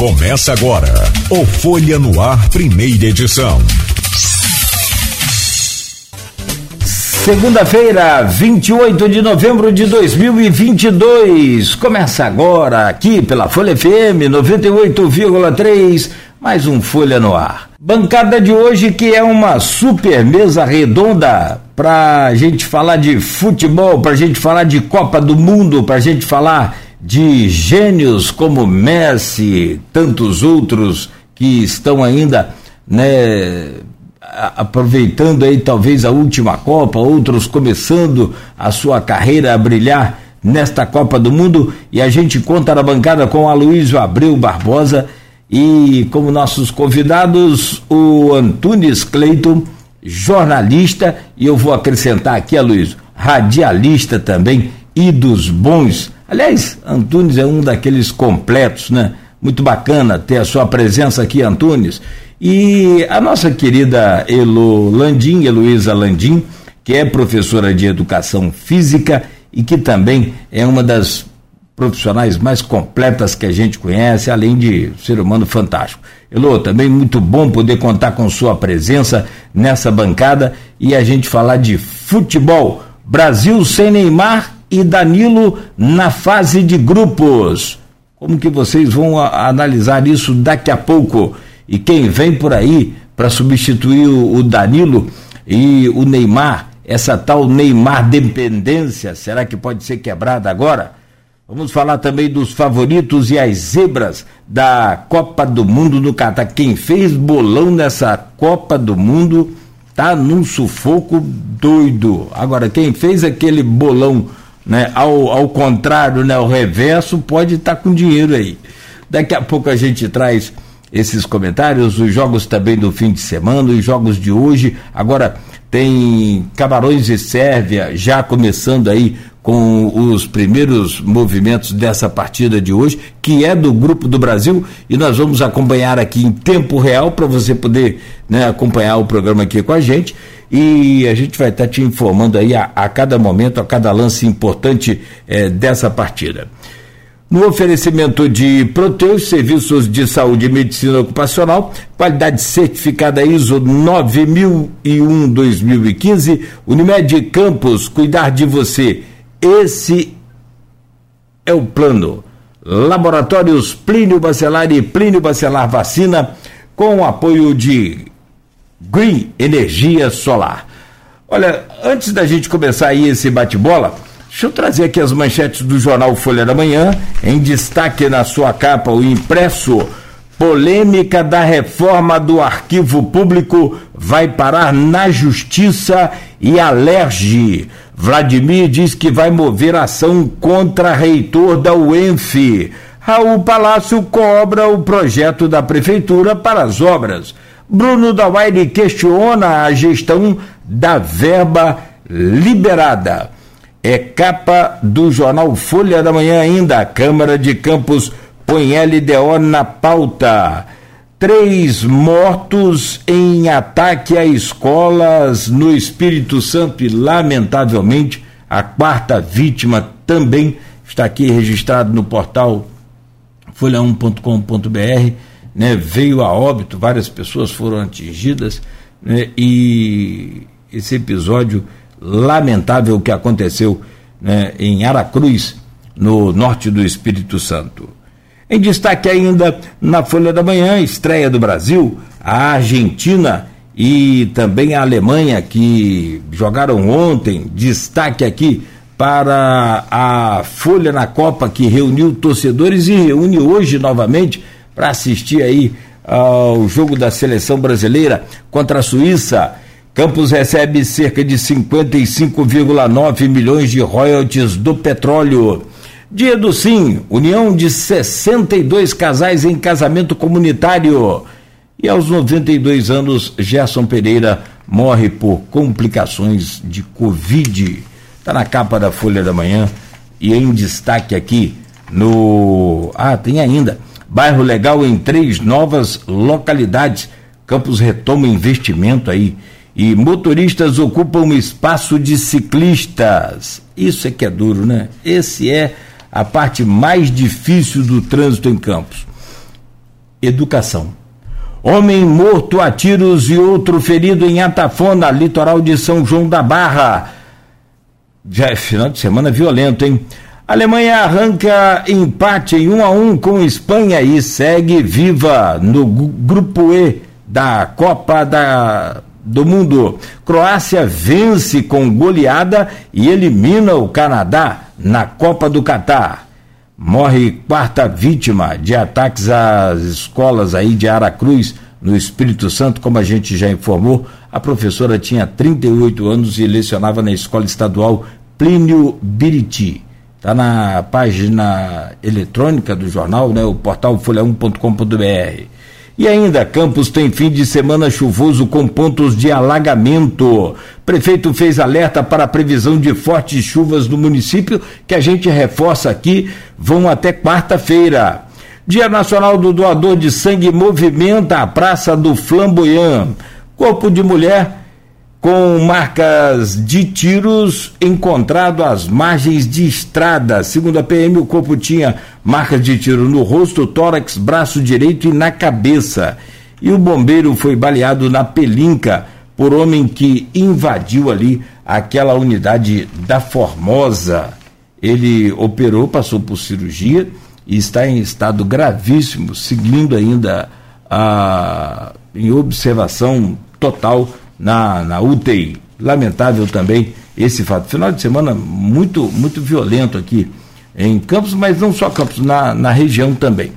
Começa agora o Folha no Ar, primeira edição. Segunda-feira, 28 de novembro de 2022. Começa agora aqui pela Folha FM 98,3, mais um Folha no Ar. Bancada de hoje que é uma super mesa redonda para gente falar de futebol, para gente falar de Copa do Mundo, para gente falar de gênios como Messi, tantos outros que estão ainda, né, aproveitando aí talvez a última Copa, outros começando a sua carreira a brilhar nesta Copa do Mundo. E a gente conta na bancada com Aloysio Abreu Barbosa e como nossos convidados o Antunes Cleiton, jornalista. E eu vou acrescentar aqui, Aloysio, radialista também e dos bons Aliás, Antunes é um daqueles completos, né? Muito bacana ter a sua presença aqui, Antunes. E a nossa querida Elo Landim, Heloísa Landim, que é professora de educação física e que também é uma das profissionais mais completas que a gente conhece, além de ser humano fantástico. Elo, também muito bom poder contar com sua presença nessa bancada e a gente falar de futebol. Brasil sem Neymar e Danilo na fase de grupos. Como que vocês vão a, analisar isso daqui a pouco? E quem vem por aí para substituir o, o Danilo e o Neymar, essa tal Neymar dependência, será que pode ser quebrada agora? Vamos falar também dos favoritos e as zebras da Copa do Mundo no Catar. Quem fez bolão nessa Copa do Mundo tá num sufoco doido. Agora, quem fez aquele bolão né? Ao, ao contrário, né? O reverso pode estar tá com dinheiro aí. Daqui a pouco a gente traz esses comentários, os jogos também do fim de semana, os jogos de hoje. Agora tem Camarões e Sérvia já começando aí com os primeiros movimentos dessa partida de hoje, que é do Grupo do Brasil, e nós vamos acompanhar aqui em tempo real para você poder né, acompanhar o programa aqui com a gente e a gente vai estar te informando aí a, a cada momento, a cada lance importante é, dessa partida. No oferecimento de Proteus, Serviços de Saúde e Medicina Ocupacional, qualidade certificada ISO 9001-2015, Unimed Campos, cuidar de você. Esse é o plano. Laboratórios Plínio Bacelar e Plínio Bacelar Vacina, com o apoio de Green Energia Solar. Olha, antes da gente começar aí esse bate-bola, deixa eu trazer aqui as manchetes do jornal Folha da Manhã, em destaque na sua capa o impresso. Polêmica da reforma do arquivo público vai parar na justiça e alerge. Vladimir diz que vai mover ação contra reitor da UENF. Raul Palácio cobra o projeto da prefeitura para as obras. Bruno Dawaire questiona a gestão da verba liberada. É capa do jornal Folha da Manhã ainda. A Câmara de Campos põe LDO na pauta. Três mortos em ataque a escolas no Espírito Santo e, lamentavelmente, a quarta vítima também está aqui registrado no portal folha1.com.br né, veio a óbito, várias pessoas foram atingidas, né, e esse episódio lamentável que aconteceu né, em Aracruz, no norte do Espírito Santo. Em destaque ainda na Folha da Manhã, estreia do Brasil, a Argentina e também a Alemanha, que jogaram ontem, destaque aqui para a Folha na Copa, que reuniu torcedores e reúne hoje novamente para assistir aí ao jogo da seleção brasileira contra a Suíça. Campos recebe cerca de 55,9 milhões de royalties do petróleo. Dia do Sim, união de 62 casais em casamento comunitário. E aos 92 anos, Gerson Pereira morre por complicações de Covid. Está na capa da Folha da Manhã e em destaque aqui no. Ah, tem ainda Bairro Legal em três novas localidades. Campos retoma investimento aí. E motoristas ocupam espaço de ciclistas. Isso é que é duro, né? Esse é a parte mais difícil do trânsito em Campos. educação. Homem morto a tiros e outro ferido em Atafona, litoral de São João da Barra. Já é final de semana violento, hein? Alemanha arranca empate em 1 a 1 com Espanha e segue viva no grupo E da Copa da, do Mundo. Croácia vence com goleada e elimina o Canadá na Copa do Catar. Morre quarta vítima de ataques às escolas aí de Aracruz, no Espírito Santo, como a gente já informou. A professora tinha 38 anos e lecionava na escola estadual Plínio Biriti. Está na página eletrônica do jornal, né, o portal folha1.com.br. E ainda, Campos tem fim de semana chuvoso com pontos de alagamento. Prefeito fez alerta para a previsão de fortes chuvas no município, que a gente reforça aqui, vão até quarta-feira. Dia Nacional do Doador de Sangue movimenta a Praça do Flamboyant. Corpo de mulher com marcas de tiros encontrado às margens de estrada. Segundo a PM, o corpo tinha marcas de tiro no rosto, tórax, braço direito e na cabeça. E o bombeiro foi baleado na pelinca por homem que invadiu ali aquela unidade da Formosa. Ele operou, passou por cirurgia e está em estado gravíssimo, seguindo ainda a, em observação total na, na UTI. Lamentável também esse fato. Final de semana muito, muito violento aqui em Campos, mas não só Campos, na, na região também.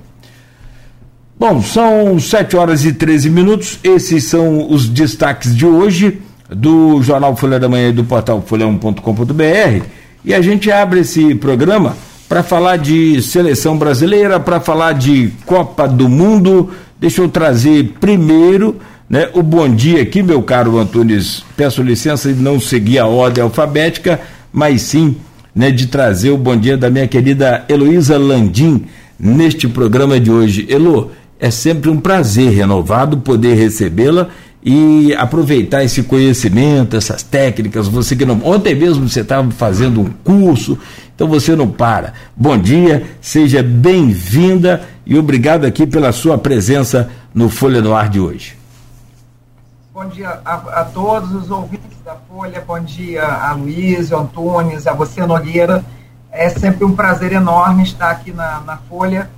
Bom, são 7 horas e 13 minutos. Esses são os destaques de hoje do Jornal Folha da Manhã e do portal folha1.com.br. E a gente abre esse programa para falar de seleção brasileira, para falar de Copa do Mundo. Deixa eu trazer primeiro né? O bom dia aqui, meu caro Antunes, peço licença de não seguir a ordem alfabética, mas sim né, de trazer o bom dia da minha querida Heloísa Landim neste programa de hoje. Elo, é sempre um prazer renovado poder recebê-la e aproveitar esse conhecimento, essas técnicas. Você que não. Ontem mesmo você estava fazendo um curso, então você não para. Bom dia, seja bem-vinda e obrigado aqui pela sua presença no Folha no Ar de hoje. Bom dia a, a, todos os ouvintes da Folha, bom dia a Luiz, Antunes, a você, Nogueira. É sempre um prazer enorme estar aqui na, na Folha,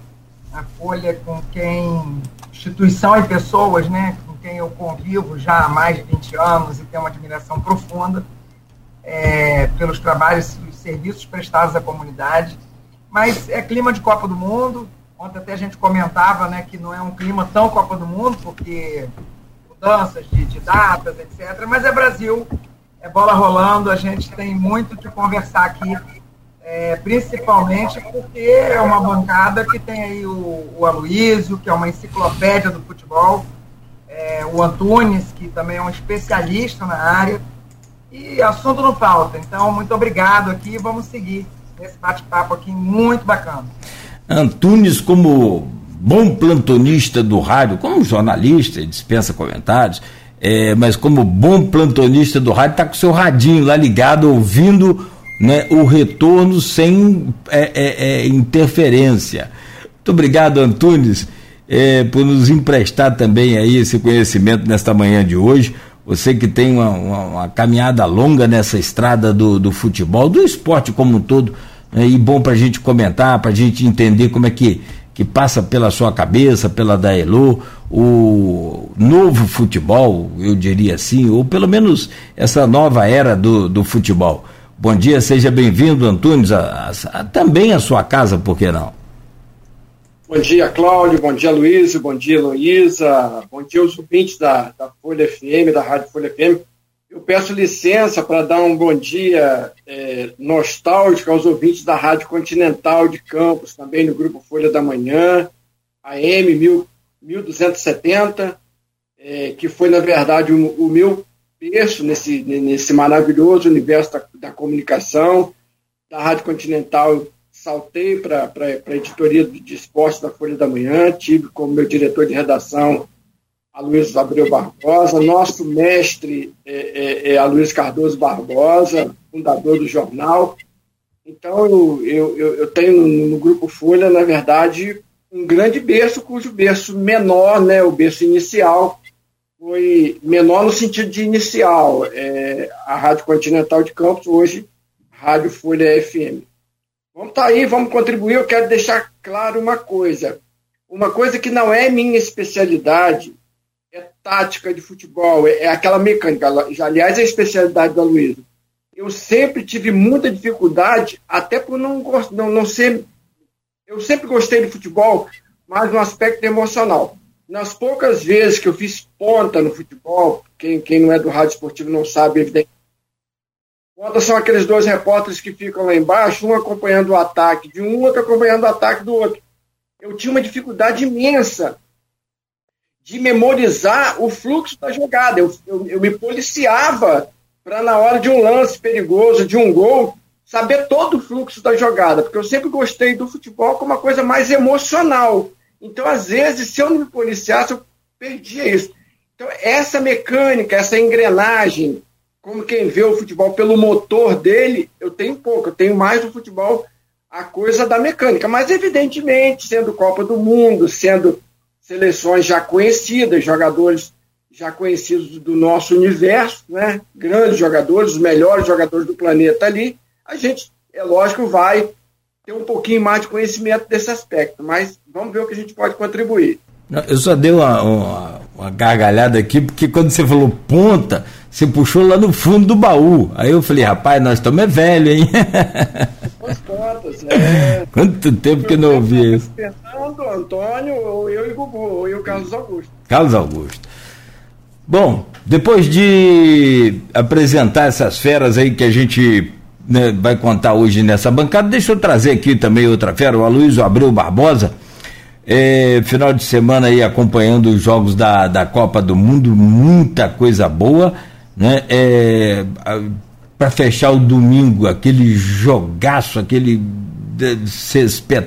na Folha com quem, instituição e pessoas, né, com quem eu convivo já há mais de 20 anos e tenho uma admiração profunda é, pelos trabalhos e serviços prestados à comunidade. Mas é clima de Copa do Mundo, ontem até a gente comentava né, que não é um clima tão Copa do Mundo, porque mudanças de, de datas, etc. Mas é Brasil, é bola rolando, a gente tem muito que conversar aqui, é, principalmente porque é uma bancada que tem aí o, o que é uma enciclopédia do futebol, é, o Antunes, que também é um especialista na área, e assunto não falta. Então, muito obrigado aqui, vamos seguir esse bate-papo aqui muito bacana. Antunes, como bom plantonista do rádio, como jornalista, dispensa comentários, é, mas como bom plantonista do rádio, está com o seu radinho lá ligado, ouvindo né, o retorno sem é, é, é interferência. Muito obrigado, Antunes, é, por nos emprestar também aí esse conhecimento nesta manhã de hoje. Você que tem uma, uma, uma caminhada longa nessa estrada do, do futebol, do esporte como um todo, né, e bom para a gente comentar, para a gente entender como é que que passa pela sua cabeça, pela da Elo, o novo futebol, eu diria assim, ou pelo menos essa nova era do, do futebol. Bom dia, seja bem-vindo, Antunes, a, a, a, também a sua casa, por que não? Bom dia, Cláudio, bom dia, Luiz, bom dia, Luísa, bom dia aos ouvintes da, da Folha FM, da Rádio Folha FM. Eu peço licença para dar um bom dia é, nostálgico aos ouvintes da Rádio Continental de Campos, também no Grupo Folha da Manhã, AM 1270, é, que foi, na verdade, o, o, meu berço nesse, nesse maravilhoso universo da, da comunicação. Da Rádio Continental, saltei para a editoria de esporte da Folha da Manhã, tive como meu diretor de redação a Luiz Abreu Barbosa, nosso mestre é, é, é a Luiz Cardoso Barbosa, fundador do jornal. Então, eu, eu, eu tenho no, no, Grupo Folha, na verdade, um grande berço, cujo berço menor, né, o berço inicial, foi menor no sentido de inicial. É, a Rádio Continental de Campos, hoje, Rádio Folha FM. Vamos estar tá aí, vamos contribuir. Eu quero deixar claro uma coisa. Uma coisa que não é minha especialidade é tática de futebol, é, é aquela mecânica. Aliás, é a especialidade da Luísa. Eu sempre tive muita dificuldade, até por não, não, não ser. Eu sempre gostei de futebol, mas no aspecto emocional. Nas poucas vezes que eu fiz ponta no futebol, quem, quem não é do rádio esportivo não sabe, evidentemente. Ponta são aqueles dois repórteres que ficam lá embaixo, um acompanhando o ataque de um, outro acompanhando o ataque do outro. Eu tinha uma dificuldade imensa de memorizar o fluxo da jogada. Eu, eu, eu me policiava para, na hora de um lance perigoso, de um gol, saber todo o fluxo da jogada, porque eu sempre gostei do futebol como uma coisa mais emocional. Então, às vezes, se eu não me policiasse, eu perdia isso. Então, essa mecânica, essa engrenagem, como quem vê o futebol pelo motor dele, eu tenho pouco, eu tenho mais o futebol a coisa da mecânica. Mas, evidentemente, sendo Copa do Mundo, sendo seleções já conhecidas, jogadores já conhecidos do nosso universo, né? grandes jogadores, os melhores jogadores do planeta ali, a gente, é lógico, vai ter um pouquinho mais de conhecimento desse aspecto, mas vamos ver o que a gente pode contribuir. Eu só dei uma, uma, uma gargalhada aqui, porque quando você falou ponta, você puxou lá no fundo do baú. Aí eu falei, rapaz, nós estamos é velho, hein? As contas, é. Quanto tempo que não ouvi isso? Fernando, Antônio, eu e Gugu, ou eu o Carlos Augusto. Carlos Augusto. Bom, depois de apresentar essas feras aí que a gente né, vai contar hoje nessa bancada, deixa eu trazer aqui também outra fera, o Aloysio Abreu Barbosa. É, final de semana aí acompanhando os jogos da, da Copa do Mundo, muita coisa boa, né? É, para fechar o domingo, aquele jogaço, aquele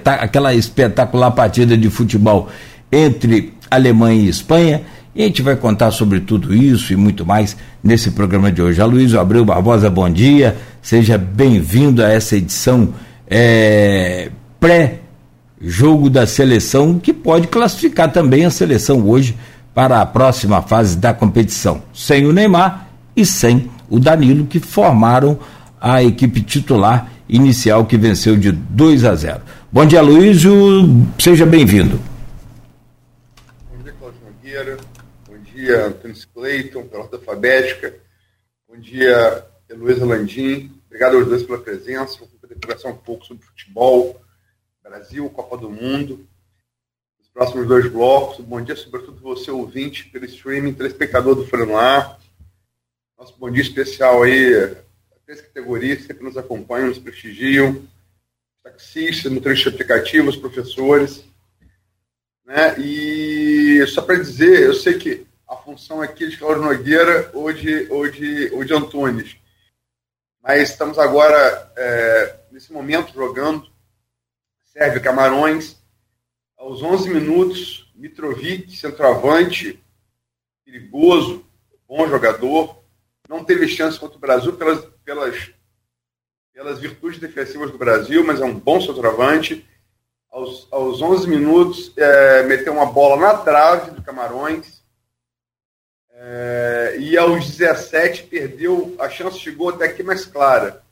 aquela espetacular partida de futebol entre Alemanha e Espanha. E a gente vai contar sobre tudo isso e muito mais nesse programa de hoje. Aloysio Abreu Barbosa, bom dia. Seja bem-vindo a essa edição é, pré-jogo da seleção, que pode classificar também a seleção hoje para a próxima fase da competição. Sem o Neymar e sem o Danilo, que formaram a equipe titular inicial que venceu de 2 a 0. Bom dia, Luísio. Seja bem-vindo. dia, Antônio Cleiton, pela ordem alfabética. Bom dia, Heloísa Landim. Obrigado aos dois pela presença. Vou poder conversar um pouco sobre futebol, Brasil, Copa do Mundo. Os próximos dois blocos. Bom dia, sobretudo você, ouvinte, pelo streaming, telespectador do Folha. Nosso bom dia especial aí, três categorias que nos acompanham, nos prestigiam. Taxistas, motoristas aplicativos, professores. Né? E só para dizer, eu sei que a função aqui de Cláudio Nogueira ou de, ou de, ou de Antunes. Mas estamos agora, é, nesse momento, jogando Sérvia Camarões. Aos 11 minutos, Mitrovic, centroavante, perigoso, bom jogador. Não teve chance contra o Brasil pelas, pelas, pelas virtudes defensivas do Brasil, mas é um bom centroavante. Aos, aos 11 minutos, é, meteu uma bola na trave do Camarões é, e aos 17 perdeu, a chance chegou até aqui mais clara.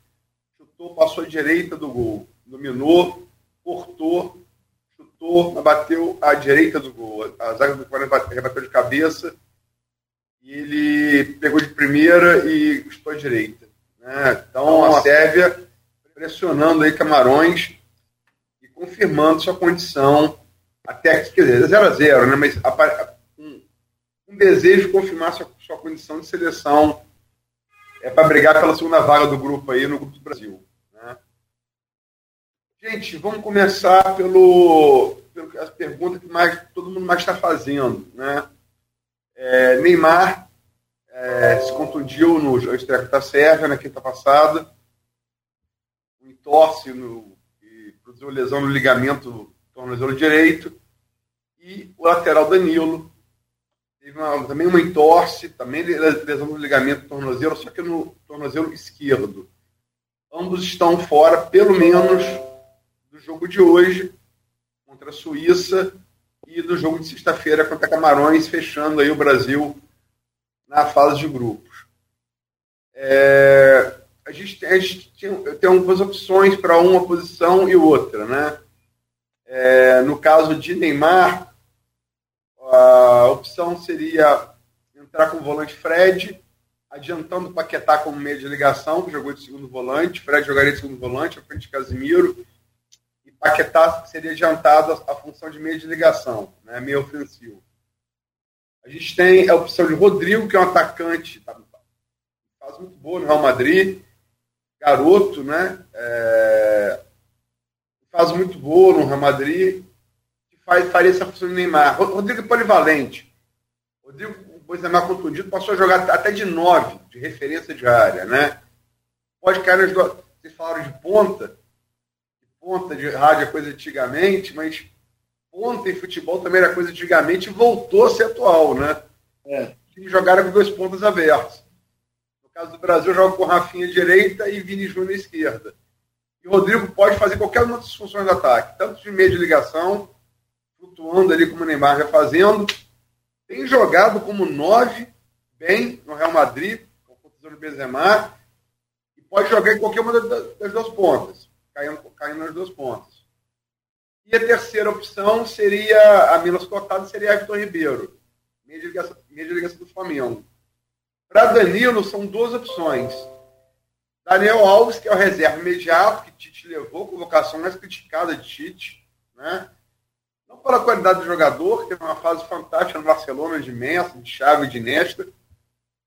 Chutou, passou à direita do gol. Dominou, cortou, chutou, bateu à direita do gol. A zaga do Corinthians rebateu de cabeça. Ele pegou de primeira e chutou à direita. Né? Então a Sérvia pressionando aí Camarões e confirmando sua condição até, quer dizer, 0 a 0 né? Mas a, um desejo de confirmar sua, sua condição de seleção é, para brigar pela segunda vaga do grupo aí, no Grupo do Brasil. Né? Gente, vamos começar pelo, pelo as perguntas que mais, todo mundo mais está fazendo. Né? É, Neymar é, se contundiu no estreia da Sérvia na quinta passada, um entorce no, e produziu lesão no ligamento tornozelo direito, e o lateral Danilo teve uma, também uma entorse, também lesão no ligamento tornozelo, só que no tornozelo esquerdo. Ambos estão fora, pelo menos, do jogo de hoje. contra a Suíça e do jogo de sexta-feira contra Camarões, fechando aí o Brasil na fase de grupos. É, a gente, tem, a gente tem, tem algumas opções para uma posição e outra, né? É, no caso de Neymar, a opção seria entrar com o volante Fred, adiantando o Paquetá como meio de ligação, que jogou de segundo volante, Fred jogaria de segundo volante, à frente de Casimiro, Paquetá seria adiantado a, função de meio de ligação, né, meio ofensivo. A gente tem a opção de Rodrigo, que é um atacante, tá, faz muito boa no Real Madrid, garoto, né? É, faz muito boa no Real Madrid, que faz, faria essa função de Neymar. Rodrigo é polivalente. Rodrigo, depois de Neymar contundido, passou a jogar até de nove, de referência de área, né? Pode cair nas duas. Vocês falaram de ponta. Ponta de rádio é coisa antigamente, mas ponta em futebol também era coisa antigamente e voltou a ser atual, né? É. E jogaram com dois pontos abertos. No caso do Brasil, joga com Rafinha direita e Vini Júnior esquerda. E o Rodrigo pode fazer qualquer uma das funções do ataque, tanto de meio de ligação, flutuando ali como o Neymar já fazendo. Tem jogado como nove, bem, no Real Madrid, com o do Benzema, e pode jogar em qualquer uma das duas pontas, caindo, caindo nas duas pontas. E a terceira opção seria, a Milas cotada, seria Vitor Ribeiro, meio de ligação, de ligação do Flamengo. Para Danilo, são duas opções Daniel Alves, que é o reserva imediato, que Tite levou, convocação mais criticada de Tite, né? Não pela qualidade do jogador, que teve uma fase fantástica no Barcelona, de Messi, de Xavi, de Nesta,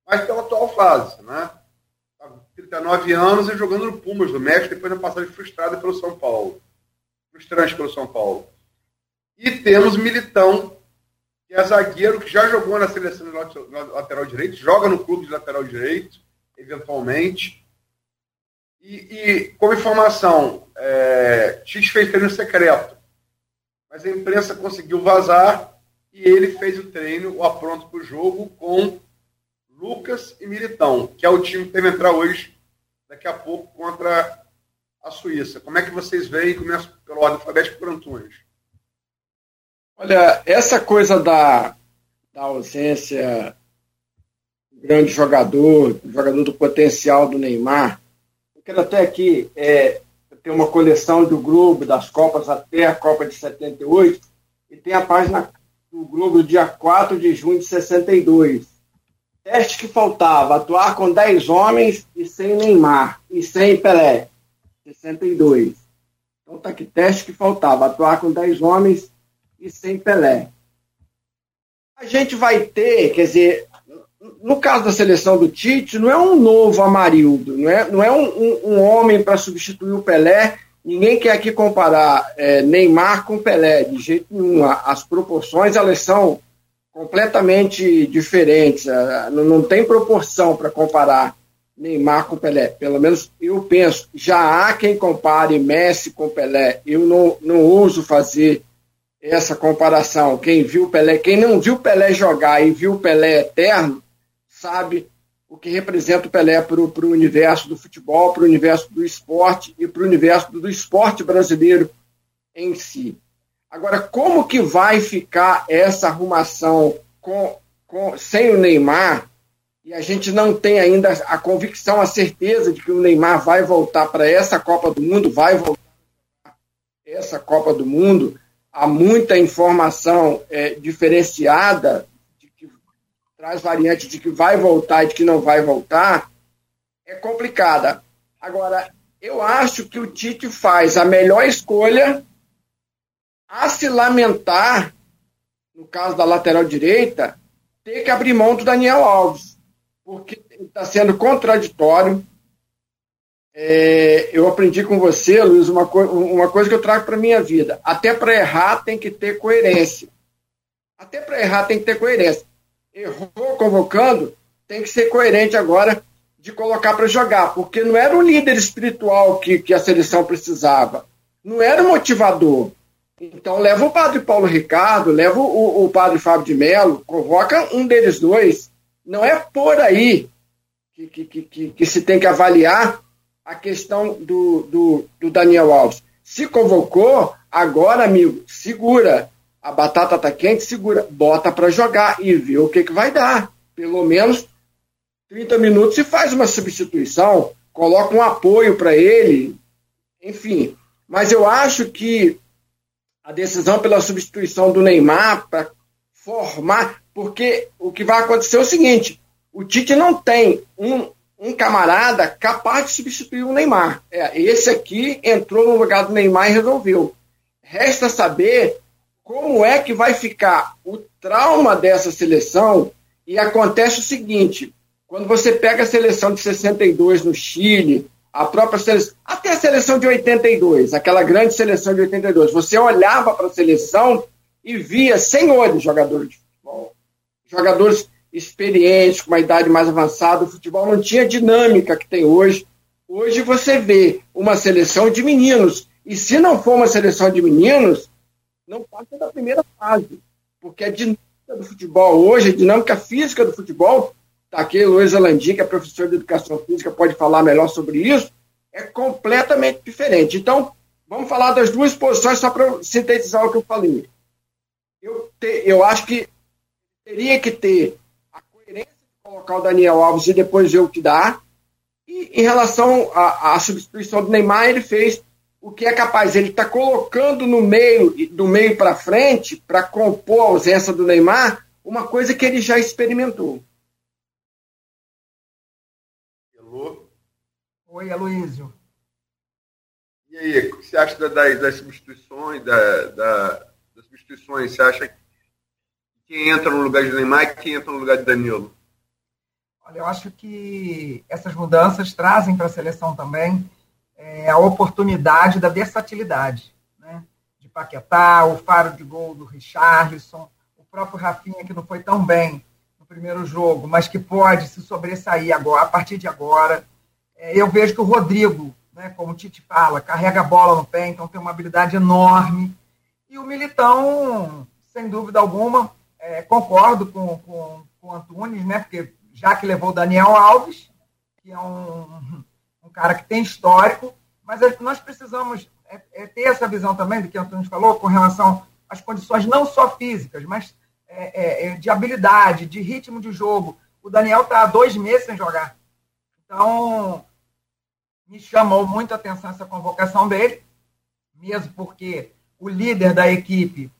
mas pela atual fase, né? 39 tá anos e jogando no Pumas do México, depois da passagem frustrada pelo São Paulo. Frustrante pelo São Paulo. E temos Militão, que é zagueiro, que já jogou na seleção de lateral direito, joga no clube de lateral direito, eventualmente e, e como informação, é, X fez treino secreto, mas a imprensa conseguiu vazar e ele fez o treino, o apronto para o jogo, com Lucas e Militão, que é o time que deve entrar hoje, daqui a pouco, contra a Suíça. Como é que vocês veem? Começo pelo ordem alfabético por Antunes. Olha, essa coisa da, da ausência do grande jogador, do jogador do potencial do Neymar, quero até aqui é, ter uma coleção do Globo, das Copas até a Copa de 78, e tem a página do Globo dia 4 de junho de 62. Teste que faltava, atuar com 10 homens e sem Neymar, e sem Pelé. 62. Então tá aqui, teste que faltava, atuar com 10 homens e sem Pelé. A gente vai ter, quer dizer, no caso da seleção do Tite, não é um novo Amarildo, não é, não é um, um, um homem para substituir o Pelé. Ninguém quer aqui comparar é, Neymar com Pelé, de jeito nenhum. As proporções elas são completamente diferentes. É, não, tem proporção para comparar Neymar com Pelé. Pelo menos eu penso. Já há quem compare Messi com Pelé. Eu não, não ouso fazer essa comparação. Quem viu Pelé, quem não viu Pelé jogar e viu Pelé eterno, sabe o que representa o Pelé para o universo do futebol, para o universo do esporte e para o universo do esporte brasileiro em si. Agora, como que vai ficar essa arrumação com, com, sem o Neymar? E a gente não tem ainda a convicção, a certeza de que o Neymar vai voltar para essa Copa do Mundo, vai voltar essa Copa do Mundo. Há muita informação é, diferenciada traz variante de que vai voltar e de que não vai voltar, é complicada. Agora, eu acho que o Tite faz a melhor escolha a se lamentar, no caso da lateral direita, ter que abrir mão do Daniel Alves, porque está sendo contraditório. É, eu aprendi com você, Luiz, uma, co uma coisa que eu trago para minha vida. Até para errar tem que ter coerência. Até para errar tem que ter coerência errou convocando, tem que ser coerente agora de colocar para jogar, porque não era o líder espiritual que, que a seleção precisava, não era o motivador. Então leva o padre Paulo Ricardo, leva o, o padre Fábio de Mello, convoca um deles dois. Não é por aí que, que, que, que se tem que avaliar a questão do, do, do Daniel Alves. Se convocou, Agora, amigo, segura. A batata tá quente, segura. Bota para jogar e vê o que, que vai dar. Pelo menos 30 minutos e faz uma substituição, coloca um apoio para ele, enfim. Mas eu acho que a decisão pela substituição do Neymar para formar, porque o que vai acontecer é o seguinte: o Tite não tem um, um camarada capaz de substituir o Neymar. É, esse aqui entrou no lugar do Neymar e resolveu. Resta saber como é que vai ficar o trauma dessa seleção. E acontece o seguinte: quando você pega a seleção de 62 no Chile, a própria seleção, até a seleção de 82, aquela grande seleção de 82, você olhava para a seleção e via senhores jogadores de futebol, jogadores experientes, com uma idade mais avançada, o futebol não tinha a dinâmica que tem hoje. Hoje você vê uma seleção de meninos, e se não for uma seleção de meninos, não passa da primeira fase, porque a dinâmica do futebol hoje, a dinâmica física do futebol, está aqui Luiz Alandim, que é professor de educação física, pode falar melhor sobre isso, é completamente diferente. Então, vamos falar das duas posições só para sintetizar o que eu falei. Eu, te, eu acho que teria que ter colocar o Daniel Alves e depois o que dá. E em relação à, à substituição do Neymar, ele fez o que é capaz. Ele está colocando no meio, do meio para frente, para compor a ausência do Neymar, uma coisa que ele já experimentou. Oi, Aloysio. E aí, o que você acha das, das substituições, da, da, das substituições? Você acha que quem entra no lugar de Neymar e quem entra no lugar de Danilo? Olha, eu acho que essas mudanças trazem para a seleção também é, a oportunidade da versatilidade, né? De Paquetá, o faro de gol do Richarlison, o próprio Rafinha, que não foi tão bem no primeiro jogo, mas que pode se sobressair agora, a partir de agora. É, eu vejo que o Rodrigo, né, como o Tite fala, carrega a bola no pé, então tem uma habilidade enorme. E o Militão, sem dúvida alguma, é, concordo com, com, com o Antunes, né, porque já que levou o Daniel Alves, que é um, um cara que tem histórico, mas nós precisamos é, é ter essa visão também do que o Antônio falou com relação às condições não só físicas, mas é, é de habilidade, de ritmo de jogo. O Daniel está há dois meses sem jogar. Então, me chamou muito a atenção essa convocação dele, mesmo porque o líder da equipe,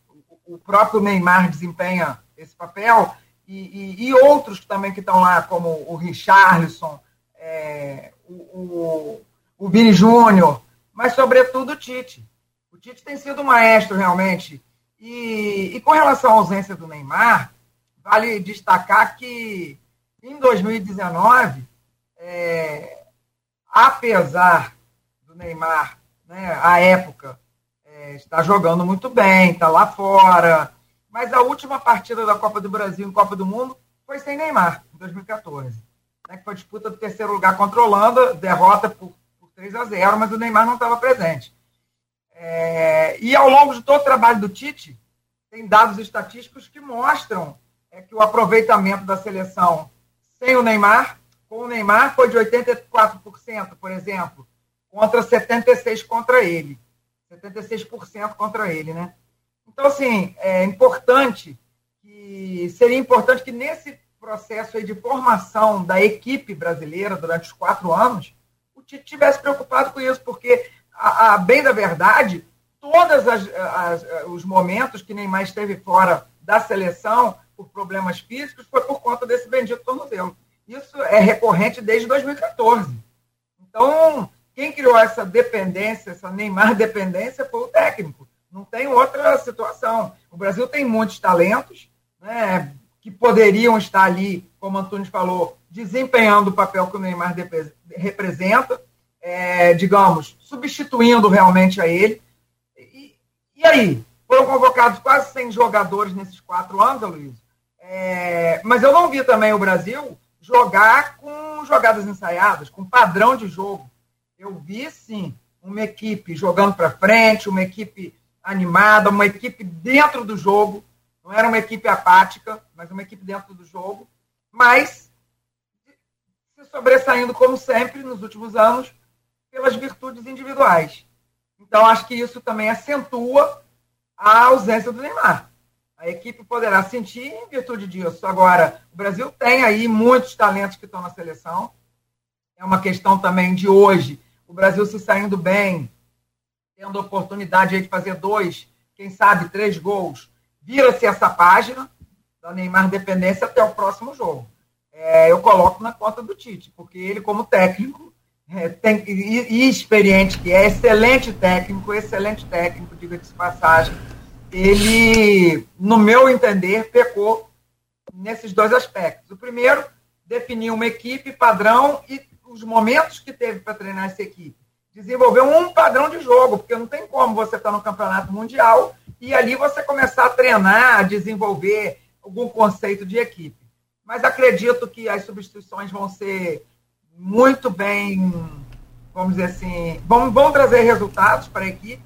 o próprio Neymar, desempenha esse papel, e, e, e outros também que estão lá, como o Richarlison, é, o, o, o Vini Júnior, mas sobretudo o Tite. O Tite tem sido maestro realmente. E, e com relação à ausência do Neymar, vale destacar que em 2019, é, apesar do Neymar, né, à época, é, estar jogando muito bem, está lá fora, mas a última partida da Copa do Brasil em Copa do Mundo foi sem Neymar, em 2014. Né, que foi a disputa do terceiro lugar contra a Holanda, derrota por, por 3 a 0, mas o Neymar não estava presente. É, e ao longo de todo o trabalho do Tite, tem dados estatísticos que mostram é, que o aproveitamento da seleção sem o Neymar, com o Neymar, foi de 84%, por exemplo, contra 76% contra ele. 76% contra ele, né? Então, assim, é importante que seria importante que nesse processo de formação da equipe brasileira durante os quatro anos, o Tite tivesse preocupado com isso, porque, a, a bem da verdade, todos os momentos que Neymar esteve fora da seleção por problemas físicos foi por conta desse bendito tornozelo. Isso é recorrente desde 2014. Então, quem criou essa dependência, essa Neymar dependência, foi o técnico. Não tem outra situação. O Brasil tem muitos talentos né, que poderiam estar ali, como o Antunes falou, desempenhando o papel que o Neymar representa, é, digamos, substituindo realmente a ele. E, e, aí? Foram convocados quase 100 jogadores nesses quatro anos, Luiz. É, mas eu não vi também o Brasil jogar com jogadas ensaiadas, com padrão de jogo. Eu vi, sim, uma equipe jogando para frente, uma equipe animada, uma equipe dentro do jogo. Não era uma equipe apática, mas uma equipe dentro do jogo. Mas se sobressaindo, como sempre, nos últimos anos, pelas virtudes individuais. Então, acho que isso também acentua a ausência do Neymar. A equipe poderá sentir em virtude disso. Agora, o Brasil tem aí muitos talentos que estão na seleção. É uma questão também de hoje. O Brasil se saindo bem, tendo oportunidade de fazer dois, quem sabe três gols, vira-se essa página da Neymar dependência até o próximo jogo. É, eu coloco na conta do Tite, porque ele, como técnico, é, tem, e, e, experiente, que é excelente técnico, excelente técnico, diga-se passagem, ele, no meu entender, pecou nesses dois aspectos. O primeiro, definir uma equipe padrão e os momentos que teve para treinar essa equipe. Desenvolver um padrão de jogo, porque não tem como você estar tá no campeonato mundial e ali você começar a treinar, a desenvolver algum conceito de equipe. Mas acredito que as substituições vão ser muito bem, vamos dizer assim, vão, vão trazer resultados para a equipe.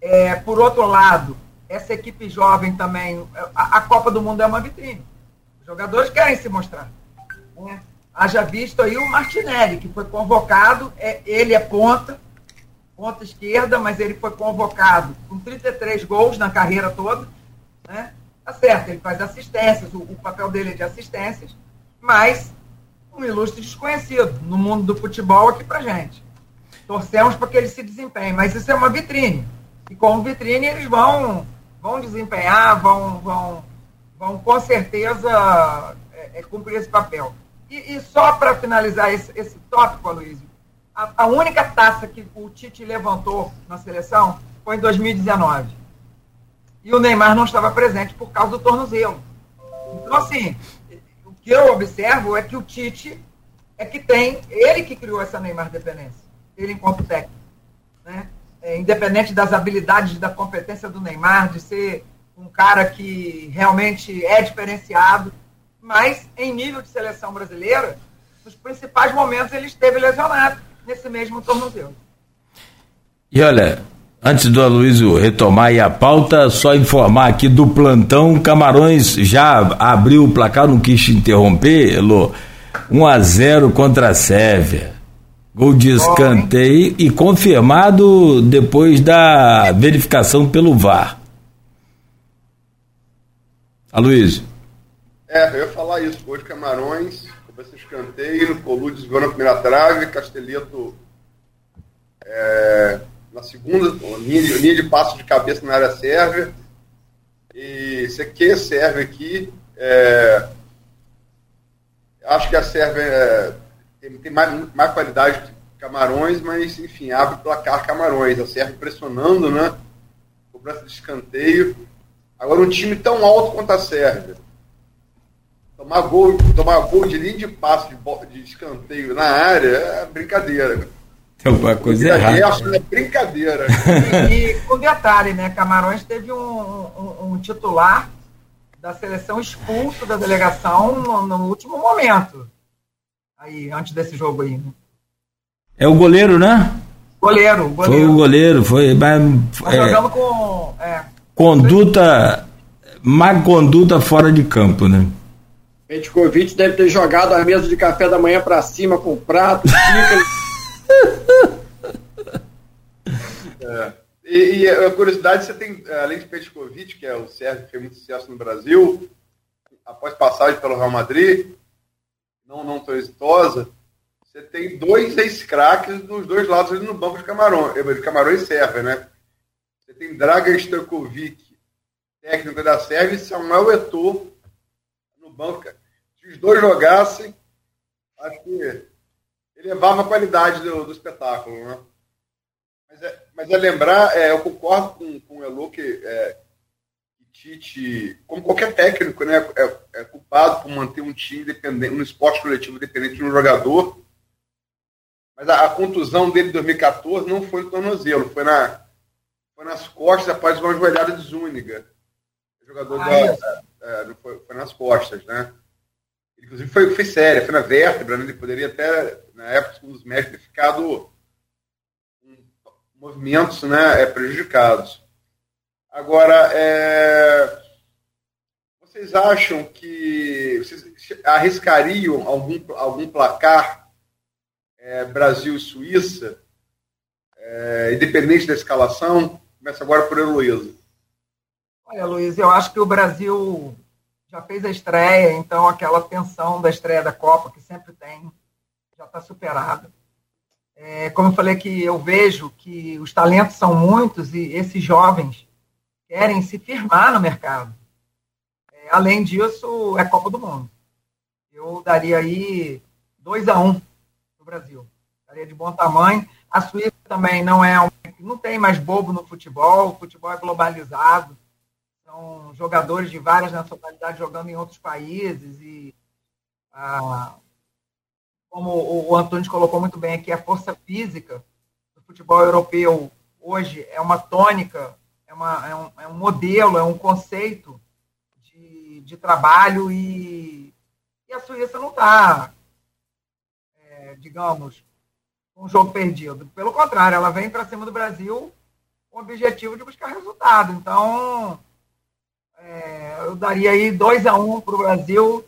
É, por outro lado, essa equipe jovem também, a, a, Copa do Mundo é uma vitrine. Os jogadores querem se mostrar. Né? Haja visto aí o Martinelli, que foi convocado, é, ele é ponta, ponta esquerda, mas ele foi convocado com 33 gols na carreira toda. Né? Tá certo, ele faz assistências, o, o papel dele é de assistências, mas um ilustre desconhecido no mundo do futebol aqui pra gente. Torcemos para que ele se desempenhe, mas isso é uma vitrine. E como vitrine eles vão, vão desempenhar, vão, vão, vão com certeza é, é, cumprir esse papel. E, e só para finalizar esse, esse tópico, Aloysio, a, a única taça que o Tite levantou na seleção foi em 2019. E o Neymar não estava presente por causa do tornozelo. Então, assim, o que eu observo é que o Tite é que tem, ele que criou essa Neymar dependência, ele enquanto técnico. Né? É, independente das habilidades, da competência do Neymar, de ser um cara que realmente é diferenciado, mas em nível de seleção brasileira, nos principais momentos ele esteve lesionado nesse mesmo tornozelo. E olha, antes do Aloysio retomar aí a pauta, só informar aqui do plantão, Camarões já abriu o placar, não quis te interromper, Elô, 1 a 0 contra a Sérvia. Gol de escanteio e confirmado depois da verificação pelo VAR. Aloysio. É, eu ia falar isso. Gol de Camarões, esse escanteio, Colu desviou na primeira trave, Castelito é, na segunda, linha de, linha de passo de cabeça na área sérvia. E Seque serve aqui. É, acho que a Sérvia é, tem, mais, mais qualidade que Camarões, mas enfim, abre o placar Camarões. A Sérvia pressionando, né? Cobrança de escanteio. Agora um time tão alto quanto a Sérvia Tomar gol, tomar gol de linha de passo de, de escanteio na área é brincadeira. Tem alguma coisa errada. É brincadeira. E, e com detalhe, né? Camarões teve um, um, um, titular da seleção expulso da delegação no, no, último momento. Aí, antes desse jogo aí. Né? É o goleiro, né? Goleiro, goleiro. Foi o goleiro, foi. Mas, é, com. É, conduta. Má conduta fora de campo, né? Petkovic deve ter jogado a mesa de café da manhã para cima com prato, xícara. é. E, e, a curiosidade, você tem, além de Petkovic, que é o Sérgio que fez muito sucesso no Brasil, após passagem pelo Real Madrid, não, não tão exitosa, você tem dois ex-craques dos dois lados ali no banco de Camarões, de Camarões e né? Você tem Dragan Stankovic, técnico da Sérvia, e Samuel Eto'o, banco, se os dois jogassem, acho que elevava a qualidade do, do espetáculo, né? Mas é, mas é lembrar, é, eu concordo com, com o Elo que, é, Tite, como qualquer técnico, né, é, é, culpado por manter um time dependente, um esporte coletivo dependente de um jogador. Mas a, a contusão dele em 2014 não foi no tornozelo, foi, na, foi nas costas após uma joelhada de Zúñiga. Jogador ah, da, é, foi, foi, nas costas, né? Inclusive foi, foi séria, foi na vértebra, né? Ele poderia até, na época, segundo os médicos, ter ficado com movimentos né, é, prejudicados. Agora, é, vocês acham que vocês arriscariam algum, algum placar é, Brasil e Suíça? é, independente da escalação? Começa agora por Heloísa. Olha, Luiz, eu acho que o Brasil já fez a estreia, então aquela tensão da estreia da Copa, que sempre tem, já está superada. É, como eu falei que eu vejo que os talentos são muitos e esses jovens querem se firmar no mercado. É, além disso, é Copa do Mundo. Eu daria aí 2 a 1 um no Brasil. Daria de bom tamanho. A Suíça também não é um, não tem mais bobo no futebol, o futebol é globalizado. São jogadores de várias nacionalidades jogando em outros países e ah, como o Antônio colocou muito bem aqui, a força física do futebol europeu hoje é uma tônica, uma, é, um, é um modelo, é um conceito de, de trabalho e, e a Suíça não está, é, digamos, um jogo perdido. Pelo contrário, ela vem para cima do Brasil com o objetivo de buscar resultado. Então, é, eu daria aí 2 a 1 um para o Brasil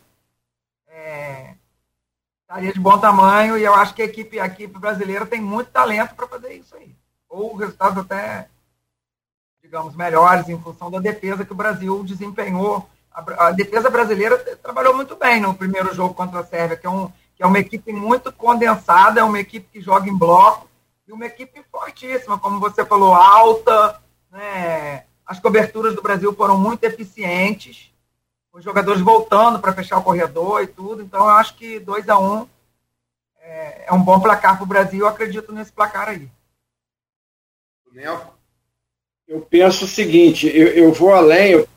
estaria de bom tamanho e eu acho que a equipe, a equipe brasileira tem muito talento para fazer isso aí. Ou resultados até, digamos, melhores em função da defesa que o Brasil desempenhou. A, defesa brasileira trabalhou muito bem no primeiro jogo contra a Sérvia, que é, um, que é uma equipe muito condensada, é uma equipe que joga em bloco e uma equipe fortíssima, como você falou, alta, né? As coberturas do Brasil foram muito eficientes os jogadores voltando para fechar o corredor e tudo. Então, eu acho que 2 a 1 um é, é, um bom placar para o Brasil. Eu acredito nesse placar aí. Eu penso o seguinte: eu, eu vou além, eu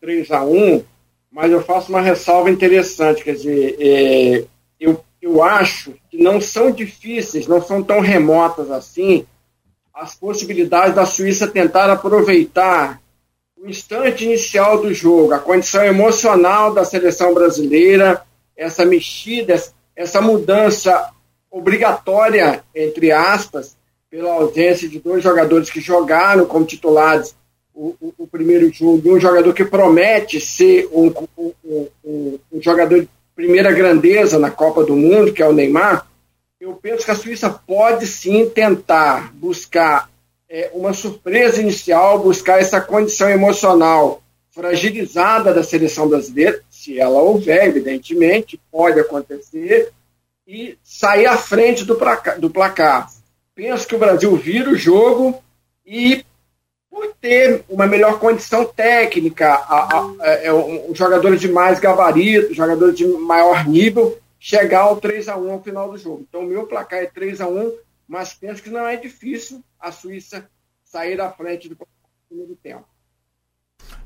3 a 1 mas eu faço uma ressalva interessante. Quer dizer, é, eu, eu acho que não são difíceis, não são tão remotas assim as possibilidades da Suíça tentar aproveitar o instante inicial do jogo, a condição emocional da seleção brasileira, essa mexida, essa mudança obrigatória, entre aspas, pela ausência de dois jogadores que jogaram como titulares o, o, o primeiro jogo, um jogador que promete ser um, um, um, um jogador de primeira grandeza na Copa do Mundo, que é o Neymar, eu penso que a Suíça pode sim tentar buscar é, uma surpresa inicial, buscar essa condição emocional fragilizada da seleção brasileira, se ela houver, evidentemente, pode acontecer, e sair à frente do placar. Do placar. Penso que o Brasil vira o jogo e, por ter uma melhor condição técnica, a, a, a, é, um, jogadores de mais gabarito, jogadores de maior nível, chegar ao 3 a 1 ao final do jogo. Então, o meu placar é 3 a 1 mas penso que não é difícil a Suíça sair à frente do primeiro tempo.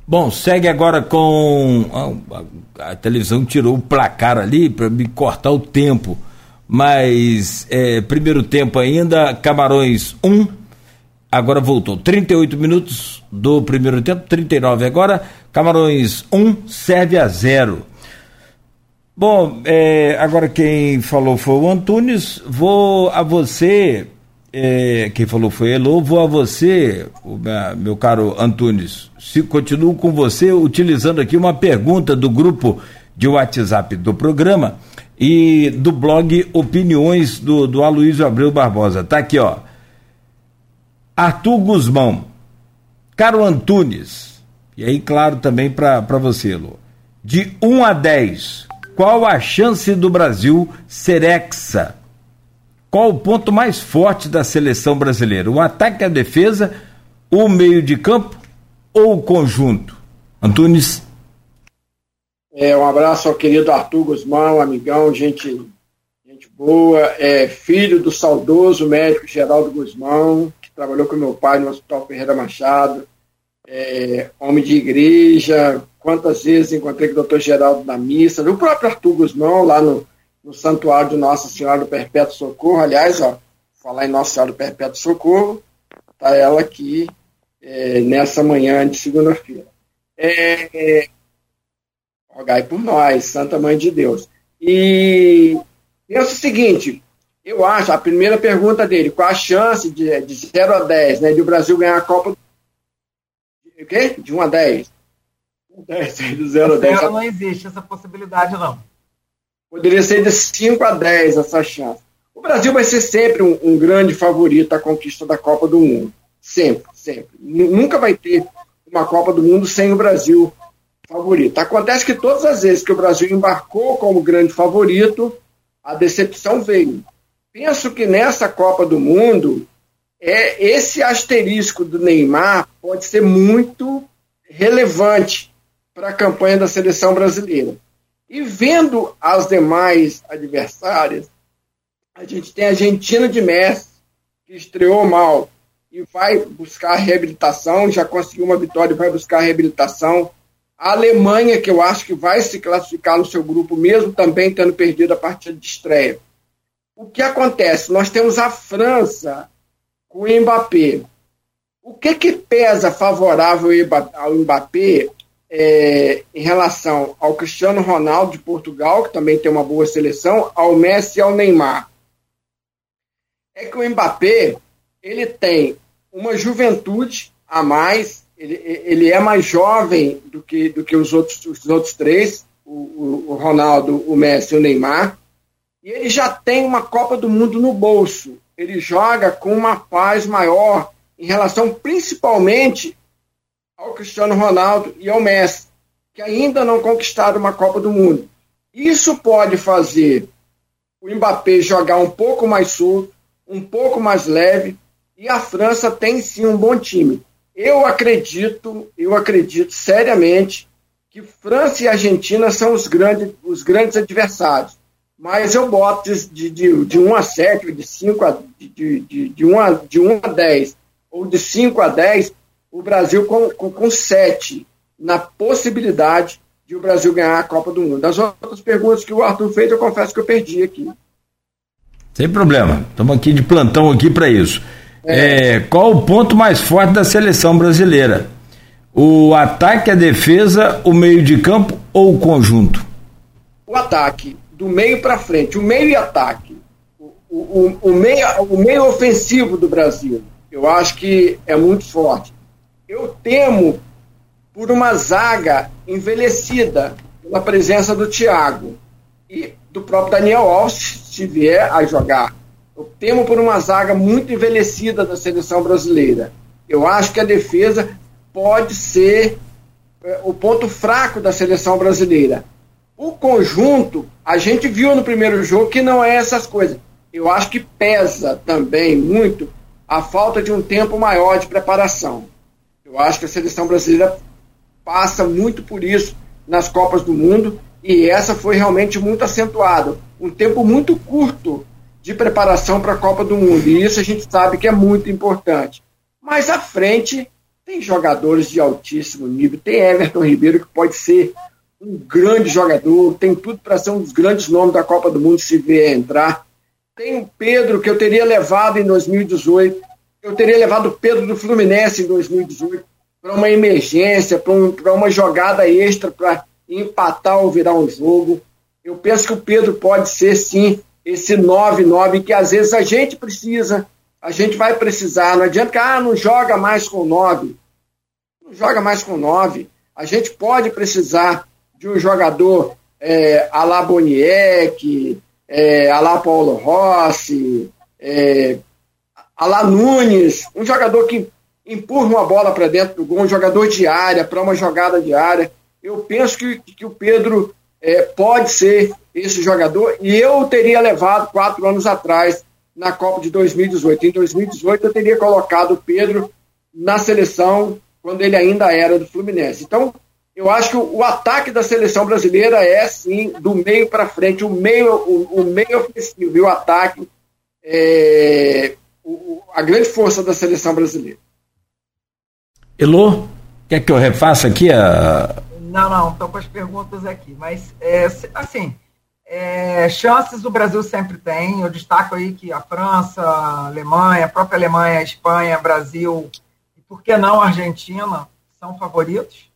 Bom, segue agora com. A, a televisão tirou o placar ali para me cortar o tempo. Mas é, primeiro tempo ainda, Camarões 1. Agora voltou. 38 minutos do primeiro tempo, 39 agora. Camarões 1, serve a 0. Bom, é, agora quem falou foi o Antunes. Vou a você, é, quem falou foi Elo, vou a você, meu caro Antunes. Se continuo com você utilizando aqui uma pergunta do grupo de WhatsApp do programa e do blog Opiniões do, do Aloysio Abreu Barbosa. Tá aqui, ó. Arthur Guzmão, caro Antunes, e aí, claro, também para você, Elo. De 1 a 10, qual a chance do Brasil ser hexa? Qual o ponto mais forte da seleção brasileira? O ataque a defesa, o meio de campo ou o conjunto? Antunes? É, um abraço ao querido Arthur Guzmão, amigão, gente, gente boa, é filho do saudoso médico Geraldo Guzmão, que trabalhou com meu pai no Hospital Ferreira Machado, é, homem de igreja, quantas vezes encontrei com o doutor Geraldo na missa, o próprio Arthur Guzmão, lá no, no Santuário de Nossa Senhora do Perpétuo Socorro. Aliás, ó, falar em Nossa Senhora do Perpétuo Socorro, está ela aqui é, nessa manhã de segunda-feira. É, é, rogai por nós, Santa Mãe de Deus. E penso o seguinte, eu acho, a primeira pergunta dele, qual a chance de, de 0 a 10, né, de o Brasil ganhar a Copa o quê? De 1 a 10? 10, de 0 a 10. Não existe essa possibilidade, não. Poderia ser de 5 a 10 essa chance. O Brasil vai ser sempre um, um grande favorito à conquista da Copa do Mundo. Sempre, sempre. Nunca vai ter uma Copa do Mundo sem o Brasil favorito. Acontece que todas as vezes que o Brasil embarcou como grande favorito, a decepção veio. Penso que nessa Copa do Mundo, é esse asterisco do Neymar pode ser muito relevante para a campanha da seleção brasileira. E vendo as demais adversárias, a gente tem a Argentina de Messi, que estreou mal e vai buscar reabilitação, já conseguiu uma vitória e vai buscar reabilitação. A Alemanha, que eu acho que vai se classificar no seu grupo, mesmo também tendo perdido a partida de estreia. O que acontece? Nós temos a França com o Mbappé. O que, que pesa favorável ao Mbappé é, em relação ao Cristiano Ronaldo de Portugal, que também tem uma boa seleção, ao Messi e ao Neymar? É que o Mbappé ele tem uma juventude a mais, ele, ele é mais jovem do que, do que os, outros, os outros três, o, o, Ronaldo, o Messi e o Neymar, e ele já tem uma Copa do Mundo no bolso. Ele joga com uma paz maior em relação principalmente ao Cristiano Ronaldo e ao Messi, que ainda não conquistaram uma Copa do Mundo. Isso pode fazer o Mbappé jogar um pouco mais solto, um pouco mais leve, e a França tem sim um bom time. Eu acredito, eu acredito seriamente que França e Argentina são os grandes, os grandes adversários. Mas eu boto de, de, de 1 a 7, de 5 a, de, de, de, 1 a, de 1 a 10, ou de 5 a 10, o Brasil com, com, com 7, na possibilidade de o Brasil ganhar a Copa do Mundo. As outras perguntas que o Arthur fez, eu confesso que eu perdi aqui. Sem problema, estamos aqui de plantão aqui para isso. É. É, qual o ponto mais forte da seleção brasileira? O ataque, a defesa, o meio de campo ou o conjunto? O ataque, do meio para frente, o meio e ataque. O, o, o, meio, o meio ofensivo do Brasil, eu acho que é muito forte. Eu temo por uma zaga envelhecida pela presença do Thiago e do próprio Daniel Alves, se vier a jogar. Eu temo por uma zaga muito envelhecida da seleção brasileira. Eu acho que a defesa pode ser é, o ponto fraco da seleção brasileira. O conjunto, a gente viu no primeiro jogo que não é essas coisas. Eu acho que pesa também muito a falta de um tempo maior de preparação. Eu acho que a seleção brasileira passa muito por isso nas Copas do Mundo e essa foi realmente muito acentuada. Um tempo muito curto de preparação para a Copa do Mundo. E isso a gente sabe que é muito importante. Mas à frente tem jogadores de altíssimo nível. Tem Everton Ribeiro, que pode ser um grande jogador, tem tudo para ser um dos grandes nomes da Copa do Mundo se vier entrar. Tem o Pedro, que eu teria levado em 2018. Eu teria levado o Pedro do Fluminense em 2018 para uma emergência, para um, uma jogada extra para empatar ou virar um jogo. Eu penso que o Pedro pode ser, sim, esse 9-9 que às vezes a gente precisa, a gente vai precisar. Não adianta que ah, não joga mais com 9. Não joga mais com 9. A gente pode precisar de um jogador é, a la Boniek, é, Paulo Rossi, é, Nunes, um jogador que empurra uma bola para dentro do gol, um jogador de área, para uma jogada de área. Eu penso que, que o Pedro é, pode ser esse jogador, e eu teria levado quatro anos atrás na Copa de 2018. Em 2018 eu teria colocado o Pedro na seleção quando ele ainda era do Fluminense. Então, eu acho que o, ataque da seleção brasileira é sim do meio para frente, o meio, o, o, meio ofensivo e o ataque é o, a grande força da seleção brasileira. Elô, quer que eu refaça aqui a. Não, não, estou com as perguntas aqui, mas é, assim, é, chances o Brasil sempre tem. Eu destaco aí que a França, a Alemanha, a própria Alemanha, a Espanha, Brasil e por que não a Argentina são favoritos.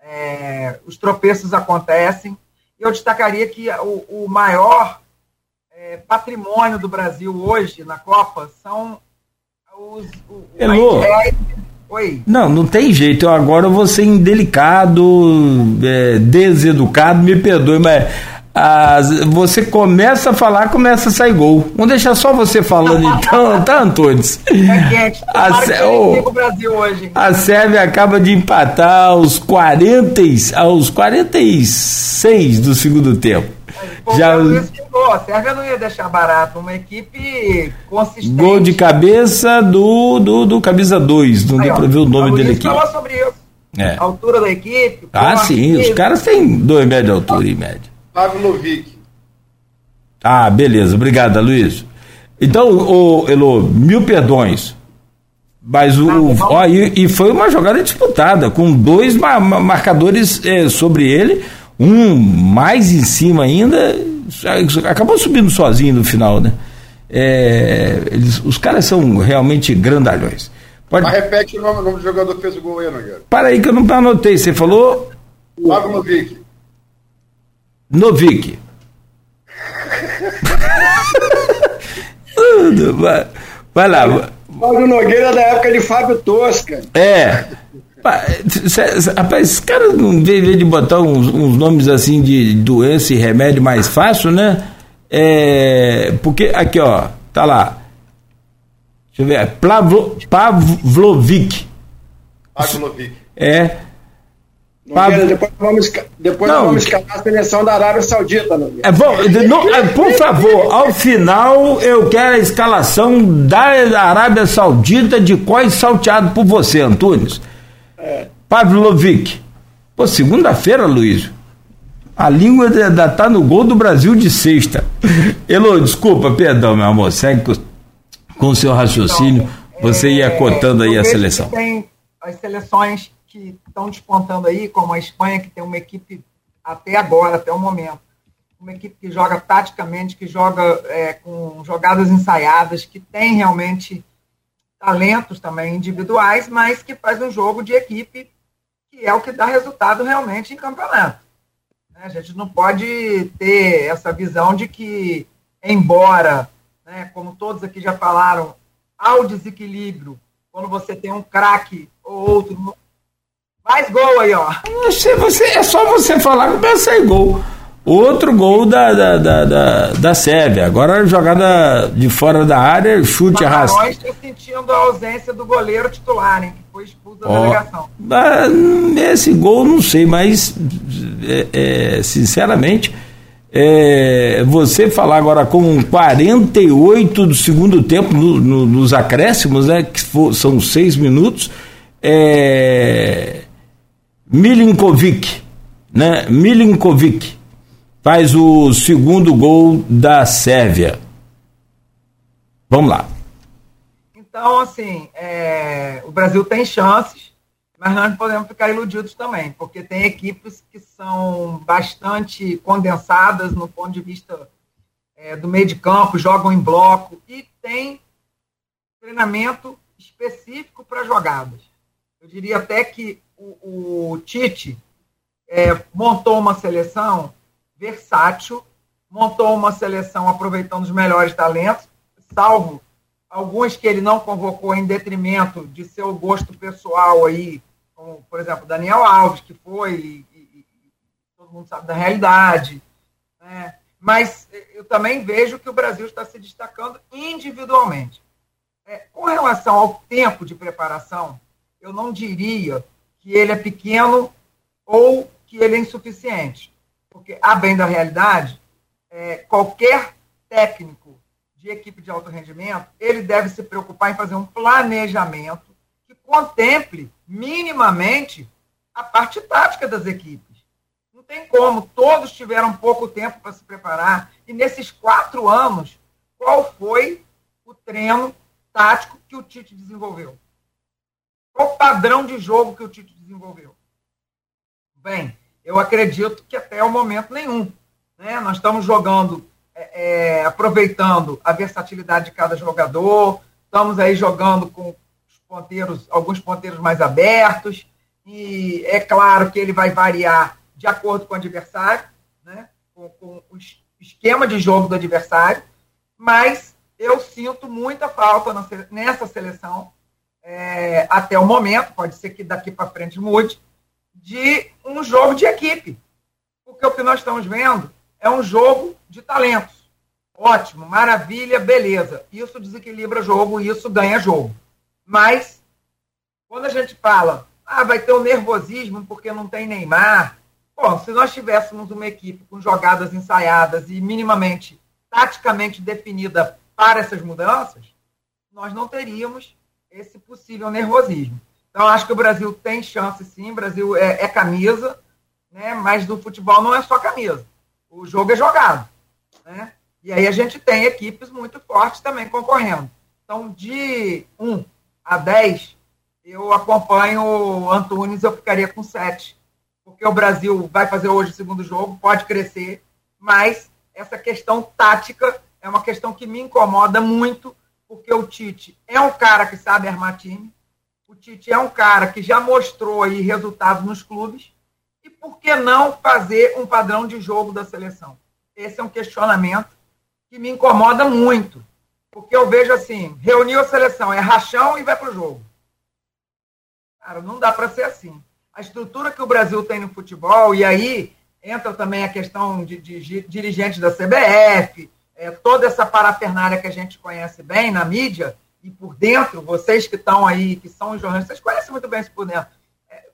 É, os tropeços acontecem. Eu destacaria que o, o maior é, patrimônio do Brasil hoje na Copa são os. O, Elô. Oi. Não, não tem jeito. Eu agora vou ser indelicado, é, deseducado, me perdoe, mas as, você começa a falar, começa a sair gol. Vamos deixar só você falando então, tá, Antunes? É. A, Sé- oh, a Sérvia acaba de empatar aos 40, e- aos 46 do segundo tempo. Pô, Já-. A Sérvia não ia deixar barato. Uma equipe consistente. Gol de cabeça do, do, do camisa 2, não deu pra ver o nome dele aqui. sobre isso. É. A altura da equipe. Ah, sim, os caras têm dois metros de altura em média. Pavlovic. Ah, beleza, obrigado, Luiz. Então, o Elo, mil perdões. Mas o. Tá ó, e, e foi uma jogada disputada, com dois ma- ma- marcadores eh, sobre ele, um mais em cima ainda, acabou subindo sozinho no final, né? É, eles- os caras são realmente grandalhões. Pode, Mas repete o nome, o nome do jogador que fez o gol aí, Nogueira. para aí que eu não anotei. Você falou Pavlovic. Novik. Tudo, vai, vai lá. Cláudio Nogueira é da época de Fábio Tosca. É. Rapaz, esse cara não veio de botar uns, uns nomes assim de doença e remédio mais fácil, né? É, porque aqui, ó, tá lá. Deixa eu ver. é Plavlo, Pavlovic. Pavlovic. É. Nogueira, Pablo- depois vamos, depois Não, vamos escalar a seleção da Arábia Saudita, Nogueira. É, bom, não, é, por favor, ao final eu quero a escalação da Arábia Saudita de quais salteado por você, Antunes. Pavlovic. Pô, segunda-feira, Luiz. A língua ainda tá no gol do Brasil de sexta. Elô, desculpa, perdão, meu amor. Segue com, com o seu raciocínio. Você ia cotando aí É, a seleção. Tem as seleções que estão despontando aí, como a Espanha, que tem uma equipe até agora, até o momento, uma equipe que joga taticamente, que joga é, com jogadas ensaiadas, que tem realmente talentos também individuais, mas que faz um jogo de equipe que é o que dá resultado realmente em campeonato. né? A gente não pode ter essa visão de que, embora, né, como todos aqui já falaram, ao desequilíbrio, quando você tem um craque ou outro. Faz gol aí, ó. Você, você, é só você falar que vai sair gol. Outro gol da, da, da, da, da Sérvia. Agora jogada de fora da área, chute arrastado. Camarões está sentindo a ausência do goleiro titular, hein, que foi expulso da Ó, delegação. ah, esse gol não sei, mas é, é, sinceramente, é, você falar agora com 48 do segundo tempo no- no- nos acréscimos, né, que fo- são seis minutos, é, Milinkovic, né, Milinkovic faz o segundo gol da Sérvia. Vamos lá. Então, assim, é, o Brasil tem chances, mas nós não podemos ficar iludidos também, porque tem equipes que são bastante condensadas no ponto de vista é, do meio de campo, jogam em bloco e tem treinamento específico para jogadas. Eu diria até que o, o Tite é, montou uma seleção versátil, montou uma seleção aproveitando os melhores talentos, salvo alguns que ele não convocou em detrimento de seu gosto pessoal aí, como, por exemplo, Daniel Alves, que foi, e, e- todo mundo sabe da realidade. né? Mas eu também vejo que o Brasil está se destacando individualmente. É, com relação ao tempo de preparação, eu não diria que ele é pequeno ou que ele é insuficiente. Porque, a bem da realidade, é, qualquer técnico de equipe de alto rendimento, ele deve se preocupar em fazer um planejamento que contemple minimamente a parte tática das equipes. Não tem como, todos tiveram pouco tempo para se preparar. E nesses quatro anos, qual foi o treino tático que o Tite desenvolveu? Qual o padrão de jogo que o Tite desenvolveu? Bem, eu acredito que até o momento nenhum. Né? Nós estamos jogando, é, é, aproveitando a versatilidade de cada jogador, estamos aí jogando com os ponteiros, alguns ponteiros mais abertos, e é claro que ele vai variar de acordo com o adversário, né? com, com o es- esquema de jogo do adversário, mas eu sinto muita falta nessa seleção, é, até o momento, pode ser que daqui para frente mude, de um jogo de equipe. Porque o que nós estamos vendo é um jogo de talentos. Ótimo, maravilha, beleza. Isso desequilibra jogo, isso ganha jogo. Mas, quando a gente fala, ah, vai ter o um nervosismo porque não tem Neymar. Bom, se nós tivéssemos uma equipe com jogadas ensaiadas e minimamente, taticamente definida para essas mudanças, nós não teríamos esse possível nervosismo. Então, acho que o Brasil tem chance sim, o Brasil é, é camisa, né? mas no futebol não é só camisa. O jogo é jogado. Né? E aí a gente tem equipes muito fortes também concorrendo. Então, de 1 a 10, eu acompanho o Antunes, eu ficaria com 7. Porque o Brasil vai fazer hoje o segundo jogo, pode crescer, mas essa questão tática é uma questão que me incomoda muito, porque o Tite é um cara que sabe armar time, o Tite é um cara que já mostrou aí resultados nos clubes, e por que não fazer um padrão de jogo da seleção? Esse é um questionamento que me incomoda muito. Porque eu vejo assim, reuniu a seleção, é rachão e vai para o jogo. Cara, não dá para ser assim. A estrutura que o Brasil tem no futebol, e aí entra também a questão de, de, de dirigentes da CBF, é, toda essa parafernália que a gente conhece bem na mídia, e por dentro, vocês que estão aí, que são jornalistas, conhecem muito bem isso por dentro. É,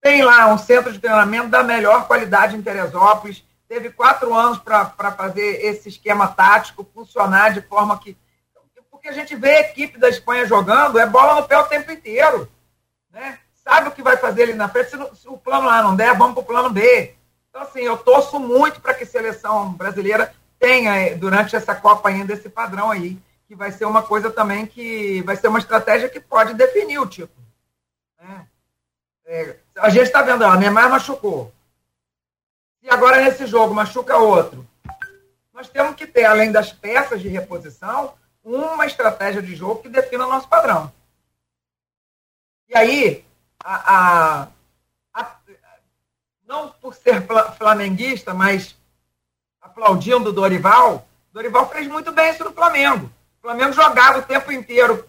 tem lá um centro de treinamento da melhor qualidade em Teresópolis, teve quatro anos para fazer esse esquema tático funcionar de forma que. Porque a gente vê a equipe da Espanha jogando, é bola no pé o tempo inteiro. Né? Sabe o que vai fazer ali na frente? Se, se o plano A não der, vamos para o plano B. Então, assim, eu torço muito para que a seleção brasileira tenha, eh, durante essa Copa ainda, esse padrão aí, que vai ser uma coisa também que vai ser uma estratégia que pode definir o título. Né? É, a gente está vendo, a Neymar machucou. E agora nesse jogo machuca outro. Nós temos que ter, além das peças de reposição, uma estratégia de jogo que defina o nosso padrão. E aí, a, a, a, não por ser flamenguista, mas aplaudindo o Dorival, Dorival fez muito bem isso no Flamengo. O Flamengo jogava o tempo inteiro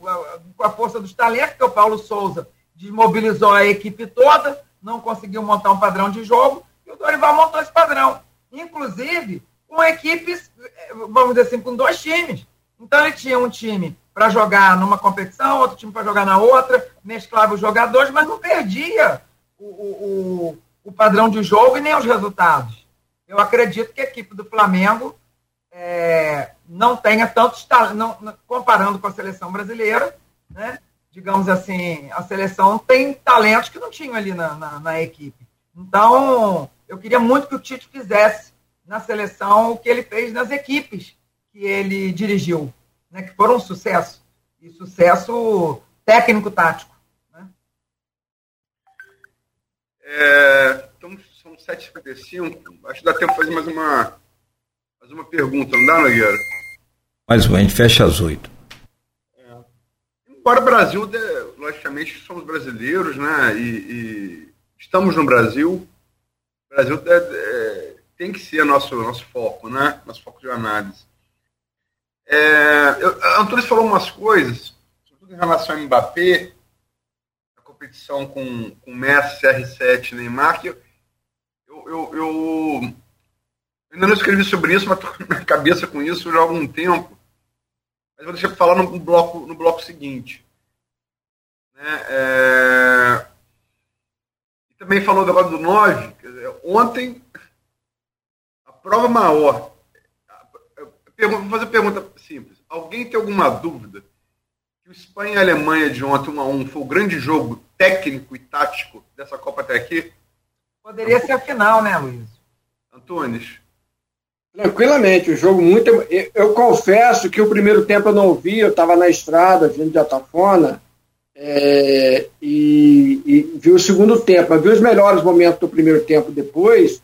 com a força dos talentos, que o Paulo Souza desmobilizou a equipe toda, não conseguiu montar um padrão de jogo, o Dorival montou esse padrão. Inclusive, com equipes, vamos dizer assim, com dois times. Então ele tinha um time para jogar numa competição, outro time para jogar na outra, mesclava os jogadores, mas não perdia o, o, o, padrão de jogo e nem os resultados. Eu acredito que a equipe do Flamengo é, não tenha tantos não, comparando com a seleção brasileira, né? digamos assim, a seleção tem talentos que não tinham ali na, na, na equipe. Então, eu queria muito que o Tite fizesse na seleção o que ele fez nas equipes que ele dirigiu, né, que foram um sucesso. E sucesso técnico-tático. Né? É, 7h55. Acho que dá tempo de fazer mais uma, mais uma pergunta, não dá, Nogueira? Mais uma, a gente fecha às 8. É. Embora o Brasil, logicamente, somos brasileiros, né? E, e estamos no Brasil, o Brasil é, tem que ser nosso, nosso foco, né? Nosso foco de análise. É, eu, Antônio falou umas coisas, sobretudo em relação ao Mbappé, a competição com, com Messi, CR7 Neymar, que eu, eu, eu, ainda não escrevi sobre isso, mas com minha cabeça com isso já há algum tempo. Mas vou deixar para falar no bloco, no bloco seguinte. Né? É, e também falou lado do 9. Ontem, a prova maior. Vou fazer uma pergunta simples. Alguém tem alguma dúvida que o Espanha e Alemanha de ontem, 1 a 1 foi o grande jogo técnico e tático dessa Copa até aqui? Poderia ser a final, né, Luiz? Antunes. Tranquilamente, o jogo muito. Eu, eu, confesso que o primeiro tempo eu não ouvi, eu estava na estrada, vindo de Atafona, é, e, e viu o segundo tempo, mas viu os melhores momentos do primeiro tempo depois,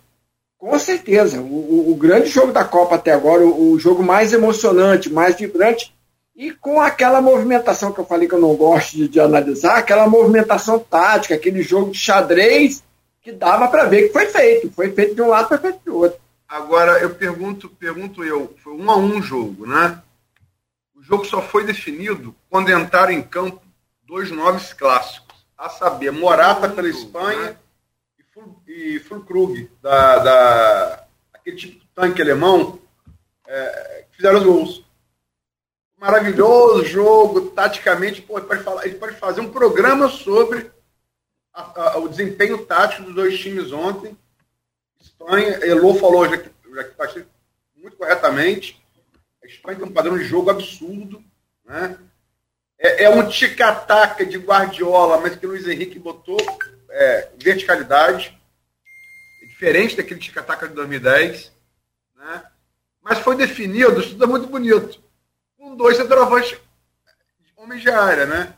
com certeza. O, o, grande jogo da Copa até agora, o, o, jogo mais emocionante, mais vibrante, e com aquela movimentação que eu falei que eu não gosto de, de analisar, aquela movimentação tática, aquele jogo de xadrez que dava para ver que foi feito. Foi feito de um lado, foi feito do outro. Agora, eu pergunto, pergunto eu, foi um a um jogo, né? O jogo só foi definido quando entraram em campo dois nomes clássicos, a saber, Morata pela Espanha né? e Fulkrug, da, da, aquele tipo de tanque alemão, é, fizeram os gols. Maravilhoso jogo, taticamente, pô, ele, pode falar, ele pode fazer um programa sobre a, a, o desempenho tático dos dois times ontem. Espanha, Elô falou já que, já que muito corretamente. A Espanha tem um padrão de jogo absurdo. Né? É, é um tic-tac de Guardiola, mas que o Luiz Henrique botou é, verticalidade. É diferente daquele tic-tac de 2010. Né? Mas foi definido, isso tudo é muito bonito. Com dois centroavantes homens de área, né?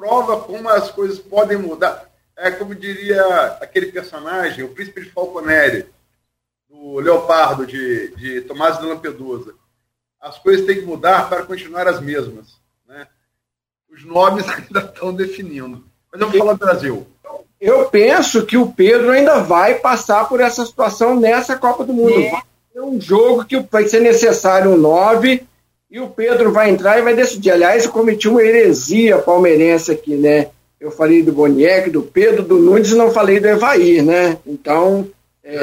Prova como as coisas podem mudar. É como diria aquele personagem, o príncipe de Falconeri, do Leopardo, de, de Tomás de Lampedusa. As coisas têm que mudar para continuar as mesmas. Né? Os nomes ainda estão definindo. Mas eu vou falar do Brasil. Eu penso que o Pedro ainda vai passar por essa situação nessa Copa do Mundo. É. É um jogo que vai ser necessário um 9 e o Pedro vai entrar e vai decidir. Aliás, eu cometi uma heresia palmeirense aqui, né? Eu falei do Boniek, do Pedro, do Nunes e não falei do Evair, né? Então, é,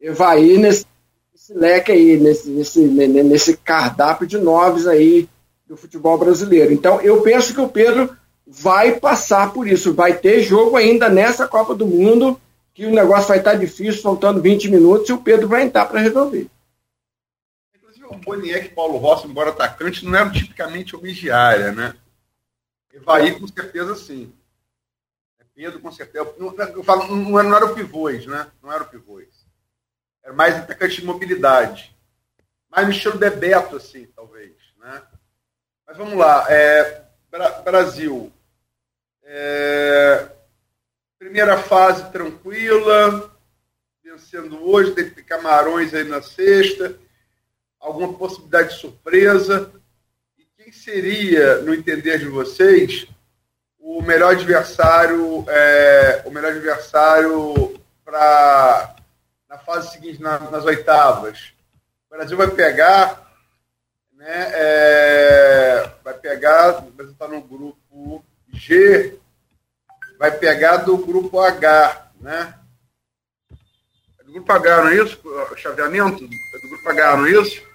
Evair nesse, nesse leque aí, nesse, nesse, nesse cardápio de noves aí do futebol brasileiro. Então, eu penso que o Pedro vai passar por isso. Vai ter jogo ainda nessa Copa do Mundo que o negócio vai estar difícil, faltando 20 minutos, e o Pedro vai entrar para resolver. O Boniek Paulo Rossi, embora atacante, não eram tipicamente homens de área, né? Evaí, com certeza, sim. É, Pedro, com certeza. Não, eu falo, não, não era o pivôs, né? Não era o pivôs. Era mais atacante de mobilidade. Mais no estilo Bebeto, assim, talvez, né? Mas vamos lá. É, Brasil. É, Primeira fase tranquila, vencendo hoje, tem Camarões aí na sexta. Alguma possibilidade de surpresa? E quem seria, no entender de vocês, o melhor adversário, é, o melhor adversário para na fase seguinte, na, nas oitavas? O Brasil vai pegar, né? É, vai pegar, o Brasil está no grupo G, vai pegar do grupo H, né? É do grupo H, não é isso? O chaveamento é do grupo H, não é isso?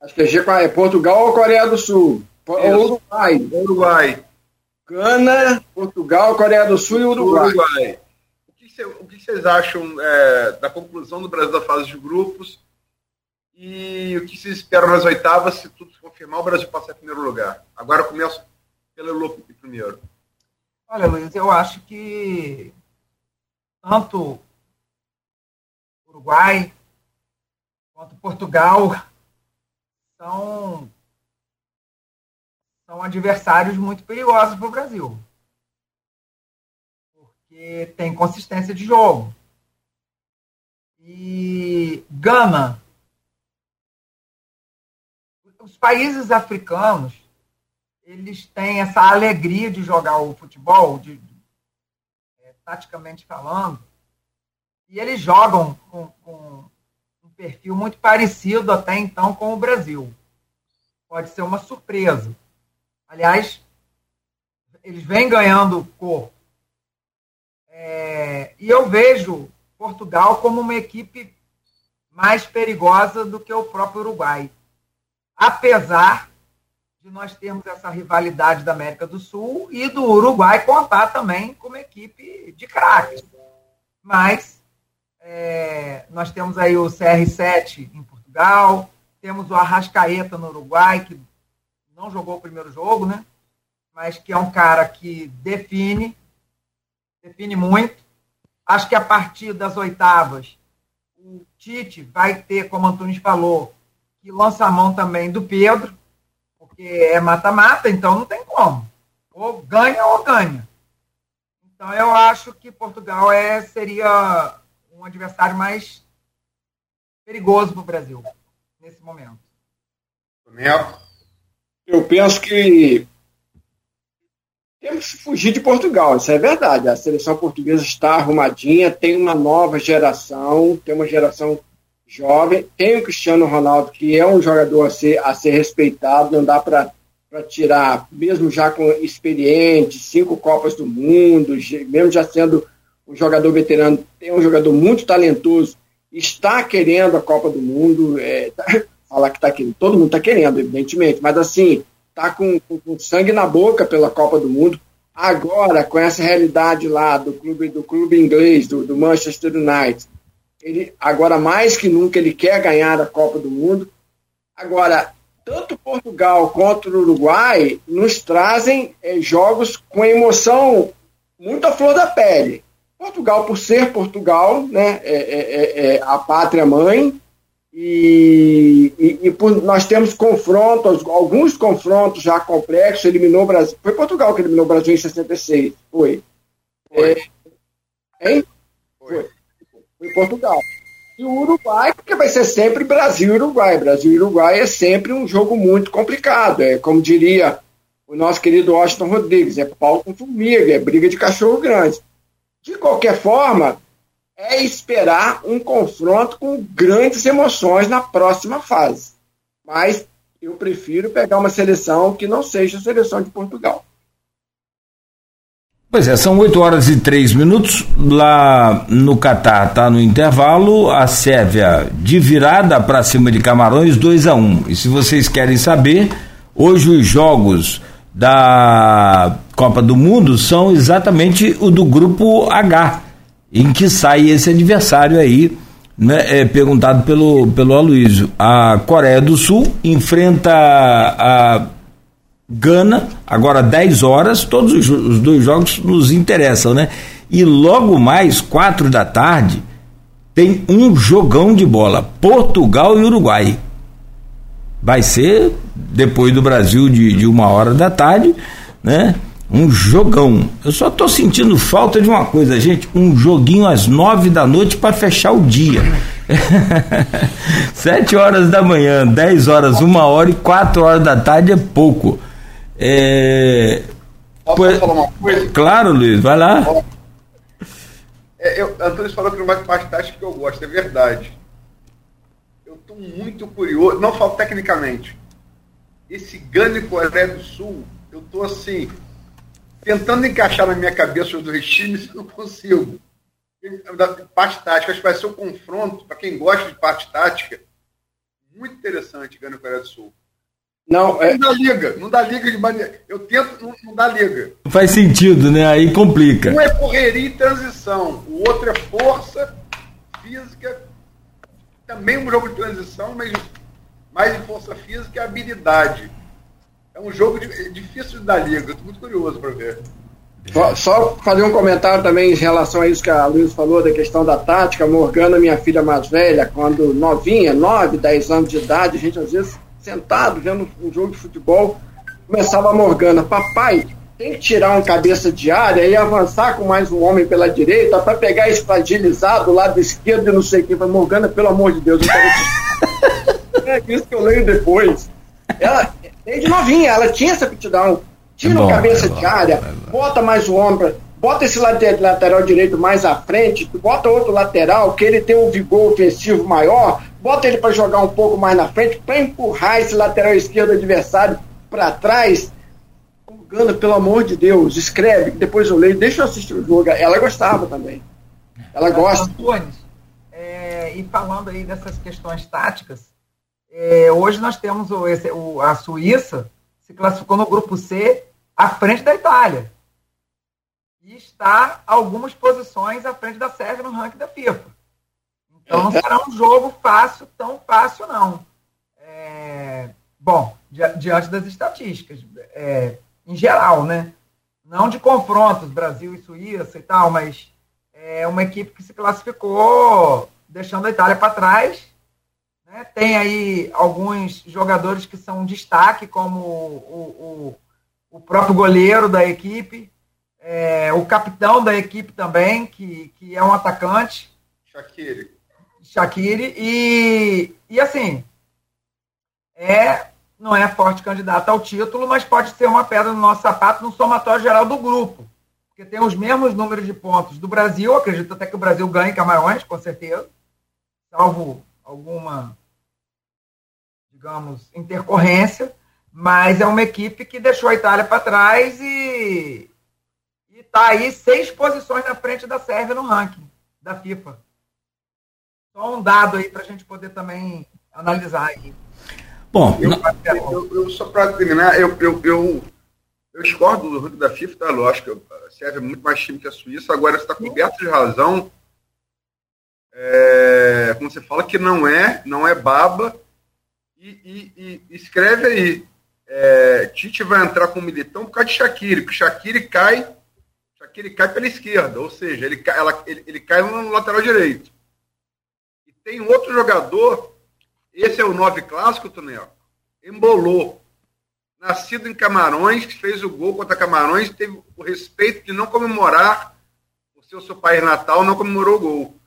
Acho que é, G, é Portugal ou Coreia do Sul? Ou Uruguai. Uruguai. Gana, Portugal, Coreia do Sul e Uruguai. Uruguai. O que, cê, o que vocês acham é, da conclusão do Brasil da fase de grupos? E o que vocês esperam nas oitavas, se tudo se confirmar, o Brasil passar em primeiro lugar? Agora eu começo pelo Lupe primeiro. Olha, Luiz, eu acho que tanto Uruguai quanto Portugal são, são adversários muito perigosos para o Brasil. Porque tem consistência de jogo. E Gana, os países africanos eles têm essa alegria de jogar o futebol, de, é, taticamente falando, e eles jogam com, com, perfil muito parecido até então com o Brasil. Pode ser uma surpresa. Aliás, eles vêm ganhando corpo. É, e eu vejo Portugal como uma equipe mais perigosa do que o próprio Uruguai. Apesar de nós termos essa rivalidade da América do Sul e do Uruguai contar também com uma equipe de craques. Mas é, nós temos aí o CR7 em Portugal, temos o Arrascaeta no Uruguai, que não jogou o primeiro jogo, né? Mas que é um cara que define, define muito. Acho que a partir das oitavas, o Tite vai ter, como o Antunes falou, que lança a mão também do Pedro, porque é mata-mata, então não tem como. Ou ganha ou ganha. Então eu acho que Portugal é, seria um adversário mais perigoso para o Brasil nesse momento. Eu penso que temos que fugir de Portugal, isso é verdade. A seleção portuguesa está arrumadinha, tem uma nova geração, tem uma geração jovem. Tem o Cristiano Ronaldo, que é um jogador a ser, a ser respeitado, não dá para tirar, mesmo já com experiente, cinco Copas do Mundo, mesmo já sendo um jogador veterano, tem um jogador muito talentoso está querendo a Copa do Mundo, é, tá, falar que está querendo, todo mundo está querendo, evidentemente, mas assim, está com, com, com, sangue na boca pela Copa do Mundo. Agora, com essa realidade lá do clube, do clube inglês, do, do Manchester United, ele, agora mais que nunca ele quer ganhar a Copa do Mundo. Agora, tanto Portugal quanto o Uruguai nos trazem é, jogos com emoção muito à flor da pele. Portugal, por ser Portugal, né, é, é, é a pátria mãe, e, e, e por, nós temos confrontos, alguns confrontos já complexos, eliminou o Brasil. Foi Portugal que eliminou o Brasil em 66, foi. Foi. É, hein? Foi. Foi Portugal. E o Uruguai, porque vai ser sempre Brasil e Uruguai. Brasil e Uruguai é sempre um jogo muito complicado. É como diria o nosso querido Washington Rodrigues, é pau com formiga, é briga de cachorro grande. De qualquer forma, é esperar um confronto com grandes emoções na próxima fase. Mas eu prefiro pegar uma seleção que não seja a seleção de Portugal. Pois é, são 8 horas e 3 minutos. Lá no Catar está no intervalo. A Sérvia de virada para cima de Camarões 2 a 1 E se vocês querem saber, hoje os jogos da Copa do Mundo são exatamente o do grupo H em que sai esse adversário aí, né, é, perguntado pelo, pelo Aloysio. A Coreia do Sul enfrenta a Gana, agora 10 horas, todos os, os dois jogos nos interessam, né? E logo mais, 4 da tarde, tem um jogão de bola, Portugal e Uruguai. Vai ser depois do Brasil de, de uma hora da tarde, né? Um jogão. Eu só tô sentindo falta de uma coisa, gente. Um joguinho às nove da noite para fechar o dia. Sete horas da manhã, dez horas, uma hora e quatro horas da tarde é pouco. É... Posso falar uma coisa? Claro, Luiz, vai lá. É, eu, Antônio falou que não vai mais tática que eu gosto, é verdade. Eu estou muito curioso, não falo tecnicamente. Esse Gana e Coreia do Sul, eu estou assim, tentando encaixar na minha cabeça os dois times, eu não consigo. Parte tática, acho que vai ser um confronto, para quem gosta de parte tática, muito interessante, Gana Coreia do Sul. Não, é... não dá liga, não dá liga de maneira. Eu tento, não, não dá liga. Não faz sentido, né? Aí complica. Um é correria e transição, o outro é força física, também um jogo de transição, mas mais em força física e habilidade. É um jogo difícil da liga, estou muito curioso para ver. Só fazer um comentário também em relação a isso que a Luiz falou, da questão da tática. Morgana, minha filha mais velha, quando novinha, 9, 10 anos de idade, a gente às vezes sentado vendo um jogo de futebol, começava a Morgana, papai, tem que tirar um cabeça de área e avançar com mais um homem pela direita para pegar esse fragilizado do lado esquerdo e não sei o que. Morgana, pelo amor de Deus, eu é isso que eu leio depois. Ela, desde novinha, ela tinha essa aptidão. Tira é bom, cabeça é bom, de área, é bota mais o ombro, bota esse lateral direito mais à frente, bota outro lateral, que ele tem um vigor ofensivo maior, bota ele para jogar um pouco mais na frente, para empurrar esse lateral esquerdo adversário para trás. Gana, pelo amor de Deus, escreve, depois eu leio, deixa eu assistir o jogo. Ela gostava também. Ela gosta. Antônio, é, e falando aí dessas questões táticas, é, hoje nós temos o, esse, o, a Suíça se classificou no grupo C à frente da Itália. E está algumas posições à frente da Sérvia no ranking da FIFA. Então não será um jogo fácil, tão fácil não. É, bom, di diante das estatísticas, é, em geral, né? Não de confrontos, Brasil e Suíça e tal, mas é uma equipe que se classificou deixando a Itália para trás né? Tem aí alguns jogadores que são destaque, como o, o, o próprio goleiro da equipe, é, o capitão da equipe também, que, que é um atacante. Shaqiri. Shaqiri. E, e assim, é, não é forte candidato ao título, mas pode ser uma pedra no nosso sapato no somatório geral do grupo. Porque tem os mesmos números de pontos do Brasil, acredito até que o Brasil ganhe Camarões, com certeza, salvo alguma, digamos, intercorrência, mas é uma equipe que deixou a Itália para trás e está aí seis posições na frente da Sérvia no ranking da FIFA. Só um dado aí para a gente poder também analisar aí. Bom, eu, eu, eu só para terminar, eu, eu, eu, eu discordo do ranking da FIFA, tá? Lógico, serve muito mais time que a Suíça. Agora está coberto de razão. É, como você fala, que não é, não é baba. E, e, e escreve aí. É, Tite vai entrar com o Militão por causa de Shaqiri, porque Shaqiri cai, Shaqiri cai pela esquerda, ou seja, ele, ela, ele, ele cai no lateral direito. E tem outro jogador, esse é o nove clássico, Tonel, embolou nascido em Camarões, que fez o gol contra Camarões, teve o respeito de não comemorar o seu, seu país natal, não comemorou o gol.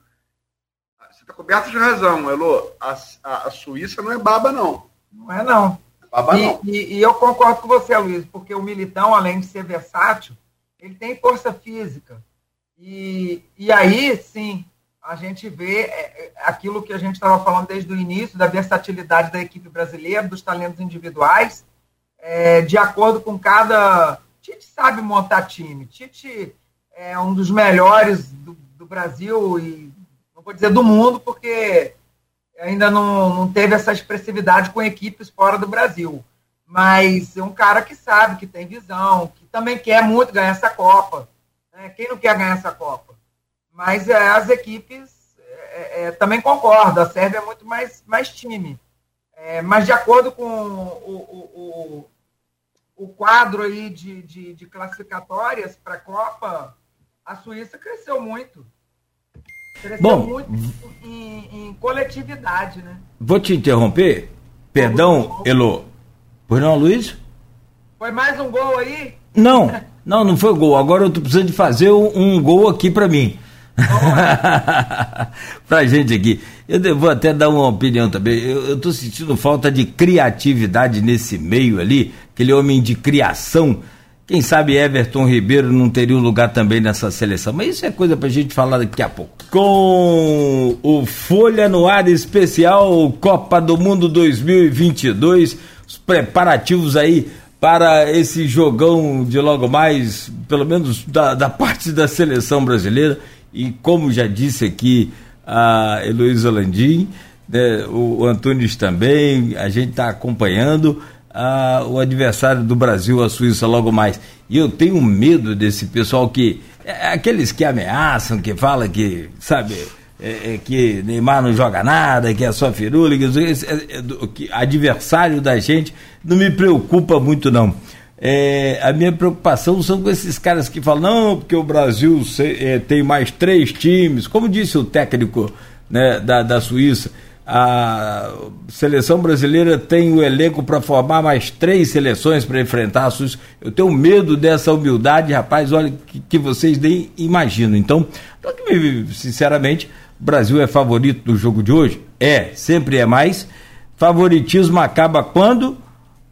Você está coberto de razão, Elô. A, a, a, Suíça não é baba, não. Não é, não. É baba, e, não. E, e, eu concordo com você, Luiz, porque o Militão, além de ser versátil, ele tem força física. E, e aí, sim, a gente vê é, é, aquilo que a gente estava falando desde o início, da versatilidade da equipe brasileira, dos talentos individuais, é, de acordo com cada. Tite sabe montar time. Tite é um dos melhores do, do Brasil e não vou dizer do mundo, porque ainda não, não teve essa expressividade com equipes fora do Brasil. Mas é um cara que sabe, que tem visão, que também quer muito ganhar essa Copa. Né? Quem não quer ganhar essa Copa? Mas é, as equipes é, é, também concordam, a Sérvia é muito mais, mais time. É, mas de acordo com o, o, o quadro aí de, de, de classificatórias para a Copa, a Suíça cresceu muito. Cresceu Bom, muito em, em, coletividade, né? Vou te interromper. Perdão, Elo. Pois não, Luiz? Foi mais um gol aí? Não, não, não foi gol. Agora eu tô precisando de fazer um, um gol aqui para mim. pra gente aqui. Eu vou até dar uma opinião também. Eu, estou sentindo falta de criatividade nesse meio ali, aquele homem de criação. Quem sabe Everton Ribeiro não teria um lugar também nessa seleção. Mas isso é coisa pra gente falar daqui a pouco. Com o Folha no Ar Especial Copa do Mundo 2022, os preparativos aí para esse jogão de logo mais, pelo menos da, da parte da seleção brasileira e como já disse aqui a Heloísa Landim, né, o, Antunes também, a gente está acompanhando a, o adversário do Brasil, a Suíça, logo mais. E eu tenho medo desse pessoal que. É, aqueles que ameaçam, que falam que, sabe, é, é, que Neymar não joga nada, que é só firula, que, é, é, que adversário da gente, não me preocupa muito não. É, a minha preocupação são com esses caras que falam, não, porque o Brasil é, tem mais três times, como disse o técnico né, da, da Suíça, a seleção brasileira tem o elenco para formar mais três seleções para enfrentar a Suíça. Eu tenho medo dessa humildade, rapaz, olha, que, que vocês nem imaginam. Então, sinceramente, o Brasil é favorito do jogo de hoje? É, sempre é mais. Favoritismo acaba quando?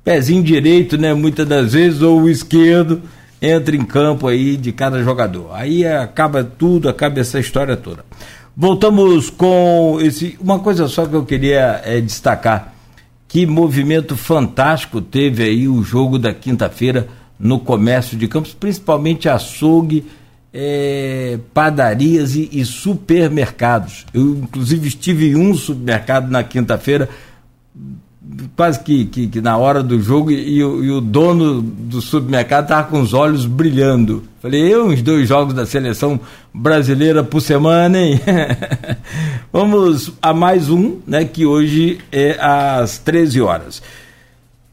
pezinho direito, né, muitas das vezes, ou o esquerdo, entra em campo aí de cada jogador. Aí acaba tudo, acaba essa história toda. Voltamos com esse. Uma coisa só que eu queria é, destacar. Que movimento fantástico teve aí o jogo da quinta-feira no comércio de campos, principalmente açougue, é, padarias e, e, supermercados. Eu, inclusive, estive em um supermercado na quinta-feira quase que, que, que, na hora do jogo e, e, o, dono do supermercado estava com os olhos brilhando. Falei, eu, uns dois jogos da seleção brasileira por semana, hein? Vamos a mais um, né? Que hoje é às 13 horas.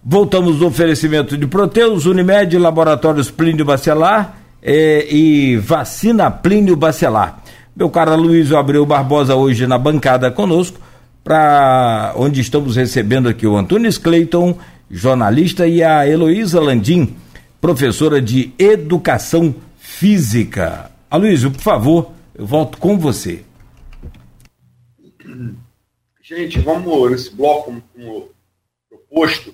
Voltamos do oferecimento de Proteus, Unimed, Laboratórios Plínio Bacelar é, e Vacina Plínio Bacelar. Meu caro Luiz Abreu Barbosa hoje na bancada conosco para onde estamos recebendo aqui o Antunes Cleiton, jornalista, e a Heloísa Landim, professora de Educação Física. Aloysio, por favor, eu volto com você. Gente, vamos nesse bloco, como proposto,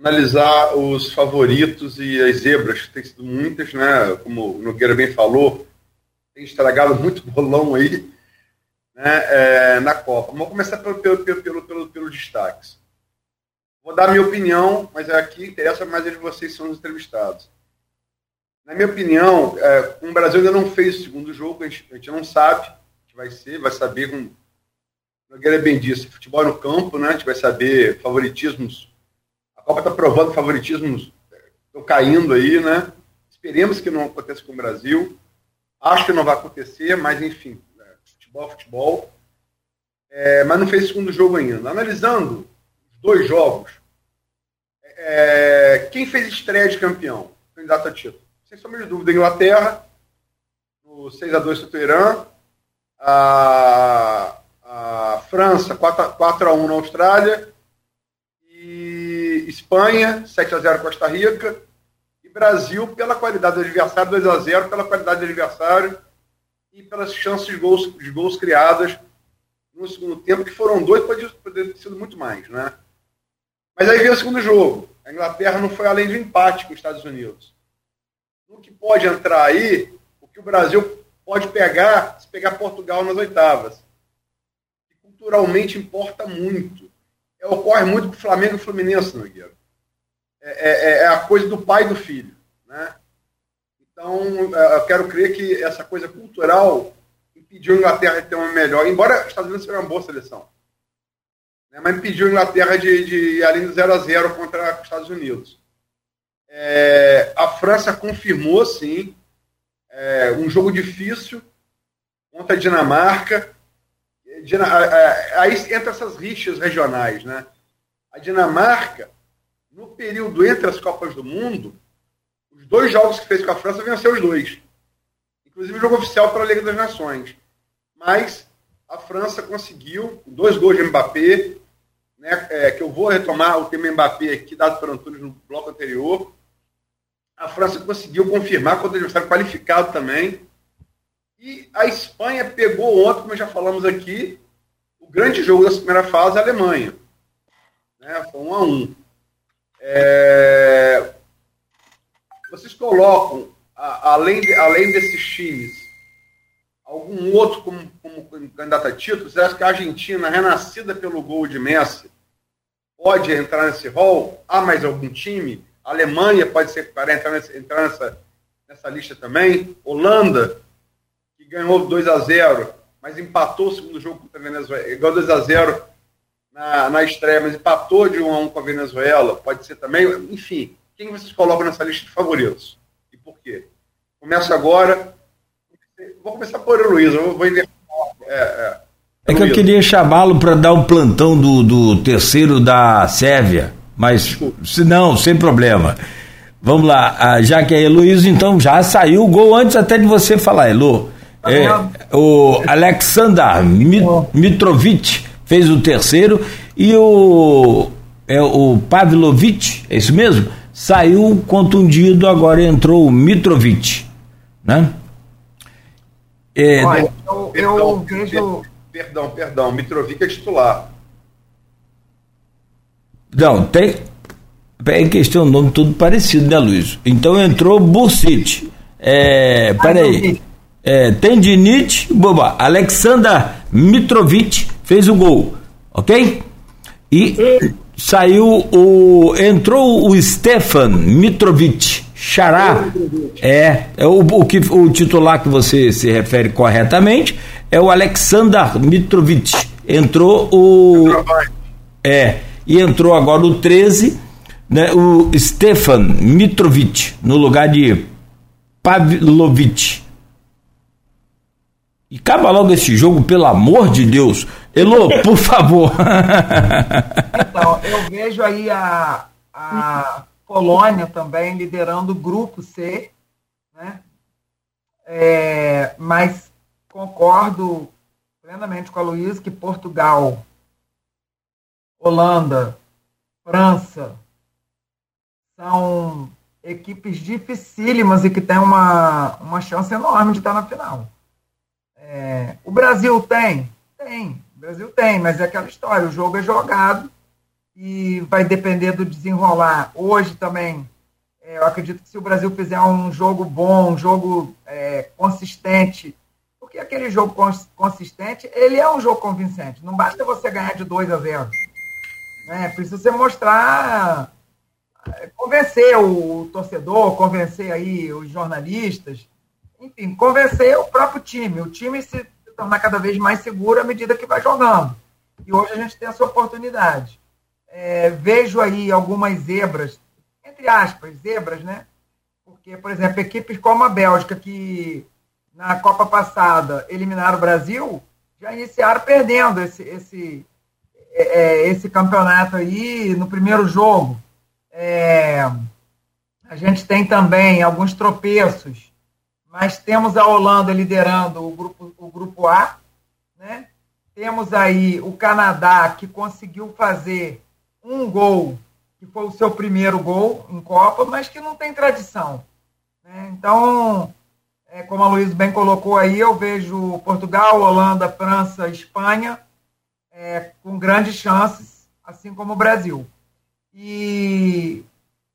analisar os favoritos e as zebras, que tem sido muitas, né? Como o Nogueira bem falou, tem estragado muito bolão aí né, é, na Copa. Vamos começar pelo, pelo, pelo, pelo, pelos destaques. Vou dar minha opinião, mas aqui interessa mais de vocês são os entrevistados. Na minha opinião, é, o Brasil ainda não fez o segundo jogo, a gente, a gente não sabe o que vai ser, vai saber com, Nogueira bem disse, futebol no campo, né? A gente vai saber favoritismos. A Copa está provando favoritismos estão caindo aí, né? Esperemos que não aconteça com o Brasil. Acho que não vai acontecer, mas enfim? Futebol, futebol. É, mas não fez segundo jogo ainda. Analisando os dois jogos, é, quem fez estreia de campeão, candidato a título? Sem sombra de dúvida, Inglaterra, no 6x2 contra o Irã, a, a França 4x1 na Austrália, e Espanha 7x0 Costa Rica, e Brasil pela qualidade do adversário 2x0, pela qualidade do adversário e pelas chances de gols, de gols criadas no segundo tempo, que foram dois, pode ter sido muito mais, né? Mas aí veio o segundo jogo. A Inglaterra não foi além um empate com os Estados Unidos. O que pode entrar aí, o que o Brasil pode pegar, se pegar Portugal nas oitavas. Que culturalmente importa muito. É, ocorre muito com o Flamengo e o Fluminense, Nogueira. É, é, é, a coisa do pai e do filho. Né? Então, é, eu quero crer que essa coisa cultural impediu a Inglaterra de ter uma melhor, embora os Estados Unidos seja uma boa seleção. Né? Mas impediu a Inglaterra de, de ir além do 0 a 0 contra os Estados Unidos. É, a França confirmou, sim, é, um jogo difícil contra a Dinamarca. Aí entra essas rixas regionais. Né? A Dinamarca, no período entre as Copas do Mundo, os dois jogos que fez com a França venceu os dois. Inclusive o jogo oficial para a Liga das Nações mas a França conseguiu dois gols de Mbappé, né, é, que eu vou retomar o tema Mbappé aqui, dado por Antunes no bloco anterior. A França conseguiu confirmar contra o adversário qualificado também. E a Espanha pegou ontem, como já falamos aqui, o grande jogo da primeira fase, a Alemanha. Né, foi um a um. É... Vocês colocam, além, de, além desses times, algum outro como, como candidato a título? Você acha que a Argentina, renascida pelo gol de Messi, pode entrar nesse rol? Há mais algum time? A Alemanha pode ser para entrar, nessa, entrar nessa, nessa lista também? Holanda, que ganhou 2 a 0 mas empatou o segundo jogo contra a Venezuela, igual 2 a 0 na, na estreia, mas empatou de 1 a 1 com a Venezuela, pode ser também. Enfim, quem vocês colocam nessa lista de favoritos? E por quê? Começa agora Vou começar por o Luiz, eu vou inverter. É, é. é que eu queria chamá-lo para dar um plantão do, do terceiro da Sérvia, mas se não, sem problema. Vamos lá, ah, já que é Heloísa, então já saiu o gol antes até de você falar, Elo. Tá é, o Alexander Mitrovic fez o terceiro e o, é, o Pavlovic, é isso mesmo? Saiu contundido, agora entrou o Mitrovic, né? É, Olha, eu, eu perdão, vejo. Perdão, perdão, Mitrovic é titular. Não, tem. Em questão, nome tudo parecido, né, Luiz? Então entrou Bursit. É, peraí. É, Tendinite, boba. Alexander Mitrovic fez o gol, ok? E saiu o. Entrou o Stefan Mitrovic Xará é, é o, o, que, o titular que você se refere corretamente é o Alexander Mitrovic. Entrou o. É, e entrou agora o 13, né, o Stefan Mitrovic, no lugar de Pavlovic. E acaba logo esse jogo, pelo amor de Deus. Elô, por favor. então, eu vejo aí a, a Polônia também liderando o grupo C, né? É, mas concordo plenamente com a Luísa que Portugal, Holanda, França são equipes dificílimas e que têm uma, uma chance enorme de estar na final. É, o Brasil tem? Tem. O Brasil tem, mas é aquela história, o jogo é jogado e vai depender do desenrolar. Hoje também, é, eu acredito que se o Brasil fizer um jogo bom, um jogo é, consistente, porque aquele jogo consistente, ele é um jogo convincente. Não basta você ganhar de 2 a 0. Né? Precisa você mostrar, é, convencer o torcedor, convencer aí os jornalistas, enfim, convencer o próprio time. O time se tornar cada vez mais seguro à medida que vai jogando. E hoje a gente tem essa oportunidade. É, vejo aí algumas zebras, entre aspas, zebras, né? Porque, por exemplo, equipes como a Bélgica, que na Copa passada eliminaram o Brasil, já iniciaram perdendo esse, esse, é, é esse campeonato aí no primeiro jogo. É, a gente tem também alguns tropeços, mas temos a Holanda liderando o grupo, o grupo A, né? Temos aí o Canadá, que conseguiu fazer um gol, que foi o seu primeiro gol em Copa, mas que não tem tradição. Né? Então, é, como a Luiz bem colocou aí, eu vejo Portugal, Holanda, França, Espanha é, com grandes chances, assim como o Brasil. E,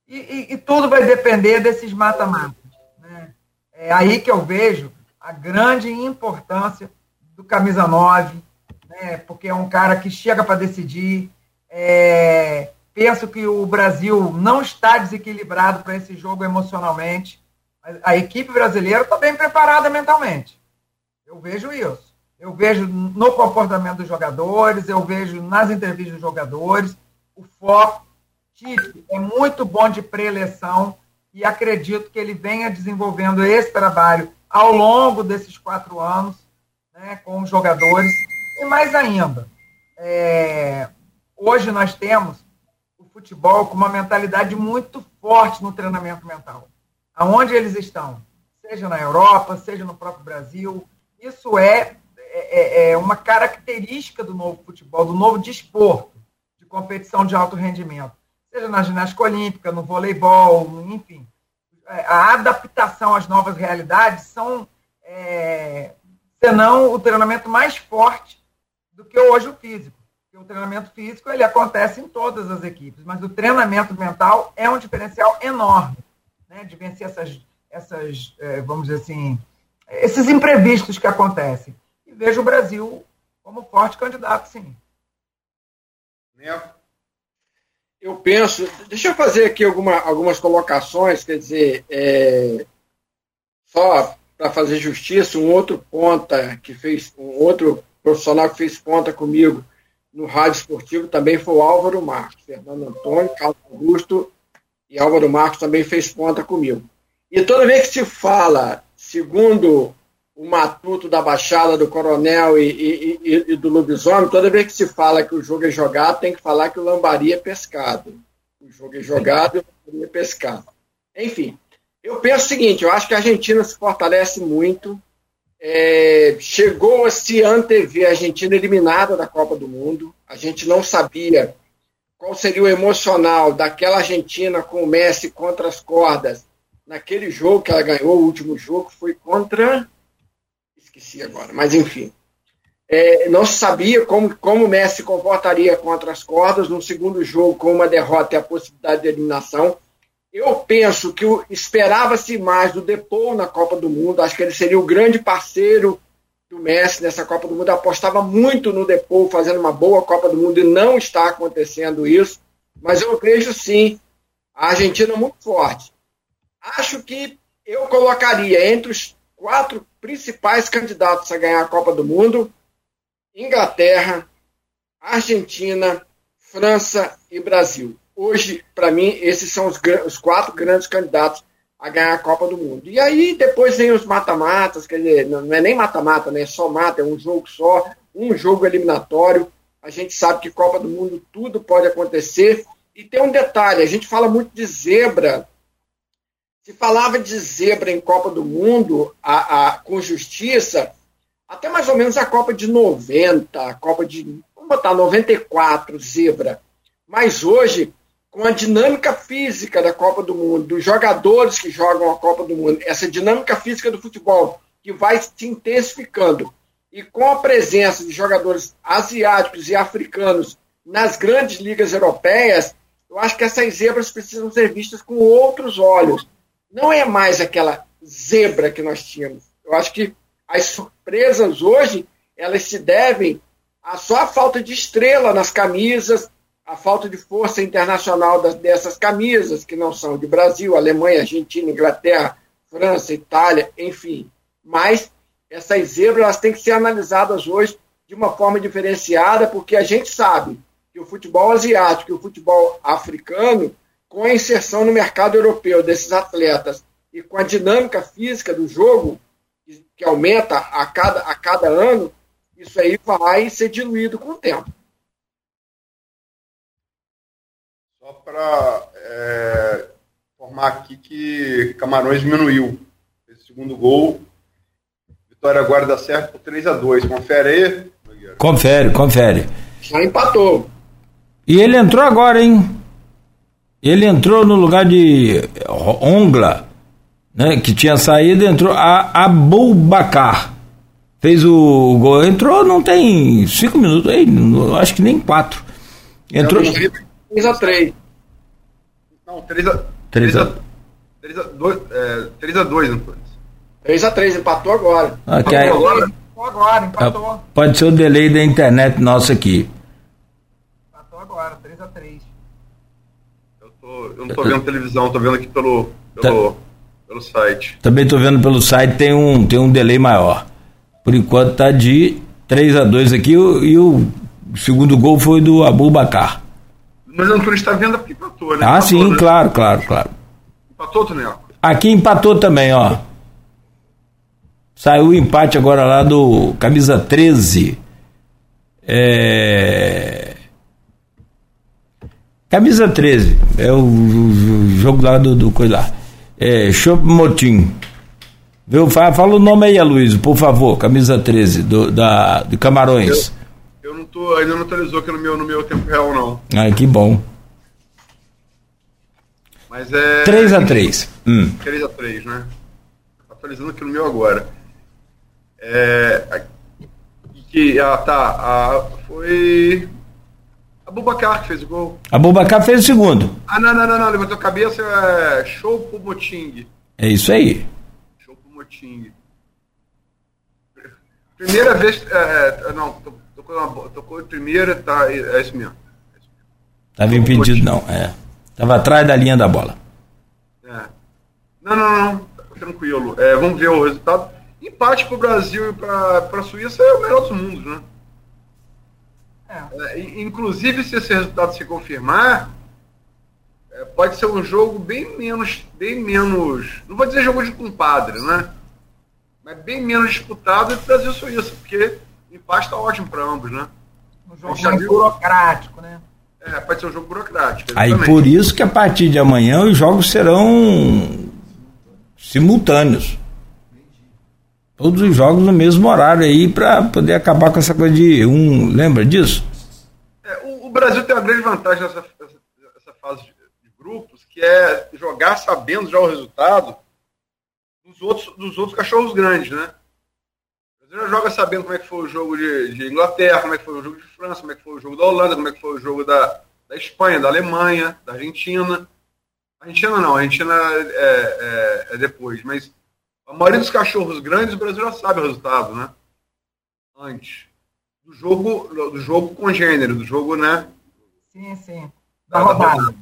e, e tudo vai depender desses mata-matas. É aí que eu vejo a grande importância do camisa 9, né? porque é um cara que chega para decidir. É, penso que o Brasil não está desequilibrado para esse jogo emocionalmente a equipe brasileira está bem preparada mentalmente. Eu vejo isso. Eu vejo no comportamento dos jogadores, eu vejo nas entrevistas dos jogadores, o foco. Tite é muito bom de pré-eleição e acredito que ele venha desenvolvendo esse trabalho ao longo desses quatro anos né, com os jogadores. E mais ainda, é, hoje nós temos o futebol com uma mentalidade muito forte no treinamento mental aonde eles estão, seja na Europa, seja no próprio Brasil. Isso é, é, é, uma característica do novo futebol, do novo desporto de competição de alto rendimento, seja na ginástica olímpica, no voleibol, enfim. A adaptação às novas realidades são, é, senão, o treinamento mais forte do que hoje o físico. o treinamento físico ele acontece em todas as equipes, mas o treinamento mental é um diferencial enorme né, de vencer essas, essas é, vamos dizer assim, esses imprevistos que acontecem. E vejo o Brasil como forte candidato, sim. Eu penso, deixa eu fazer aqui alguma, algumas colocações, quer dizer, é, só para fazer justiça, um outro ponta que fez, um outro profissional que fez ponta comigo no rádio esportivo também foi o Álvaro Marques, Fernando Antônio, Carlos Augusto e Álvaro Marcos também fez ponta comigo. E toda vez que se fala, segundo o matuto da Baixada, do Coronel e, e, e, e, do Lobisomem, toda vez que se fala que o jogo é jogado, tem que falar que o lambari é pescado. O jogo é jogado e o lambari é pescado. Enfim, eu penso o seguinte, eu acho que a Argentina se fortalece muito, é, chegou a se antever a Argentina eliminada da Copa do Mundo, a gente não sabia qual seria o emocional daquela Argentina com o Messi contra as cordas naquele jogo que ela ganhou, o último jogo foi contra. Esqueci agora, mas enfim. É, não se sabia como, como o Messi se comportaria contra as cordas no segundo jogo, com uma derrota e a possibilidade de eliminação. Eu penso que esperava-se mais do Depou na Copa do Mundo, acho que ele seria o grande parceiro do Messi nessa Copa do Mundo. apostava muito no Depou fazendo uma boa Copa do Mundo e não está acontecendo isso. Mas eu vejo sim a Argentina muito forte. Acho que eu colocaria entre os quatro principais candidatos a ganhar a Copa do Mundo Inglaterra, Argentina, França e Brasil. Hoje, para mim, esses são os, os quatro grandes candidatos a ganhar a Copa do Mundo. E aí depois vem os mata-matas, quer dizer, não é nem mata-mata, né? É só mata, é um jogo só, um jogo eliminatório. A gente sabe que Copa do Mundo tudo pode acontecer. E tem um detalhe, a gente fala muito de zebra. Se falava de zebra em Copa do Mundo a, a, com justiça, até mais ou menos a Copa de 90, a Copa de, vamos botar 94, zebra. Mas hoje com a dinâmica física da Copa do Mundo, dos jogadores que jogam a Copa do Mundo, essa dinâmica física do futebol que vai se intensificando, e com a presença de jogadores asiáticos e africanos nas grandes ligas europeias, eu acho que essas zebras precisam ser vistas com outros olhos. Não é mais aquela zebra que nós tínhamos. Eu acho que as surpresas hoje elas se devem a só a falta de estrela nas camisas, a falta de força internacional das, dessas camisas, que não são de Brasil, Alemanha, Argentina, Inglaterra, França, Itália, enfim. Mas essas zebras elas têm que ser analisadas hoje de uma forma diferenciada, porque a gente sabe que o futebol asiático e o futebol africano, com a inserção no mercado europeu desses atletas e com a dinâmica física do jogo, que aumenta a cada, a cada ano, isso aí vai ser diluído com o tempo. Só para é, informar aqui que Camarões diminuiu. Esse segundo gol, Vitória agora dá certo por 3 a 2 Confere aí. Confere, confere. Já empatou. E ele entrou agora, hein? Ele entrou no lugar de Ongla, né, que tinha saído, entrou a Abubakar. Fez o gol, entrou, não tem cinco minutos, aí, acho que nem quatro. Entrou. 3x3. Não, 3x3. 3x2, é, 3x2, não foi? 3x3, empatou agora. Ah, que aí, Empatou agora, empatou. Ah, pode ser o delay da internet nossa aqui. Empatou agora, 3x3. Eu, tô, eu não tô vendo televisão, tô vendo aqui pelo, pelo, Tá. pelo site. Também tô vendo pelo site, tem um, tem um delay maior. Por enquanto tá de 3 a 2 aqui e o segundo gol foi do Abubakar. Mas o Antunes está vendo porque empatou, né? Ah, Empatou, sim, né? claro, claro, claro. Empatou, Tonel? Aqui empatou também, ó. Saiu o empate agora lá do camisa 13. É... Camisa 13. É o, o- jogo lá do, do coisa lá. É, Chopp Motim. Viu? Fala, fala o nome aí, Aloysio, por favor. Camisa 13, do, da, de Camarões. Eu não tô, ainda não atualizou aqui no meu, no meu tempo real, não. Ai, que bom. Mas é. 3 a 3 Hum. 3x3, né? Atualizando aqui no meu agora. É. Que, ah, tá. A, foi. A Bubacar que fez o gol. Abubakar fez o segundo. Ah, não, não, não, não. Levantou a cabeça. É, show pro Moting. É isso aí. Show pro Moting. Primeira vez. É, é, não, to- tocou, bo- tocou primeira, tá. É isso mesmo. Tava impedido, não. É. Tava atrás da linha da bola. É. Não, não, não. Tranquilo. É, vamos ver o resultado. Empate pro Brasil e pra, pra Suíça é o melhor dos mundos, né? É. É, in- inclusive, se esse resultado se confirmar, é, pode ser um jogo bem menos, bem menos, não vou dizer jogo de compadre, né? Mas bem menos disputado entre Brasil e Suíça, porque o empate está ótimo para ambos, né? Um jogo Já mais viu? burocrático, né? É, pode ser um jogo burocrático. Aí exatamente. por isso que a partir de amanhã os jogos serão simultâneos. Todos os jogos no mesmo horário aí para poder acabar com essa coisa de um. Lembra disso? É, o, o Brasil tem uma grande vantagem nessa, nessa, nessa fase de, de grupos, que é jogar sabendo já o resultado dos outros, dos outros cachorros grandes, né? O Brasil já joga sabendo como é que foi o jogo de, de Inglaterra, como é que foi o jogo de França, como é que foi o jogo da Holanda, como é que foi o jogo da, da Espanha, da Alemanha, da Argentina. Argentina não, a Argentina é, é, é depois, mas a maioria dos cachorros grandes o Brasil já sabe o resultado, né? Antes do jogo, do jogo congênero, do jogo, né? Sim, sim. Da Da- da rodada. rodada.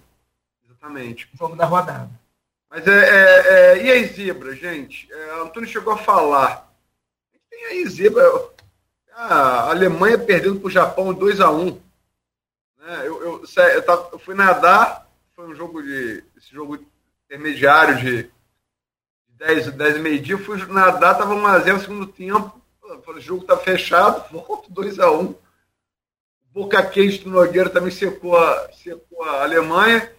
Exatamente. Jogo da rodada. Mas é, é, é, e aí, zebra, gente? É, Antônio chegou a falar. Tem aí, zebra. A Alemanha perdendo para o Japão 2x1. Né? Eu, eu, eu, eu fui nadar, foi um jogo de. Esse jogo intermediário de 10, 10 e meio dia, eu fui nadar, tava 1x0 no segundo tempo. Falei, o jogo tá fechado, volto 2x1. Boca quente do Nogueira também secou a, secou a Alemanha.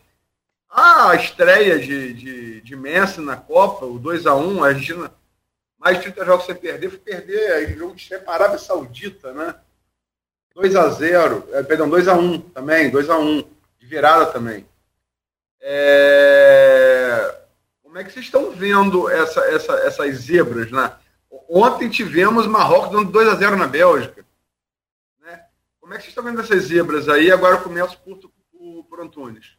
A estreia de, de, de Messi na Copa, o 2x1, a Argentina, mais de 30 jogos sem perder, foi perder aí, jogo de a Arábia Saudita, né? 2x0, é, perdão, 2x1 também, 2x1, de virada também. É, Como é que vocês estão vendo essa, essa, essas zebras, né? Ontem tivemos Marrocos dando 2x0 na Bélgica. Né? Como é que vocês estão vendo essas zebras aí? Agora eu começo por, por, por Antunes.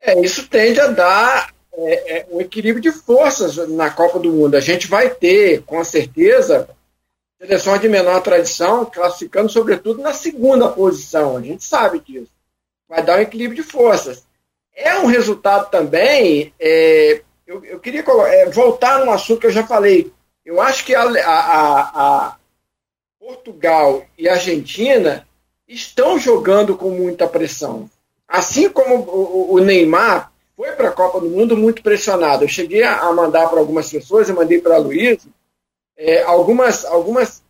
É, isso tende a dar é, é, um equilíbrio de forças na Copa do Mundo. A gente vai ter, com certeza, seleções de menor tradição classificando, sobretudo, na segunda posição. A gente sabe disso. Vai dar um equilíbrio de forças. É um resultado também. é, eu, eu queria é, voltar num assunto que eu já falei. Eu acho que a, a, a, a Portugal e Argentina estão jogando com muita pressão. Assim como o, Neymar foi para a Copa do Mundo muito pressionado. Eu cheguei a mandar para algumas pessoas, eu mandei para a Luísa, é, algumas, algumas,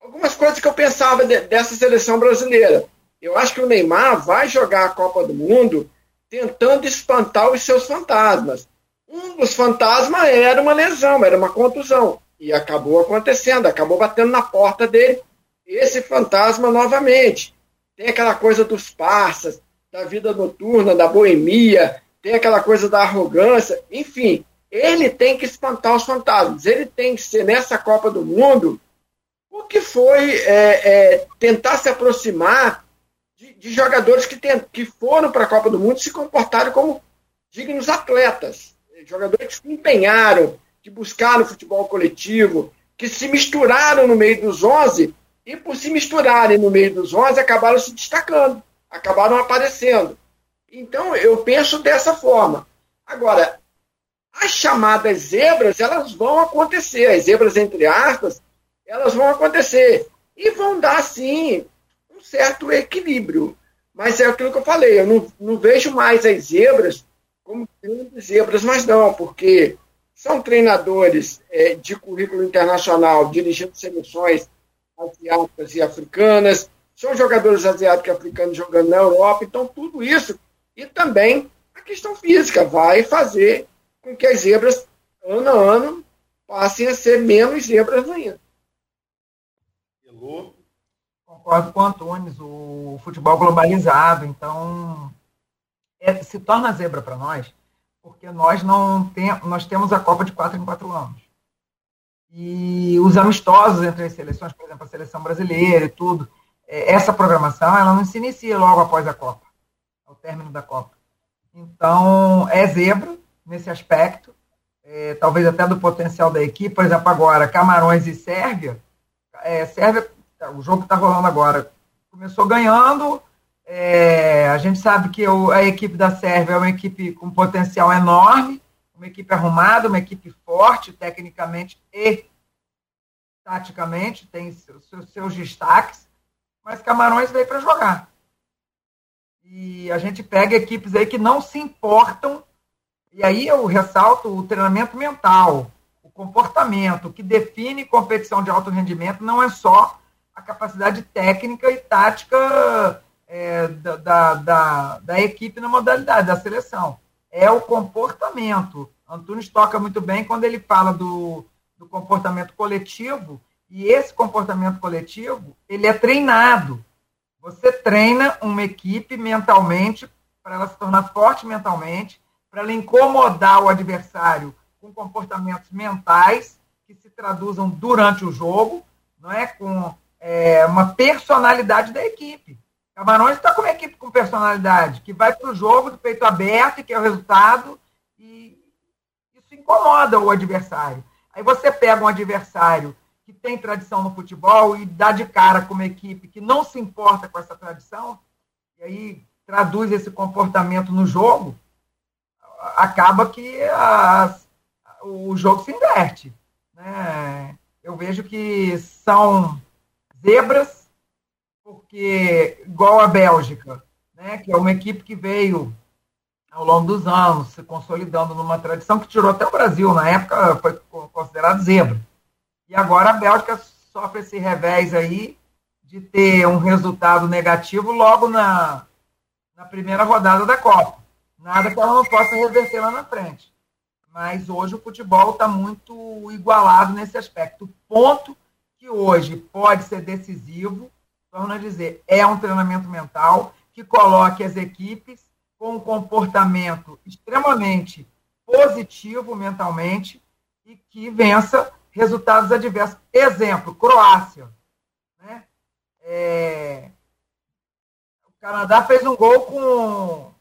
algumas coisas que eu pensava de, dessa seleção brasileira. Eu acho que o Neymar vai jogar a Copa do Mundo tentando espantar os seus fantasmas. Um dos fantasmas era uma lesão, era uma contusão. E acabou acontecendo, acabou batendo na porta dele esse fantasma novamente. Tem aquela coisa dos parças, da vida noturna, da boemia, tem aquela coisa da arrogância, enfim, ele tem que espantar os fantasmas, ele tem que ser nessa Copa do Mundo o que foi é, é, tentar se aproximar de, de jogadores que, tem, que foram para a Copa do Mundo e se comportaram como dignos atletas, jogadores que empenharam, que buscaram o futebol coletivo, que se misturaram no meio dos 11 e, por se misturarem no meio dos 11, acabaram se destacando, acabaram aparecendo. Então, eu penso dessa forma. Agora, as chamadas zebras, elas vão acontecer, as zebras entre aspas, elas vão acontecer e vão dar, sim, certo equilíbrio. Mas é aquilo que eu falei, eu não, não vejo mais as zebras como grandes zebras, mas não, porque são treinadores é, de currículo internacional dirigindo seleções asiáticas e africanas, são jogadores asiáticos e africanos jogando na Europa, então tudo isso, e também a questão física vai fazer com que as zebras, ano a ano, passem a ser menos zebras ainda. Concordo com o Antunes, o futebol globalizado, então é, se torna zebra para nós porque nós não tem, nós temos a Copa de quatro em quatro anos. E os amistosos entre as seleções, por exemplo, a seleção brasileira e tudo, é, essa programação ela não se inicia logo após a Copa, ao término da Copa. Então, é zebra nesse aspecto, é, talvez até do potencial da equipe. Por exemplo, agora, Camarões e Sérvia. É, Sérvia, o jogo que está rolando agora, começou ganhando, é, a gente sabe que o, a equipe da Sérvia é uma equipe com potencial enorme, uma equipe arrumada, uma equipe forte, tecnicamente e taticamente, tem seus, seus destaques, mas Camarões veio para jogar. E a gente pega equipes aí que não se importam, e aí eu ressalto o treinamento mental, o comportamento, que define competição de alto rendimento não é só a capacidade técnica e tática é, da, da, da, equipe na modalidade, da seleção. É o comportamento. Antunes toca muito bem quando ele fala do, do comportamento coletivo, e esse comportamento coletivo, ele é treinado. Você treina uma equipe mentalmente, para ela se tornar forte mentalmente, para ela incomodar o adversário com comportamentos mentais que se traduzam durante o jogo, não é com é, uma personalidade da equipe. Camarões está com uma equipe com personalidade, que vai para o jogo do peito aberto, que é o resultado, e isso incomoda o adversário. Aí você pega um adversário que tem tradição no futebol e dá de cara com uma equipe que não se importa com essa tradição, e aí traduz esse comportamento no jogo, acaba que o jogo se inverte. Né? Eu vejo que são zebras porque, igual a Bélgica, né, que é uma equipe que veio ao longo dos anos se consolidando numa tradição que tirou até o Brasil, na época foi considerado zebra. E agora a Bélgica sofre esse revés aí de ter um resultado negativo logo na, na primeira rodada da Copa. Nada que ela não possa reverter lá na frente. Mas hoje o futebol está muito igualado nesse aspecto. Ponto que hoje pode ser decisivo torno a dizer, é um treinamento mental que coloque as equipes com um comportamento extremamente positivo mentalmente e que vença resultados adversos. Exemplo, Croácia. Né? É... O Canadá fez um gol com...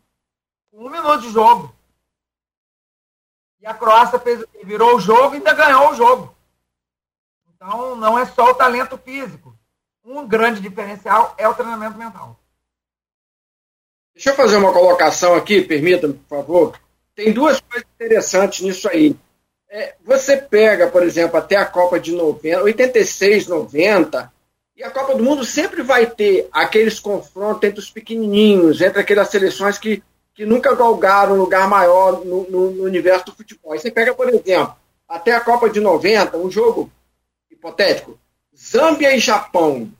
um minuto de jogo. E a Croácia fez, virou o jogo e ainda ganhou o jogo. Então, não é só o talento físico um grande diferencial é o treinamento mental. Deixa eu fazer uma colocação aqui, permita-me, por favor. Tem duas coisas interessantes nisso aí. É, você pega, por exemplo, até a Copa de 90, 86, 90, E a Copa do Mundo sempre vai ter aqueles confrontos entre os pequenininhos, entre aquelas seleções que, que nunca galgaram um lugar maior no, no, no universo do futebol. Aí você pega, por exemplo, até a Copa de 90, um jogo hipotético, Zâmbia e Japão,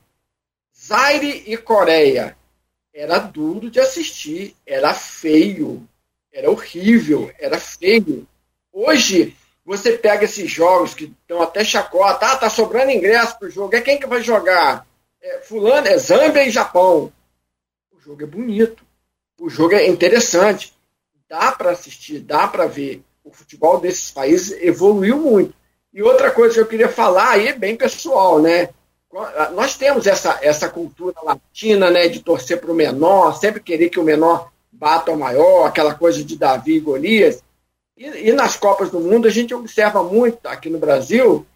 Zaire e Coreia. Era duro de assistir, era feio, era horrível, era feio. Hoje, você pega esses jogos que estão até chacota, ah, tá sobrando ingresso pro jogo, é quem que vai jogar? É, fulano, é Zâmbia e Japão. O jogo é bonito, o jogo é interessante, dá para assistir, dá para ver. O futebol desses países evoluiu muito. E outra coisa que eu queria falar aí, bem pessoal, né? Nós temos essa, essa cultura latina, né, de torcer para o menor, sempre querer que o menor bata o maior, aquela coisa de Davi e Golias. E, e, nas Copas do Mundo a gente observa muito aqui no Brasil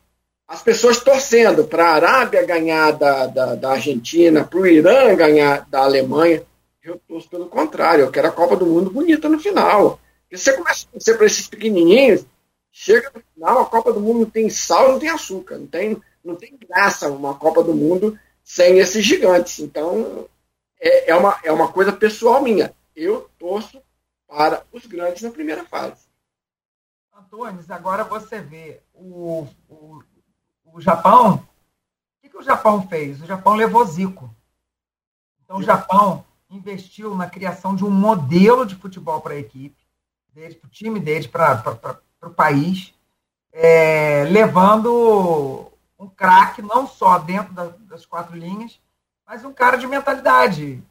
as pessoas torcendo para a Arábia ganhar da, da, da Argentina, para o Irã ganhar da Alemanha. Eu torço pelo contrário, eu quero a Copa do Mundo bonita no final. Porque você começa a torcer para esses pequenininhos, chega no final, a Copa do Mundo não tem sal, não tem açúcar, não tem, não tem graça uma Copa do Mundo sem esses gigantes. Então, é, é, uma, é uma coisa pessoal minha. Eu torço para os grandes na primeira fase. Antônio, agora você vê o, o, o Japão. O que, que o Japão fez? O Japão levou Zico. Então, o Japão investiu na criação de um modelo de futebol para a equipe, para o time deles, para o país, é, levando um craque não só dentro da, das quatro linhas, mas um cara de mentalidade.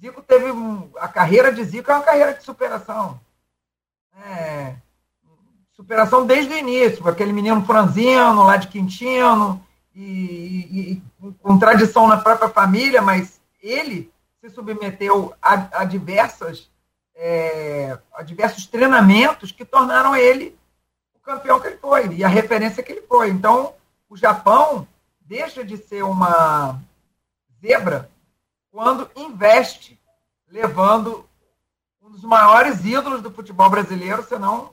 Zico teve um, a carreira de Zico é uma carreira de superação. É, superação desde o início, aquele menino franzino lá de Quintino, e, e, e, com tradição na própria família, mas ele se submeteu a, a diversas é, a diversos treinamentos que tornaram ele campeão que ele foi e a referência que ele foi. Então, o Japão deixa de ser uma zebra quando investe, levando um dos maiores ídolos do futebol brasileiro, se não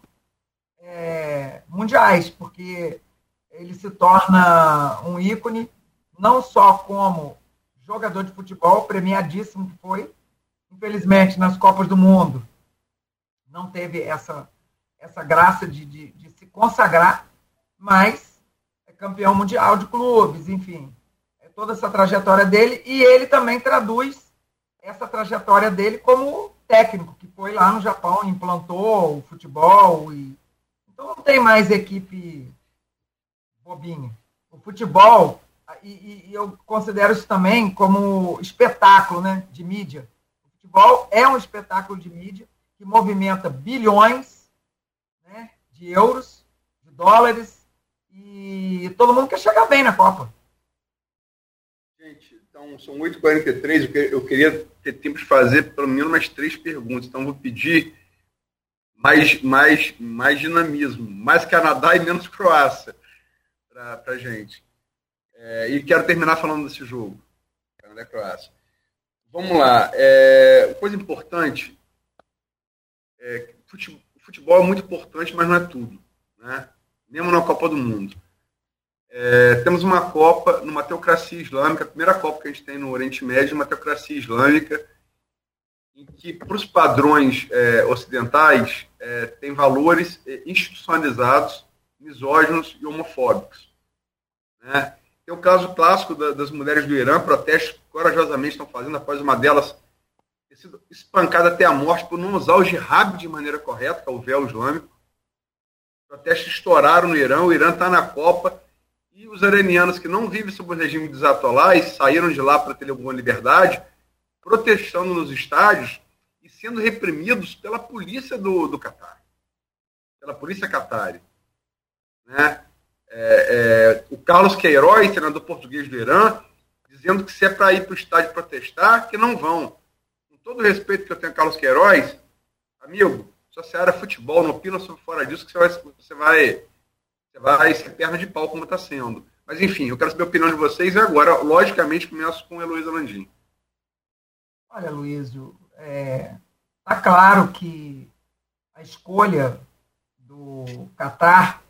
é, mundiais, porque ele se torna um ícone não só como jogador de futebol, premiadíssimo que foi, infelizmente nas Copas do Mundo não teve essa, essa graça de, de, consagrar, mas é campeão mundial de clubes, enfim, é toda essa trajetória dele, e ele também traduz essa trajetória dele como técnico, que foi lá no Japão, implantou o futebol e então não tem mais equipe bobinha. O futebol, e, e, eu considero isso também como espetáculo né, de mídia. O futebol é um espetáculo de mídia que movimenta bilhões né, de euros, dólares, e todo mundo quer chegar bem na Copa. Gente, então são 8h43, eu queria ter tempo de fazer pelo menos umas três perguntas, então vou pedir mais, mais, mais dinamismo, mais Canadá e menos Croácia para a gente. É, e quero terminar falando desse jogo, Canadá e Croácia. Vamos lá. É, coisa importante, é, futebol é muito importante, mas não é tudo. Né? Mesmo na Copa do Mundo. É, temos uma Copa numa teocracia islâmica, a primeira Copa que a gente tem no Oriente Médio, uma teocracia islâmica, em que, para os padrões é, ocidentais, é, tem valores é, institucionalizados, misóginos e homofóbicos. Né? Tem o caso clássico da, das mulheres do Irã, protestos que corajosamente estão fazendo após uma delas ter sido espancada até a morte por não usar o jihad de maneira correta, que é o véu islâmico. Protestos estouraram no Irã, o Irã está na Copa, e os iranianos que não vivem sob o regime dos atolás saíram de lá para ter alguma liberdade, protestando nos estádios e sendo reprimidos pela polícia do, do Catar, pela polícia catari. Né? É, é, o Carlos Queiroz, treinador português do Irã, dizendo que se é para ir para o estádio protestar, que não vão. Com todo o respeito que eu tenho a Carlos Queiroz, amigo, só se era futebol, não opina sobre fora disso, que você vai, você vai, você vai ser perna de pau como está sendo. Mas enfim, eu quero saber a opinião de vocês e agora, logicamente, começo com Heloísa Landim. Olha, Luísio, é, tá claro que a escolha do Catar,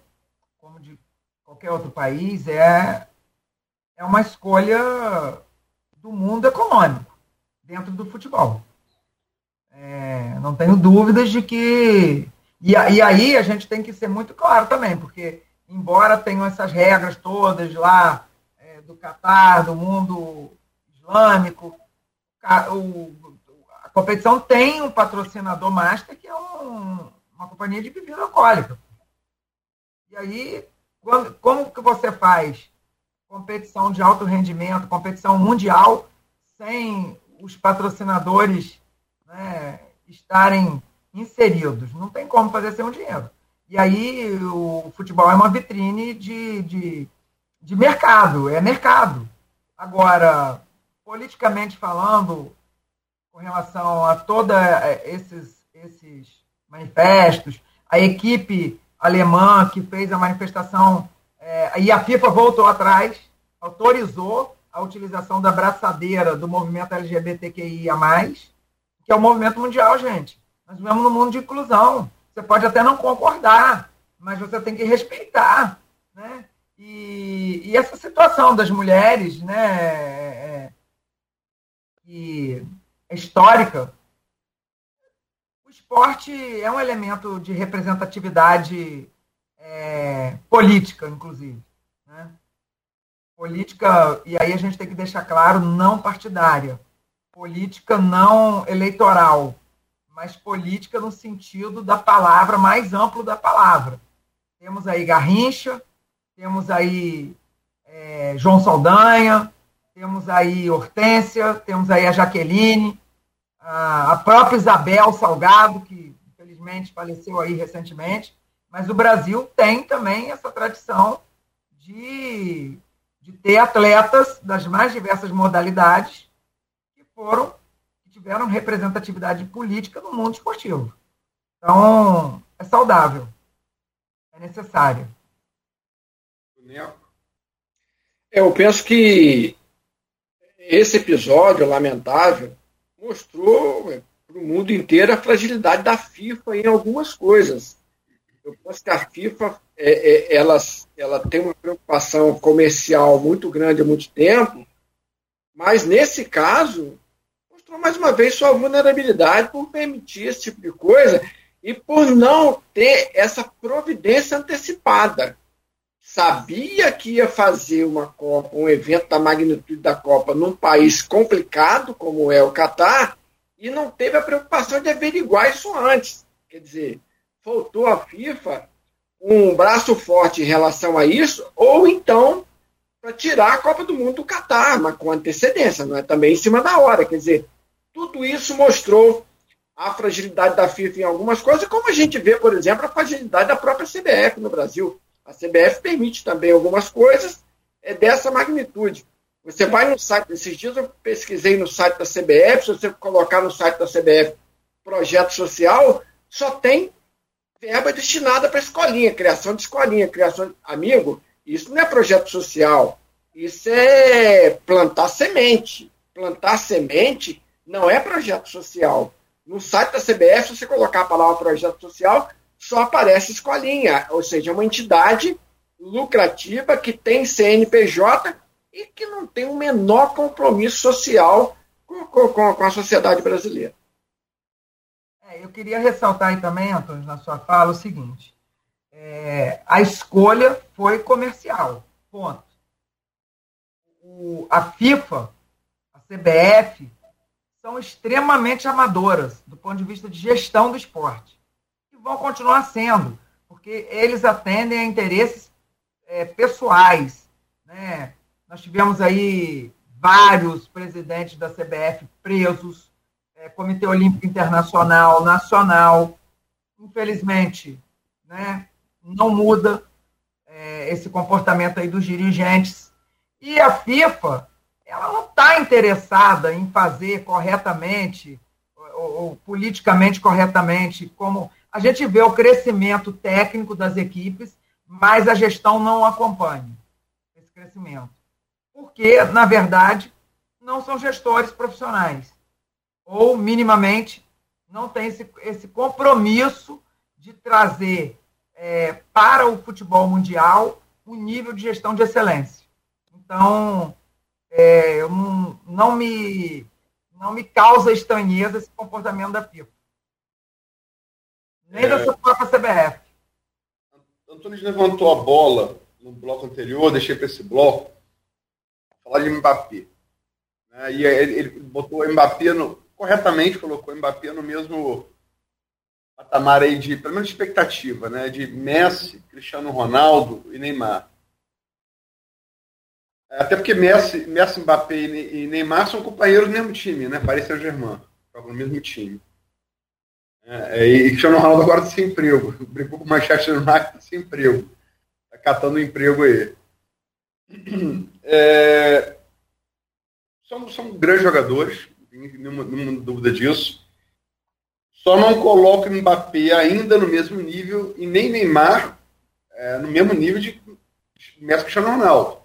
como de qualquer outro país, é, é uma escolha do mundo econômico dentro do futebol. É, não tenho dúvidas de que. E, e, aí a gente tem que ser muito claro também, porque, embora tenham essas regras todas lá é, do Catar, do mundo islâmico, a, o, a, competição tem um patrocinador master que é um, uma companhia de bebida alcoólica. E aí, quando, como que você faz competição de alto rendimento, competição mundial, sem os patrocinadores né, estarem inseridos. Não tem como fazer sem um dinheiro. E aí o futebol é uma vitrine de, de, de mercado, é mercado. Agora, politicamente falando, com relação a todos é, esses, esses manifestos, a equipe alemã que fez a manifestação, é, e a FIFA voltou atrás, autorizou a utilização da braçadeira do movimento LGBTQIA+, que é o movimento mundial, gente. Nós vivemos num mundo de inclusão. Você pode até não concordar, mas você tem que respeitar. Né? E, e essa situação das mulheres, né, é, é, é histórica, o esporte é um elemento de representatividade é, política, inclusive. Né? Política, e aí a gente tem que deixar claro, não partidária política não eleitoral, mas política no sentido da palavra mais amplo da palavra. Temos aí Garrincha, temos aí é, João Saldanha, temos aí Hortência, temos aí a Jaqueline, a, a própria Isabel Salgado, que infelizmente faleceu aí recentemente, mas o Brasil tem também essa tradição de, de ter atletas das mais diversas modalidades foram que tiveram representatividade política no mundo esportivo. Então, é saudável, é necessário. Eu penso que esse episódio lamentável mostrou para o mundo inteiro a fragilidade da FIFA em algumas coisas. Eu penso que a FIFA é, é, ela, ela tem uma preocupação comercial muito grande há muito tempo, mas nesse caso mais uma vez, sua vulnerabilidade por permitir esse tipo de coisa e por não ter essa providência antecipada. Sabia que ia fazer uma Copa, um evento da magnitude da Copa, num país complicado como é o Catar, e não teve a preocupação de averiguar isso antes. Quer dizer, faltou a FIFA um braço forte em relação a isso, ou então para tirar a Copa do Mundo do Catar, mas com antecedência, não é também em cima da hora. Quer dizer, tudo isso mostrou a fragilidade da FIFA em algumas coisas, como a gente vê, por exemplo, a fragilidade da própria CBF no Brasil. A CBF permite também algumas coisas é dessa magnitude. Você vai no site, esses dias eu pesquisei no site da CBF, se você colocar no site da CBF projeto social, só tem verba destinada para escolinha, criação de escolinha, criação de... Amigo, isso não é projeto social, isso é plantar semente. Plantar semente não é projeto social. No site da CBF, se você colocar a palavra projeto social, só aparece escolinha, ou seja, uma entidade lucrativa que tem CNPJ e que não tem o menor compromisso social com, com, com a sociedade brasileira. É, eu queria ressaltar aí também, Antônio, na sua fala, o seguinte: é, a escolha foi comercial. Ponto. O, a FIFA, a CBF, são extremamente amadoras do ponto de vista de gestão do esporte. E vão continuar sendo, porque eles atendem a interesses é, pessoais. Né? Nós tivemos aí vários presidentes da CBF presos, é, Comitê Olímpico Internacional, Nacional. Infelizmente, né, não muda é, esse comportamento aí dos dirigentes. E a FIFA ela não está interessada em fazer corretamente ou, ou, politicamente corretamente, como a gente vê o crescimento técnico das equipes, mas a gestão não acompanha esse crescimento. Porque, na verdade, não são gestores profissionais, ou minimamente não tem esse, esse compromisso de trazer é, para o futebol mundial um nível de gestão de excelência. Então, é, eu não, me, não me causa estranheza esse comportamento da FIFA. Nem é... da sua própria CBF. Antônio levantou a bola no bloco anterior, deixei para esse bloco, falar de Mbappé. Né? E ele, ele botou o Mbappé no, corretamente colocou o Mbappé no mesmo patamar aí de, pelo menos expectativa, né? De Messi, Cristiano Ronaldo e Neymar. Até porque Messi, Messi Mbappé e Neymar são companheiros do mesmo time, né? Paris Saint-Germain, jogam no mesmo time. É, e Cristiano Ronaldo agora está sem emprego. Brigou com o Manchester United, está sem emprego. Está catando emprego aí. É, são, são grandes jogadores, nenhuma, nenhuma dúvida disso. Só não coloco Mbappé ainda no mesmo nível e nem Neymar é, no mesmo nível de Messi Cristiano Ronaldo.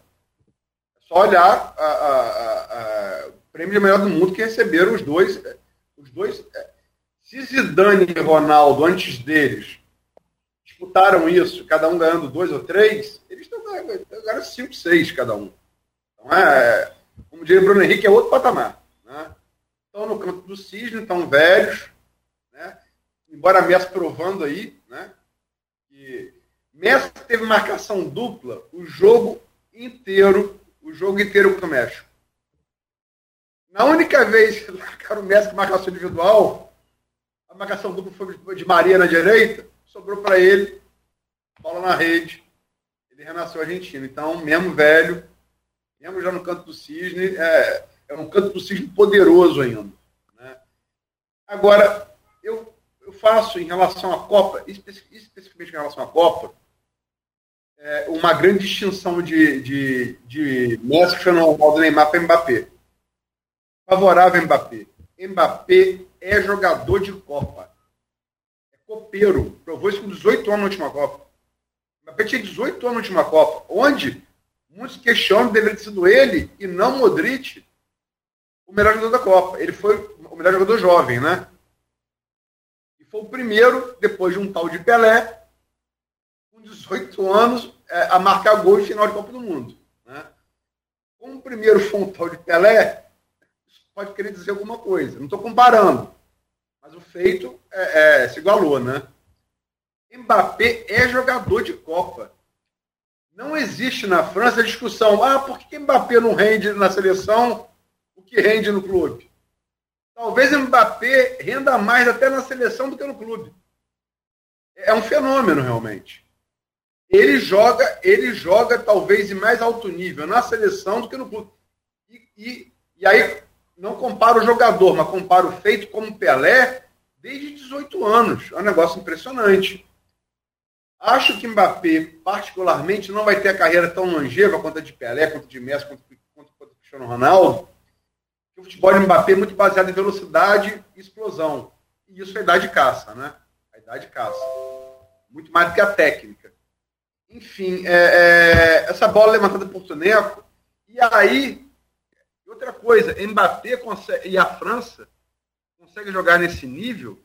Só olhar a, a, a, o prêmio de melhor do mundo que receberam os dois. Os dois é, se Zidane e Ronaldo, antes deles, disputaram isso, cada um ganhando dois ou três, eles estão ganhando cinco, seis cada um. Então, é, como diria Bruno Henrique, é outro patamar. Né? Estão no canto do cisne, estão velhos, né? embora Messi provando aí, né? Messi teve marcação dupla o jogo inteiro, o jogo inteiro contra o México. Na única vez que marcaram o Messi com marcação individual, a marcação dupla foi de Maria na direita, sobrou para ele, bola na rede, ele renasceu argentino. Então, mesmo velho, mesmo já no canto do cisne, é, é um canto do cisne poderoso ainda. Né? Agora, eu, eu faço em relação à Copa, especificamente em relação à Copa, é, uma grande distinção de, de, de Messi, Cristiano Ronaldo, Neymar para Mbappé. Favorável a Mbappé. Mbappé é jogador de Copa. É copeiro. Provou isso com 18 anos na última Copa. Mbappé tinha 18 anos na última Copa, onde muitos questionam deveria ter sido ele e não Modric o melhor jogador da Copa. Ele foi o melhor jogador jovem, né? E foi o primeiro, depois de um tal de Pelé, 18 anos, é, a marcar gol em final de Copa do Mundo. Né? Como o primeiro foi um tal de Pelé, isso pode querer dizer alguma coisa. Não estou comparando, mas o feito é, é, se igualou, né? Mbappé é jogador de Copa. Não existe na França discussão, ah, por que Mbappé não rende na seleção o que rende no clube? Talvez Mbappé renda mais até na seleção do que no clube. É um fenômeno, realmente. Ele joga, ele joga talvez em mais alto nível na seleção do que no clube. E, e, e aí, não comparo o jogador, mas comparo o feito como Pelé desde 18 anos. É um negócio impressionante. Acho que Mbappé, particularmente, não vai ter a carreira tão longeva quanto a de Pelé, quanto de Messi, quanto, quanto, quanto Cristiano Ronaldo. O futebol de Mbappé é muito baseado em velocidade e explosão. E isso é idade caça, né? A idade caça. Muito mais do que a técnica. Enfim, é, é, essa bola levantada por Soneco. E aí, outra coisa, Mbappé consegue, e a França consegue jogar nesse nível.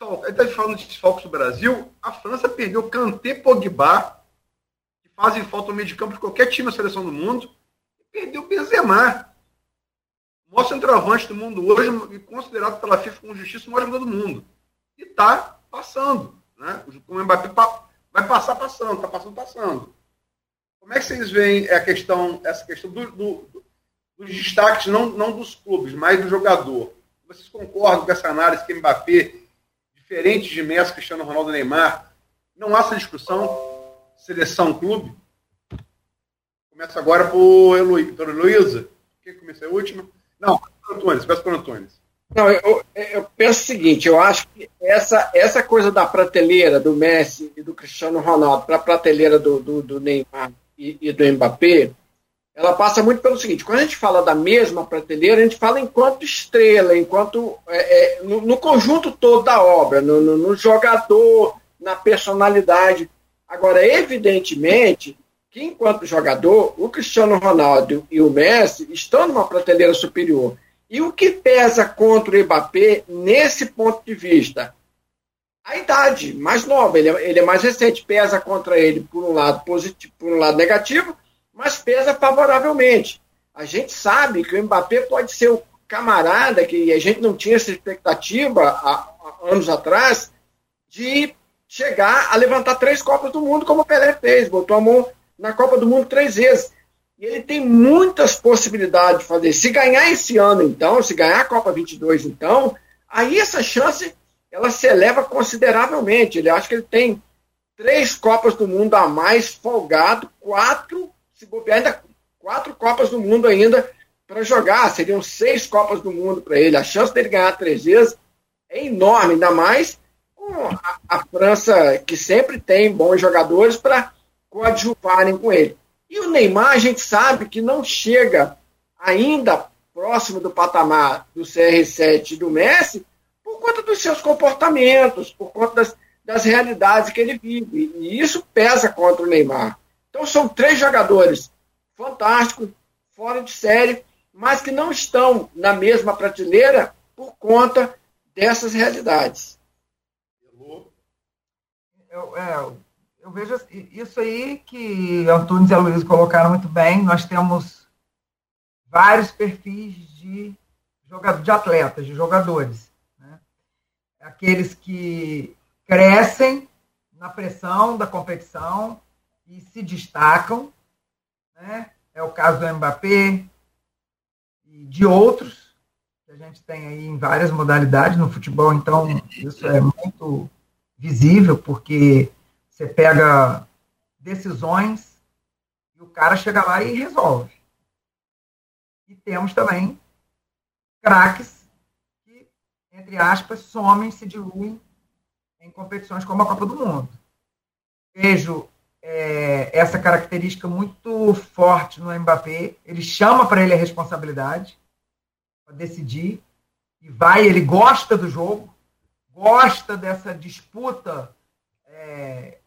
Ele está falando de desfalques do Brasil. A França perdeu Kanté Pogba, que fazem falta no meio de campo de qualquer time na seleção do mundo, e perdeu Benzema. O maior centroavante do mundo hoje, e considerado pela FIFA com justiça o maior jogador do mundo. E está passando. Né? O Mbappé vai passar passando, está passando passando. Como é que vocês veem a questão, essa questão do, do, dos destaques, não, não dos clubes, mas do jogador? Vocês concordam com essa análise que Mbappé diferentes de Messi, Cristiano Ronaldo e Neymar, não há essa discussão seleção clube? Começa agora por Heloísa. Quem começa a última? Não, Antônio, peço para o Antônio. Não, eu, eu, penso o seguinte, eu acho que essa, essa coisa da prateleira do Messi e do Cristiano Ronaldo para a prateleira do, do, do Neymar e, e, do Mbappé, ela passa muito pelo seguinte: quando a gente fala da mesma prateleira, a gente fala enquanto estrela, enquanto é, é, no, no, conjunto todo da obra, no, no, no, jogador, na personalidade. Agora, evidentemente que enquanto jogador, o Cristiano Ronaldo e o Messi estão numa prateleira superior. E o que pesa contra o Mbappé nesse ponto de vista? A idade, mais nova, ele é, ele é mais recente, pesa contra ele por um lado positivo, por um lado negativo, mas pesa favoravelmente. A gente sabe que o Mbappé pode ser o camarada que a gente não tinha essa expectativa há, há anos atrás de chegar a levantar três Copas do Mundo, como o Pelé fez, botou a mão na Copa do Mundo três vezes. E ele tem muitas possibilidades de fazer. Se ganhar esse ano, então, se ganhar a Copa 22, então, aí essa chance ela se eleva consideravelmente. Ele acha que ele tem três Copas do Mundo a mais folgado, quatro, se bobear, ainda quatro Copas do Mundo ainda para jogar. Seriam seis Copas do Mundo para ele. A chance dele ganhar três vezes é enorme, ainda mais com a, a França, que sempre tem bons jogadores para coadjuvarem com ele. E o Neymar, a gente sabe que não chega ainda próximo do patamar do CR7 e do Messi por conta dos seus comportamentos, por conta das, das realidades que ele vive. E isso pesa contra o Neymar. Então são três jogadores fantásticos, fora de série, mas que não estão na mesma prateleira por conta dessas realidades. Eu, é, eu vejo isso aí que Antunes e a colocaram muito bem. Nós temos vários perfis de, de atletas, de jogadores. Né? Aqueles que crescem na pressão da competição e se destacam. Né? É o caso do Mbappé e de outros que a gente tem aí em várias modalidades no futebol. Então, isso é muito visível, porque você pega decisões e o cara chega lá e resolve. E temos também craques que, entre aspas, somem, se diluem em competições como a Copa do Mundo. Vejo é, essa característica muito forte no Mbappé. Ele chama para ele a responsabilidade para decidir e vai. Ele gosta do jogo, gosta dessa disputa é,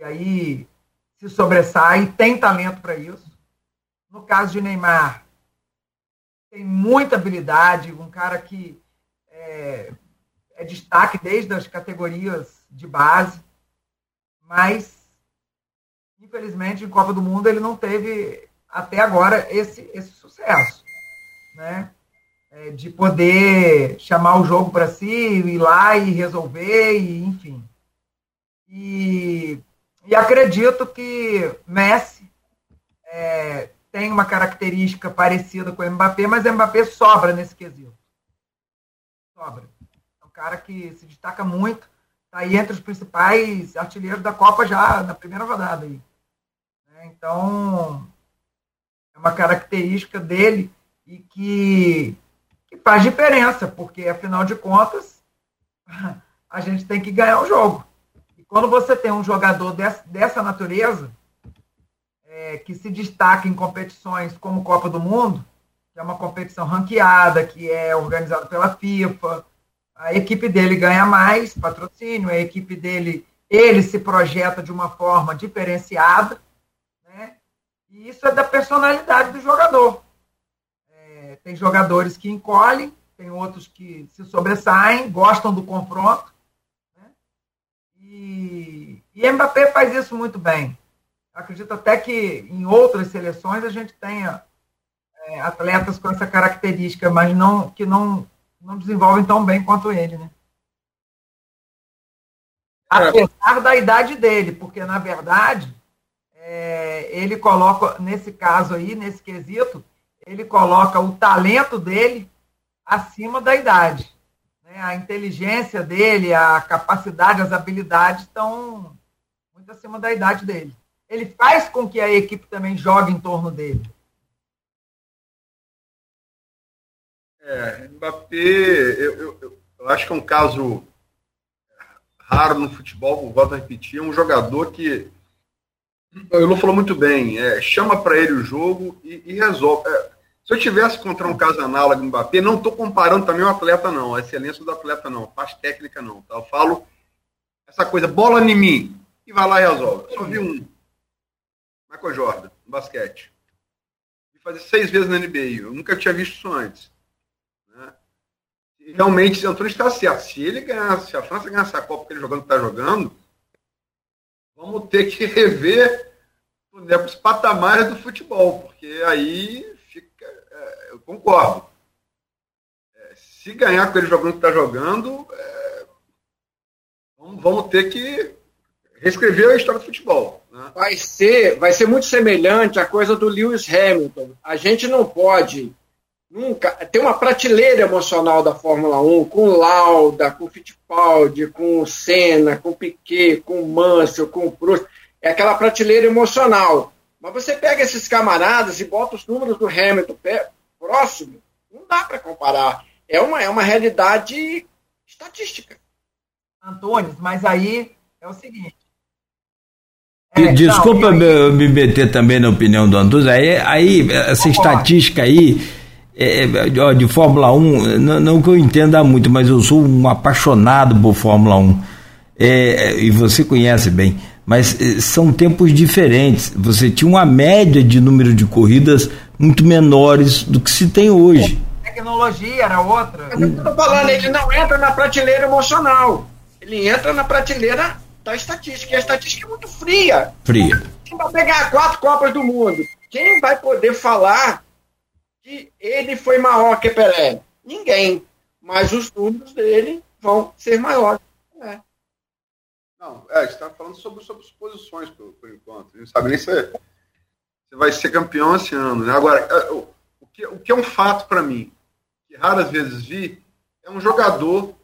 e aí se sobressai tem talento para isso. No caso de Neymar, tem muita habilidade, um cara que é, é destaque desde as categorias de base, mas infelizmente em Copa do Mundo ele não teve até agora esse, esse sucesso, né? É, de poder chamar o jogo para si, ir lá e resolver, e, enfim. E e acredito que Messi é, tem uma característica parecida com o Mbappé, mas o Mbappé sobra nesse quesito. Sobra. É um cara que se destaca muito, está aí entre os principais artilheiros da Copa já na primeira rodada. Aí. É, então, é uma característica dele e que, que faz diferença, porque, afinal de contas, a gente tem que ganhar o jogo. Quando você tem um jogador dessa, dessa natureza, é, que se destaca em competições como Copa do Mundo, que é uma competição ranqueada, que é organizada pela FIFA, a equipe dele ganha mais patrocínio, a equipe dele, ele se projeta de uma forma diferenciada, né? E isso é da personalidade do jogador. É, tem jogadores que encolhem, tem outros que se sobressaem, gostam do confronto, e, e Mbappé faz isso muito bem. Acredito até que em outras seleções a gente tenha é, atletas com essa característica, mas não que não, não desenvolvem tão bem quanto ele, né? É. Apesar da idade dele, porque na verdade é, ele coloca, nesse caso aí, nesse quesito, ele coloca o talento dele acima da idade. Né? A inteligência dele, a capacidade, as habilidades estão muito acima da idade dele. Ele faz com que a equipe também jogue em torno dele. É, Mbappé, eu, eu, eu acho que é um caso raro no futebol, volto a repetir, é um jogador que o falou muito bem, é, chama para ele o jogo e, e resolve. É, se eu tivesse contra um caso análogo no Mbappé, não estou comparando também o atleta, não, a excelência do atleta, não, a parte técnica, não. Tá? Eu falo essa coisa, bola em mim, e vai lá e resolve. Só vi um. Michael Jordan, no basquete. Fazer seis vezes na NBA. Eu nunca tinha visto isso antes. Né? E realmente, o Antônio está certo. Se ele ganhasse, se a França ganhasse a Copa que ele jogando está jogando, vamos ter que rever né, os patamares do futebol, porque aí eu concordo. É, se ganhar com ele jogando que está jogando, é, vamos, vamos ter que reescrever a história do futebol. Né? Vai, ser, vai ser muito semelhante à coisa do Lewis Hamilton. A gente não pode nunca ter uma prateleira emocional da Fórmula 1 com Lauda, com Fittipaldi, com Senna, com Piquet, com Mansell, com Prost. É aquela prateleira emocional. Mas você pega esses camaradas e bota os números do Hamilton próximo, não dá para comparar. É uma, é uma realidade estatística. Antônio, mas aí é o seguinte. É, Desculpa não, me, me meter também na opinião do Antônio. Aí, aí essa estatística aí é, é de Fórmula 1, não, não, que eu entenda muito, mas eu sou um apaixonado por Fórmula 1. É, e você conhece bem, mas é, são tempos diferentes. Você tinha uma média de número de corridas muito menores do que se tem hoje. A tecnologia era outra. Eu estou falando, ele não entra na prateleira emocional. Ele entra na prateleira da estatística. E a estatística é muito fria. Fria. Quem vai pegar quatro Copas do Mundo? Quem vai poder falar que ele foi maior que Pelé? Ninguém. Mas os números dele vão ser maiores. É. Não, é, você está falando sobre, sobre posições por, por enquanto. A gente não sabe nem se você vai ser campeão esse ano. Né? Agora, é, o, o, que, o que é um fato para mim, que raras vezes vi, é um jogador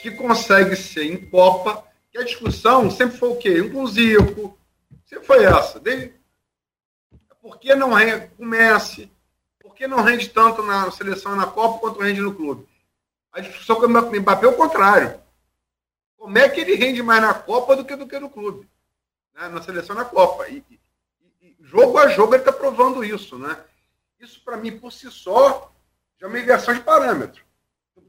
que consegue ser em Copa que a discussão sempre foi o quê? Inclusivo. Sempre foi essa. Desde... Por que não rende o Messi? Por que não rende tanto na seleção e na Copa quanto rende no clube? A discussão com o Mbappé é o contrário. Como é que ele rende mais na Copa do que, do que no clube? Né? Na seleção na Copa. E, e, e jogo a jogo ele está provando isso. Né? Isso, para mim, por si só, já é uma inversão de parâmetro.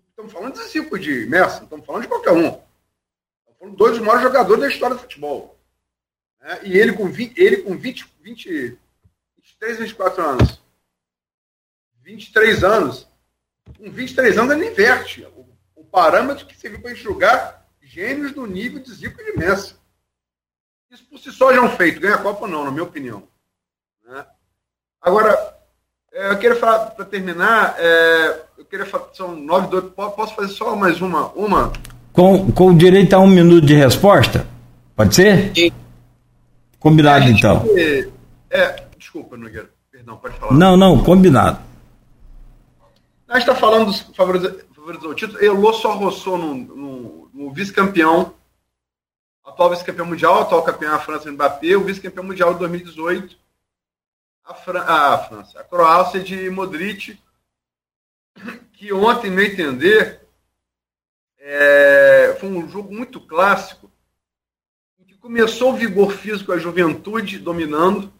Estamos falando de cinco de Messi, estamos falando de qualquer um. Foram dois dos maiores jogadores da história do futebol. Né? E ele com, 20, ele com 20, 20, 23, 24 anos. 23 anos. Com 23 anos ele inverte. O, o parâmetro que serviu para julgar gênios do nível de Zico e de Messi. Isso por si só já é um feito. Ganha a Copa não, na minha opinião. Né? Agora, é, eu queria falar, para terminar, é, eu queria falar, são nove, dois, posso fazer só mais uma, uma com, com direito a um minuto de resposta? Pode ser? Sim. Combinado, é, então. É, desculpa, Nogueira. Perdão, pode falar. Não, não, combinado. A gente está falando dos favoritos, favoritos ao título. Elô só roçou no, no, no vice-campeão, atual vice-campeão mundial, atual campeão a França no Mbappé, o vice-campeão mundial de 2018, a, Fran a França, a Croácia de Modric, que ontem, no meu entender, é, foi um jogo muito clássico, em que começou o vigor físico, a juventude dominando,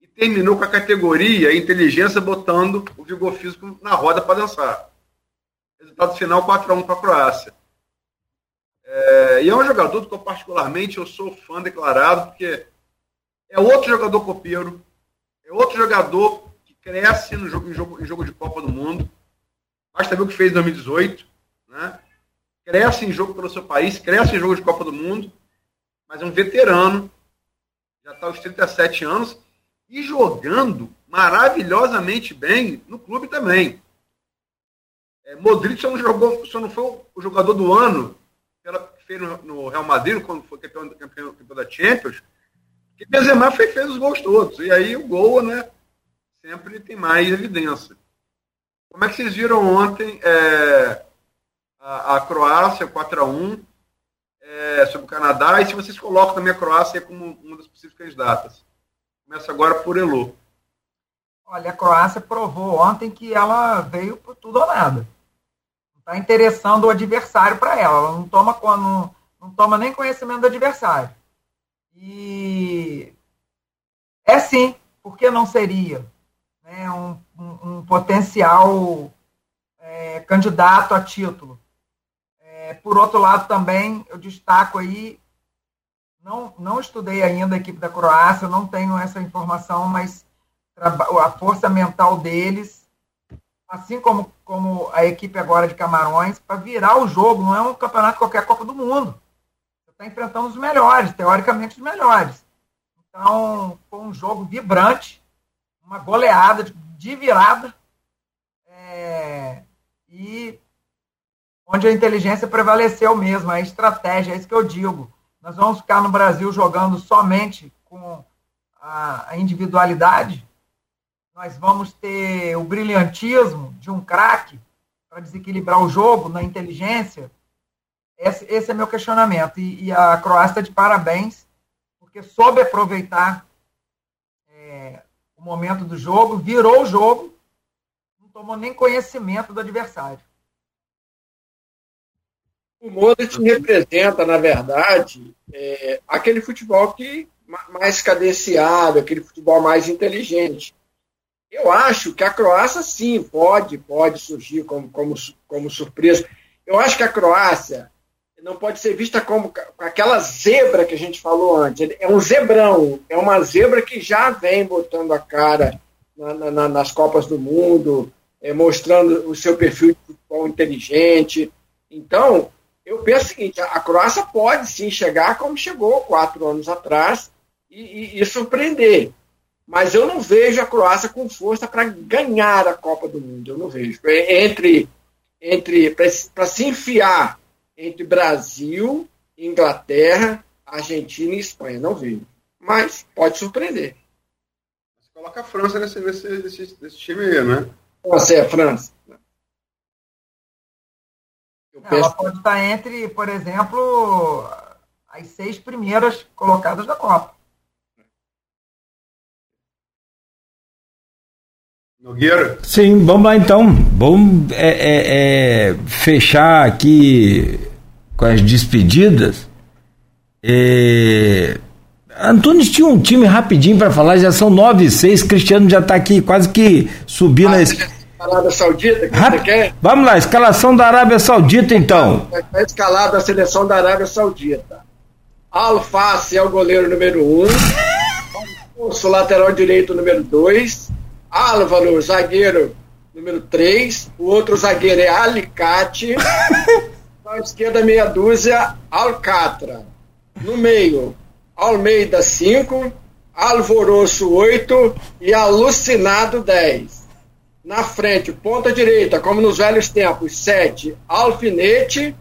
e terminou com a categoria, a inteligência botando o vigor físico na roda para dançar. Resultado final 4x1 para a Croácia. É, e é um jogador que eu particularmente eu sou fã declarado, porque é outro jogador copeiro, é outro jogador que cresce no jogo, em, jogo, em jogo de Copa do Mundo. Basta ver o que fez em 2018. Né? cresce em jogo pelo seu país, cresce em jogo de Copa do Mundo, mas é um veterano, já está aos 37 anos, e jogando maravilhosamente bem no clube também. É, Modric só não, jogou, só não foi o jogador do ano pela, que fez no, no, Real Madrid, quando foi campeão, campeão, campeão da Champions, que Benzema fez, fez os gols todos. E aí o gol, né, sempre tem mais evidência. Como é que vocês viram ontem é, a, a Croácia 4 a 1 é, sobre o Canadá, e se vocês colocam também a Croácia como uma das possíveis candidatas. Começa agora por Elo. Olha, a Croácia provou ontem que ela veio por tudo ou nada. Está interessando o adversário para ela. Ela não toma, não, não toma nem conhecimento do adversário. E é sim, por que não seria? Né, um, um, um potencial é, candidato a título. É, por outro lado, também eu destaco aí, não, não estudei ainda a equipe da Croácia, não tenho essa informação, mas a força mental deles, assim como, como a equipe agora de Camarões, para virar o jogo, não é um campeonato qualquer Copa do Mundo. Você está enfrentando os melhores, teoricamente os melhores. Então, foi um jogo vibrante, uma goleada de virada, é, e onde a inteligência prevaleceu mesmo, a estratégia, é isso que eu digo. Nós vamos ficar no Brasil jogando somente com a individualidade, nós vamos ter o brilhantismo de um craque para desequilibrar o jogo na inteligência. Esse, esse é meu questionamento. E, e, a Croácia de parabéns, porque soube aproveitar é, o momento do jogo, virou o jogo, não tomou nem conhecimento do adversário. O Modric representa, na verdade, é, aquele futebol que mais cadenciado, aquele futebol mais inteligente. Eu acho que a Croácia, sim, pode, pode surgir como, como, como surpresa. Eu acho que a Croácia não pode ser vista como aquela zebra que a gente falou antes. É um zebrão, é uma zebra que já vem botando a cara na, na, nas Copas do Mundo, é, mostrando o seu perfil de futebol inteligente. Então, eu penso o seguinte: a Croácia pode sim chegar como chegou quatro anos atrás e, e, e surpreender. Mas eu não vejo a Croácia com força para ganhar a Copa do Mundo. Eu não vejo. É, entre, entre para se enfiar entre Brasil, Inglaterra, Argentina e Espanha. Não vejo. Mas pode surpreender. Você coloca a França nesse, nesse, nesse, nesse time aí, né? Você é a França. Ela pode estar entre, por exemplo, as seis primeiras colocadas da Copa. Nogueira? Sim, vamos lá então. Vamos é, é, é, fechar aqui com as despedidas. É... Antunes tinha um time rapidinho para falar, já são nove e seis, Cristiano já está aqui quase que subindo ah, a es... Arábia Saudita, que Rap... quer? Vamos lá, escalação da Arábia Saudita então. Está escalada a seleção da Arábia Saudita. Alface é o goleiro número um. o lateral direito número dois. Álvaro, zagueiro número 3. O outro zagueiro é Alicate. Na esquerda, meia dúzia, Alcatra. No meio, Almeida, 5. Alvoroço, 8. E Alucinado, 10. Na frente, ponta direita, como nos velhos tempos, 7. Alfinete.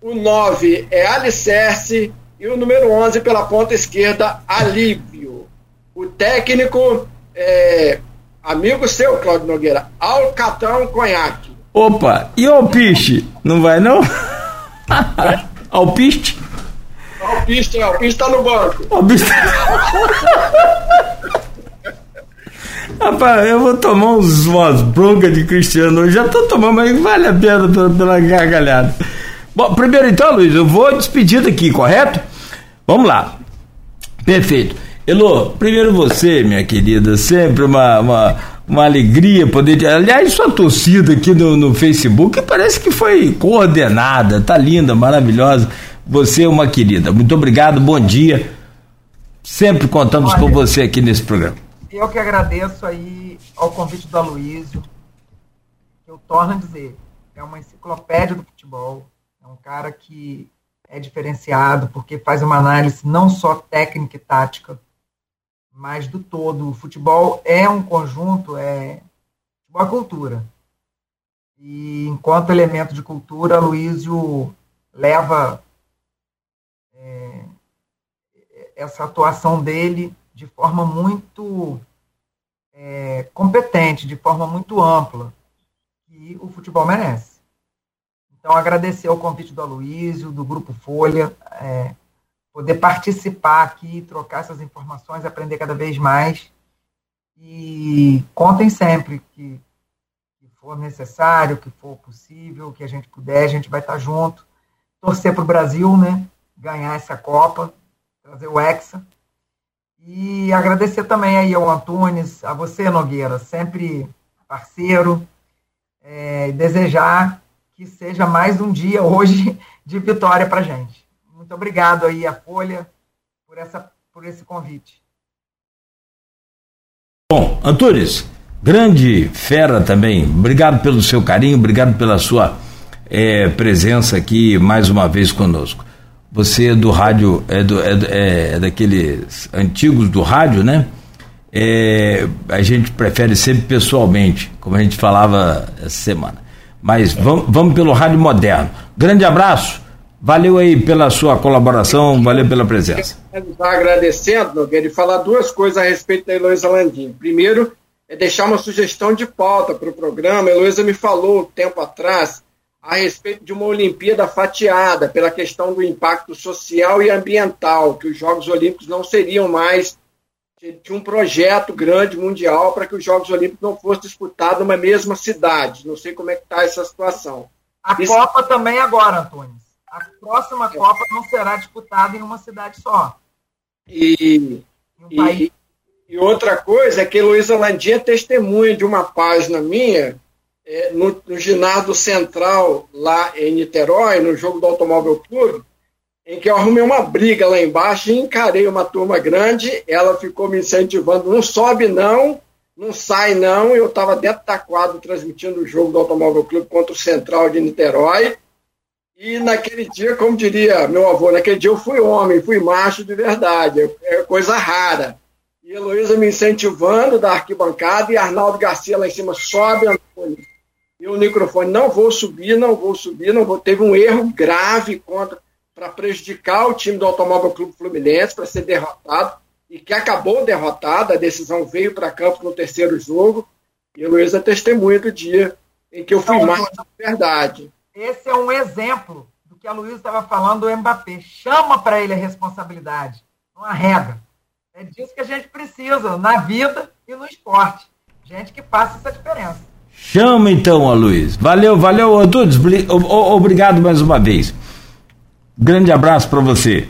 O 9 é Alicerce. E o número 11 pela ponta esquerda, Alívio. O técnico é Amigo seu, Claudio Nogueira, Alcatrão Conhaque. Opa, e o Alpiste? Não vai não? Alpiste? Alpiste, Alpiste tá no banco. Alpiste... Rapaz, eu vou tomar uns, umas broncas de Cristiano hoje. Já tô tomando, mas vale a pena pela, pela gargalhada. Bom, primeiro então, Luiz, eu vou despedir daqui, correto? Vamos lá. Perfeito. Elô, primeiro você, minha querida, sempre uma, uma, uma alegria poder. Aliás, sua torcida aqui no, no Facebook parece que foi coordenada, tá linda, maravilhosa. Você é uma querida. Muito obrigado, bom dia. Sempre contamos Olha, com você aqui nesse programa. Eu que agradeço aí ao convite do Aloysio. Eu torno a dizer, é uma enciclopédia do futebol. É um cara que é diferenciado porque faz uma análise não só técnica e tática, mas do todo. O futebol é um conjunto, é uma cultura. E enquanto elemento de cultura, Luísio leva é, essa atuação dele de forma muito é, competente, de forma muito ampla, que o futebol merece. Então, agradecer o convite do Aloysio, do Grupo Folha, é, poder participar aqui, trocar essas informações, aprender cada vez mais. E contem sempre que, que for necessário, que for possível, que a gente puder, a gente vai estar junto. Torcer para o Brasil, né? Ganhar essa Copa, trazer o Hexa. E agradecer também aí ao Antunes, a você, Nogueira, sempre parceiro, é, desejar que seja mais um dia hoje de vitória para gente. Muito obrigado aí, a Folha, por, essa, por esse convite. Bom, Antunes, grande fera também. Obrigado pelo seu carinho, obrigado pela sua é, presença aqui mais uma vez conosco. você é do rádio, é, do, é, é daqueles antigos do rádio, né? É, a gente prefere sempre pessoalmente, como a gente falava essa semana. Mas vamos, vamos pelo rádio moderno. Grande abraço, valeu aí pela sua colaboração, valeu pela presença. Agradecendo, Nogueira, e falar duas coisas a respeito da Heloísa Landim. Primeiro, é deixar uma sugestão de pauta para o programa. A Heloísa me falou um tempo atrás a respeito de uma Olimpíada fatiada pela questão do impacto social e ambiental, que os Jogos Olímpicos não seriam mais de um projeto grande mundial para que os Jogos Olímpicos não fossem disputados numa mesma cidade. Não sei como é que está essa situação. A Isso... Copa também agora, Antônio. A próxima. Copa não será disputada em uma cidade só. E, um e, e, outra coisa é que Luísa Landim é testemunha de uma página minha é, no, no ginásio central lá em Niterói, no jogo do Automóvel Clube, em que eu arrumei uma briga lá embaixo e encarei uma turma grande, ela ficou me incentivando, não sobe não, não sai não, eu estava dentro da quadra transmitindo o jogo do Automóvel Clube contra o Central de Niterói, e naquele dia, como diria meu avô, naquele dia eu fui homem, fui macho de verdade, é coisa rara. E Heloísa me incentivando da arquibancada e Arnaldo Garcia lá em cima, sobe, Antônio. E o microfone, não vou subir, não vou subir, não vou. Teve um erro grave contra para prejudicar o time do Automóvel Clube Fluminense, para ser derrotado, e que acabou derrotado, a decisão veio para campo no terceiro jogo, e Luiz é testemunha do dia em que eu fui então, mais de verdade. Esse é um exemplo do que a Luísa estava falando do Mbappé. Chama para ele a responsabilidade, não arrega. É disso que a gente precisa na vida e no esporte. Gente que faça essa diferença. Chama então, Luiz. Valeu, valeu, Antunes. Obrigado mais uma vez. Grande abraço para você.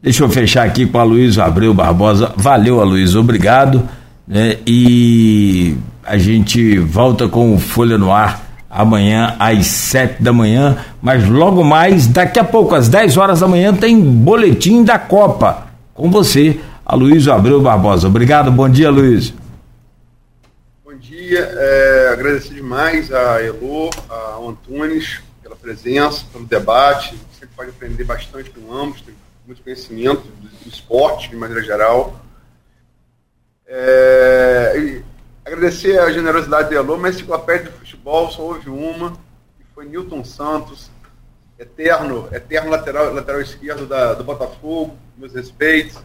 Deixa eu fechar aqui com a Luiz Abreu Barbosa. Valeu, Aloysio, obrigado. Né? E a gente volta com o Folha no Ar amanhã às sete da manhã, mas logo mais, daqui a pouco, às 10 horas da manhã, tem boletim da Copa. Com você, Aloysio Abreu Barbosa. Obrigado, bom dia, Luiz. Bom dia, é, agradecer demais a Elo, a Antunes pela presença, pelo debate sempre pode aprender bastante com ambos, tem muito conhecimento do, do esporte, de maneira geral. É, agradecer a generosidade de Elô, mas enciclopédia de futebol só houve uma, que foi Newton Santos, eterno, eterno lateral, lateral esquerdo da, do Botafogo, meus respeitos,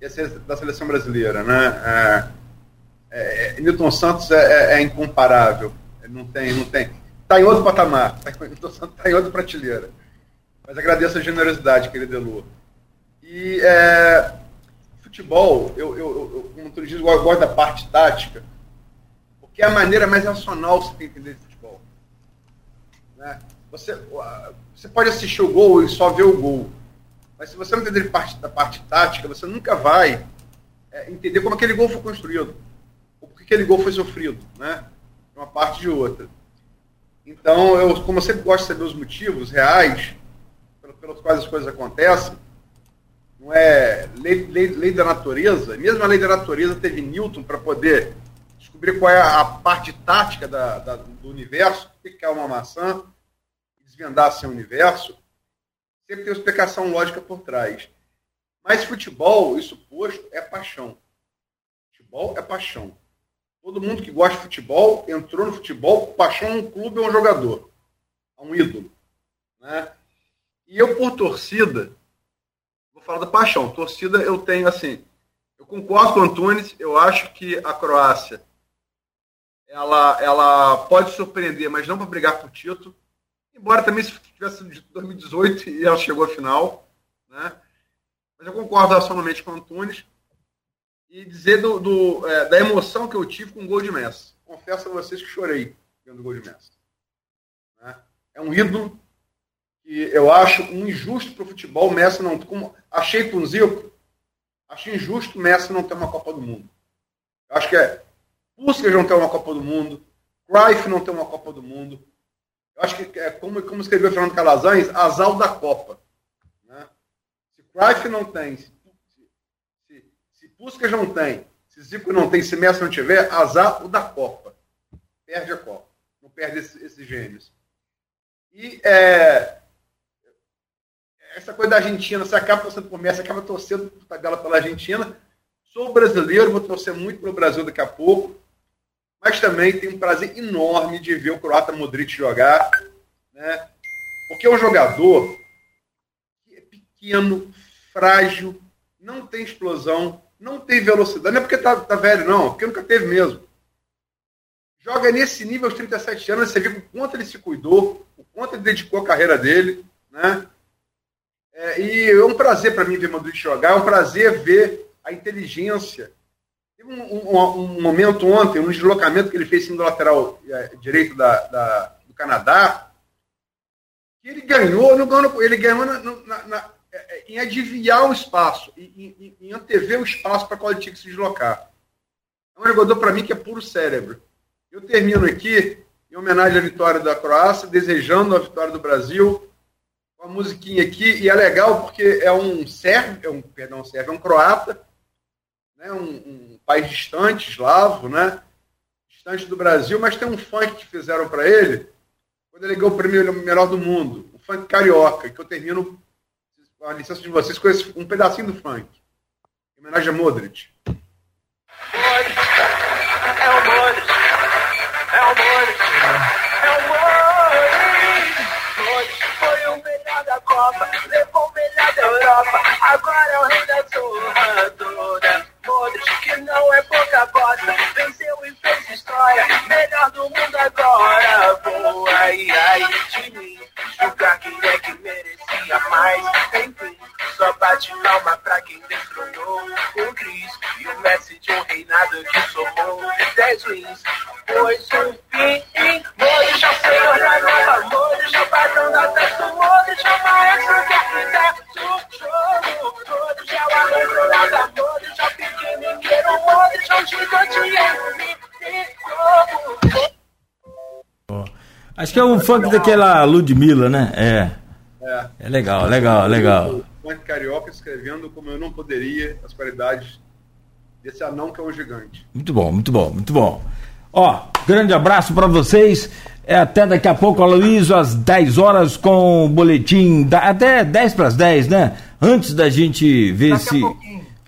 e da seleção brasileira. Né? É, é, é Newton Santos é, é, é incomparável, não tem, não tem. Está em outro patamar, está tá em outra prateleira. Mas agradeço a generosidade, querido Elu. E futebol, eu, eu, eu, como tu diz, eu gosto da parte tática, porque é a maneira mais racional que você tem que entender de futebol. Né? Você, você pode assistir o gol e só ver o gol. Mas se você não entender parte, da parte tática, você nunca vai é, entender como aquele gol foi construído. Ou por que aquele gol foi sofrido, né? Uma parte de outra. Então, eu, como eu sempre gosto de saber os motivos reais, pelos quais as coisas acontecem, não é lei, lei, lei da natureza, mesmo a lei da natureza teve Newton para poder descobrir qual é a parte tática da, da, do universo, o que é uma maçã, desvendar seu universo, sempre tem uma explicação lógica por trás. Mas futebol, isso posto, é paixão. Futebol é paixão. Todo mundo que gosta de futebol entrou no futebol, paixão um clube ou um jogador, a um ídolo. Né? E eu, por torcida, vou falar da paixão. Torcida, eu tenho assim. Eu concordo com o Antunes, eu acho que a Croácia ela, ela pode surpreender, mas não para brigar por título. Embora também se tivesse de 2018 e ela chegou à final. Né? Mas eu concordo racionalmente com o Antunes. E dizer do, do é, da emoção que eu tive com o gol de Messi. Confesso a vocês que chorei vendo o gol de Messi. Né? É um ídolo que eu acho injusto para o futebol Messi não. Como achei com o Zico, acho injusto Messi não ter uma Copa do Mundo. Eu acho que é Puskas não ter uma Copa do Mundo, Cruyff não ter uma Copa do Mundo. Eu acho que é como, como escreveu Fernando Calazans, azal da Copa. Né? Se Cruyff não tem, se, se, se não tem, se Zico não tem, se Messi não tiver, azar o da Copa. Perde a Copa. Não perde esses, gênios. E é, essa coisa da Argentina, você acaba torcendo por Messi, acaba torcendo por tabela pela Argentina. Sou brasileiro, vou torcer muito pelo Brasil daqui a pouco, mas também tenho um prazer enorme de ver o croata Modric jogar, né? Porque é um jogador que é pequeno, frágil, não tem explosão, não tem velocidade. Não é porque tá, tá velho, não, porque nunca teve mesmo. Joga nesse nível aos 37 anos, você vê o quanto ele se cuidou, o quanto ele dedicou a carreira dele, né? É, e é um prazer para mim ver Modric jogar, é um prazer ver a inteligência. Um, um, um, momento ontem, um deslocamento que ele fez no lateral é, direito da, da, do Canadá, que ele ganhou, não ganhou ele ganhou na, na, na, é, em adivinhar o espaço, em, em, em antever o espaço para qual ele tinha que se deslocar. É um jogador para mim que é puro cérebro. Eu termino aqui em homenagem à vitória da Croácia, desejando a vitória do Brasil, uma musiquinha aqui, e é legal porque é um sérvio, é um, perdão, sérvio, é um croata, né, um, um, país distante, eslavo, né, distante do Brasil, mas tem um funk que fizeram para ele, quando ele ganhou o prêmio melhor do mundo, o funk carioca, que eu termino, com a licença de vocês, com esse, um pedacinho do funk, em homenagem a Modric. É o Modric, é o Modric, é o Modric, Modric foi o melhor da Copa, levou o melhor da Europa, agora é o rei da zorra toda. Modric, que não é pouca bosta, venceu e fez história, melhor do mundo agora. Voa, ai, ai, de mim, julgar quem é que merecia mais. Enfim, só bate palma pra quem destronou o Cris e o Messi de um reinado que somou 10 wins. Pois um fim, Modric é o senhor da nova, Modric é o padrão da festa, Modric é o maestro que arquiteto do jogo, Modric é o arranjo lá da Modric é o pequenininho, Modric é o gigante, é o Acho que é um funk daquela Ludmilla, né? É. É. É legal, legal, legal. Carioca escrevendo como eu não poderia as qualidades desse anão que é um gigante. Muito bom, muito bom, muito bom. Ó, grande abraço para vocês. É até daqui a pouco, Aloysio, às 10 horas com o boletim, da, até 10 para as 10, né? Antes da gente ver daqui se.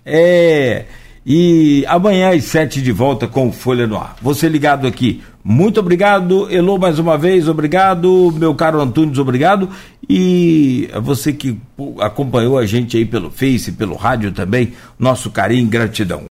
É. E amanhã às 7 de volta com Folha no Ar. Você ligado aqui. Muito obrigado, Elô, mais uma vez, obrigado, meu caro Antunes, obrigado. E você que acompanhou a gente aí pelo Face, pelo rádio também, nosso carinho e gratidão.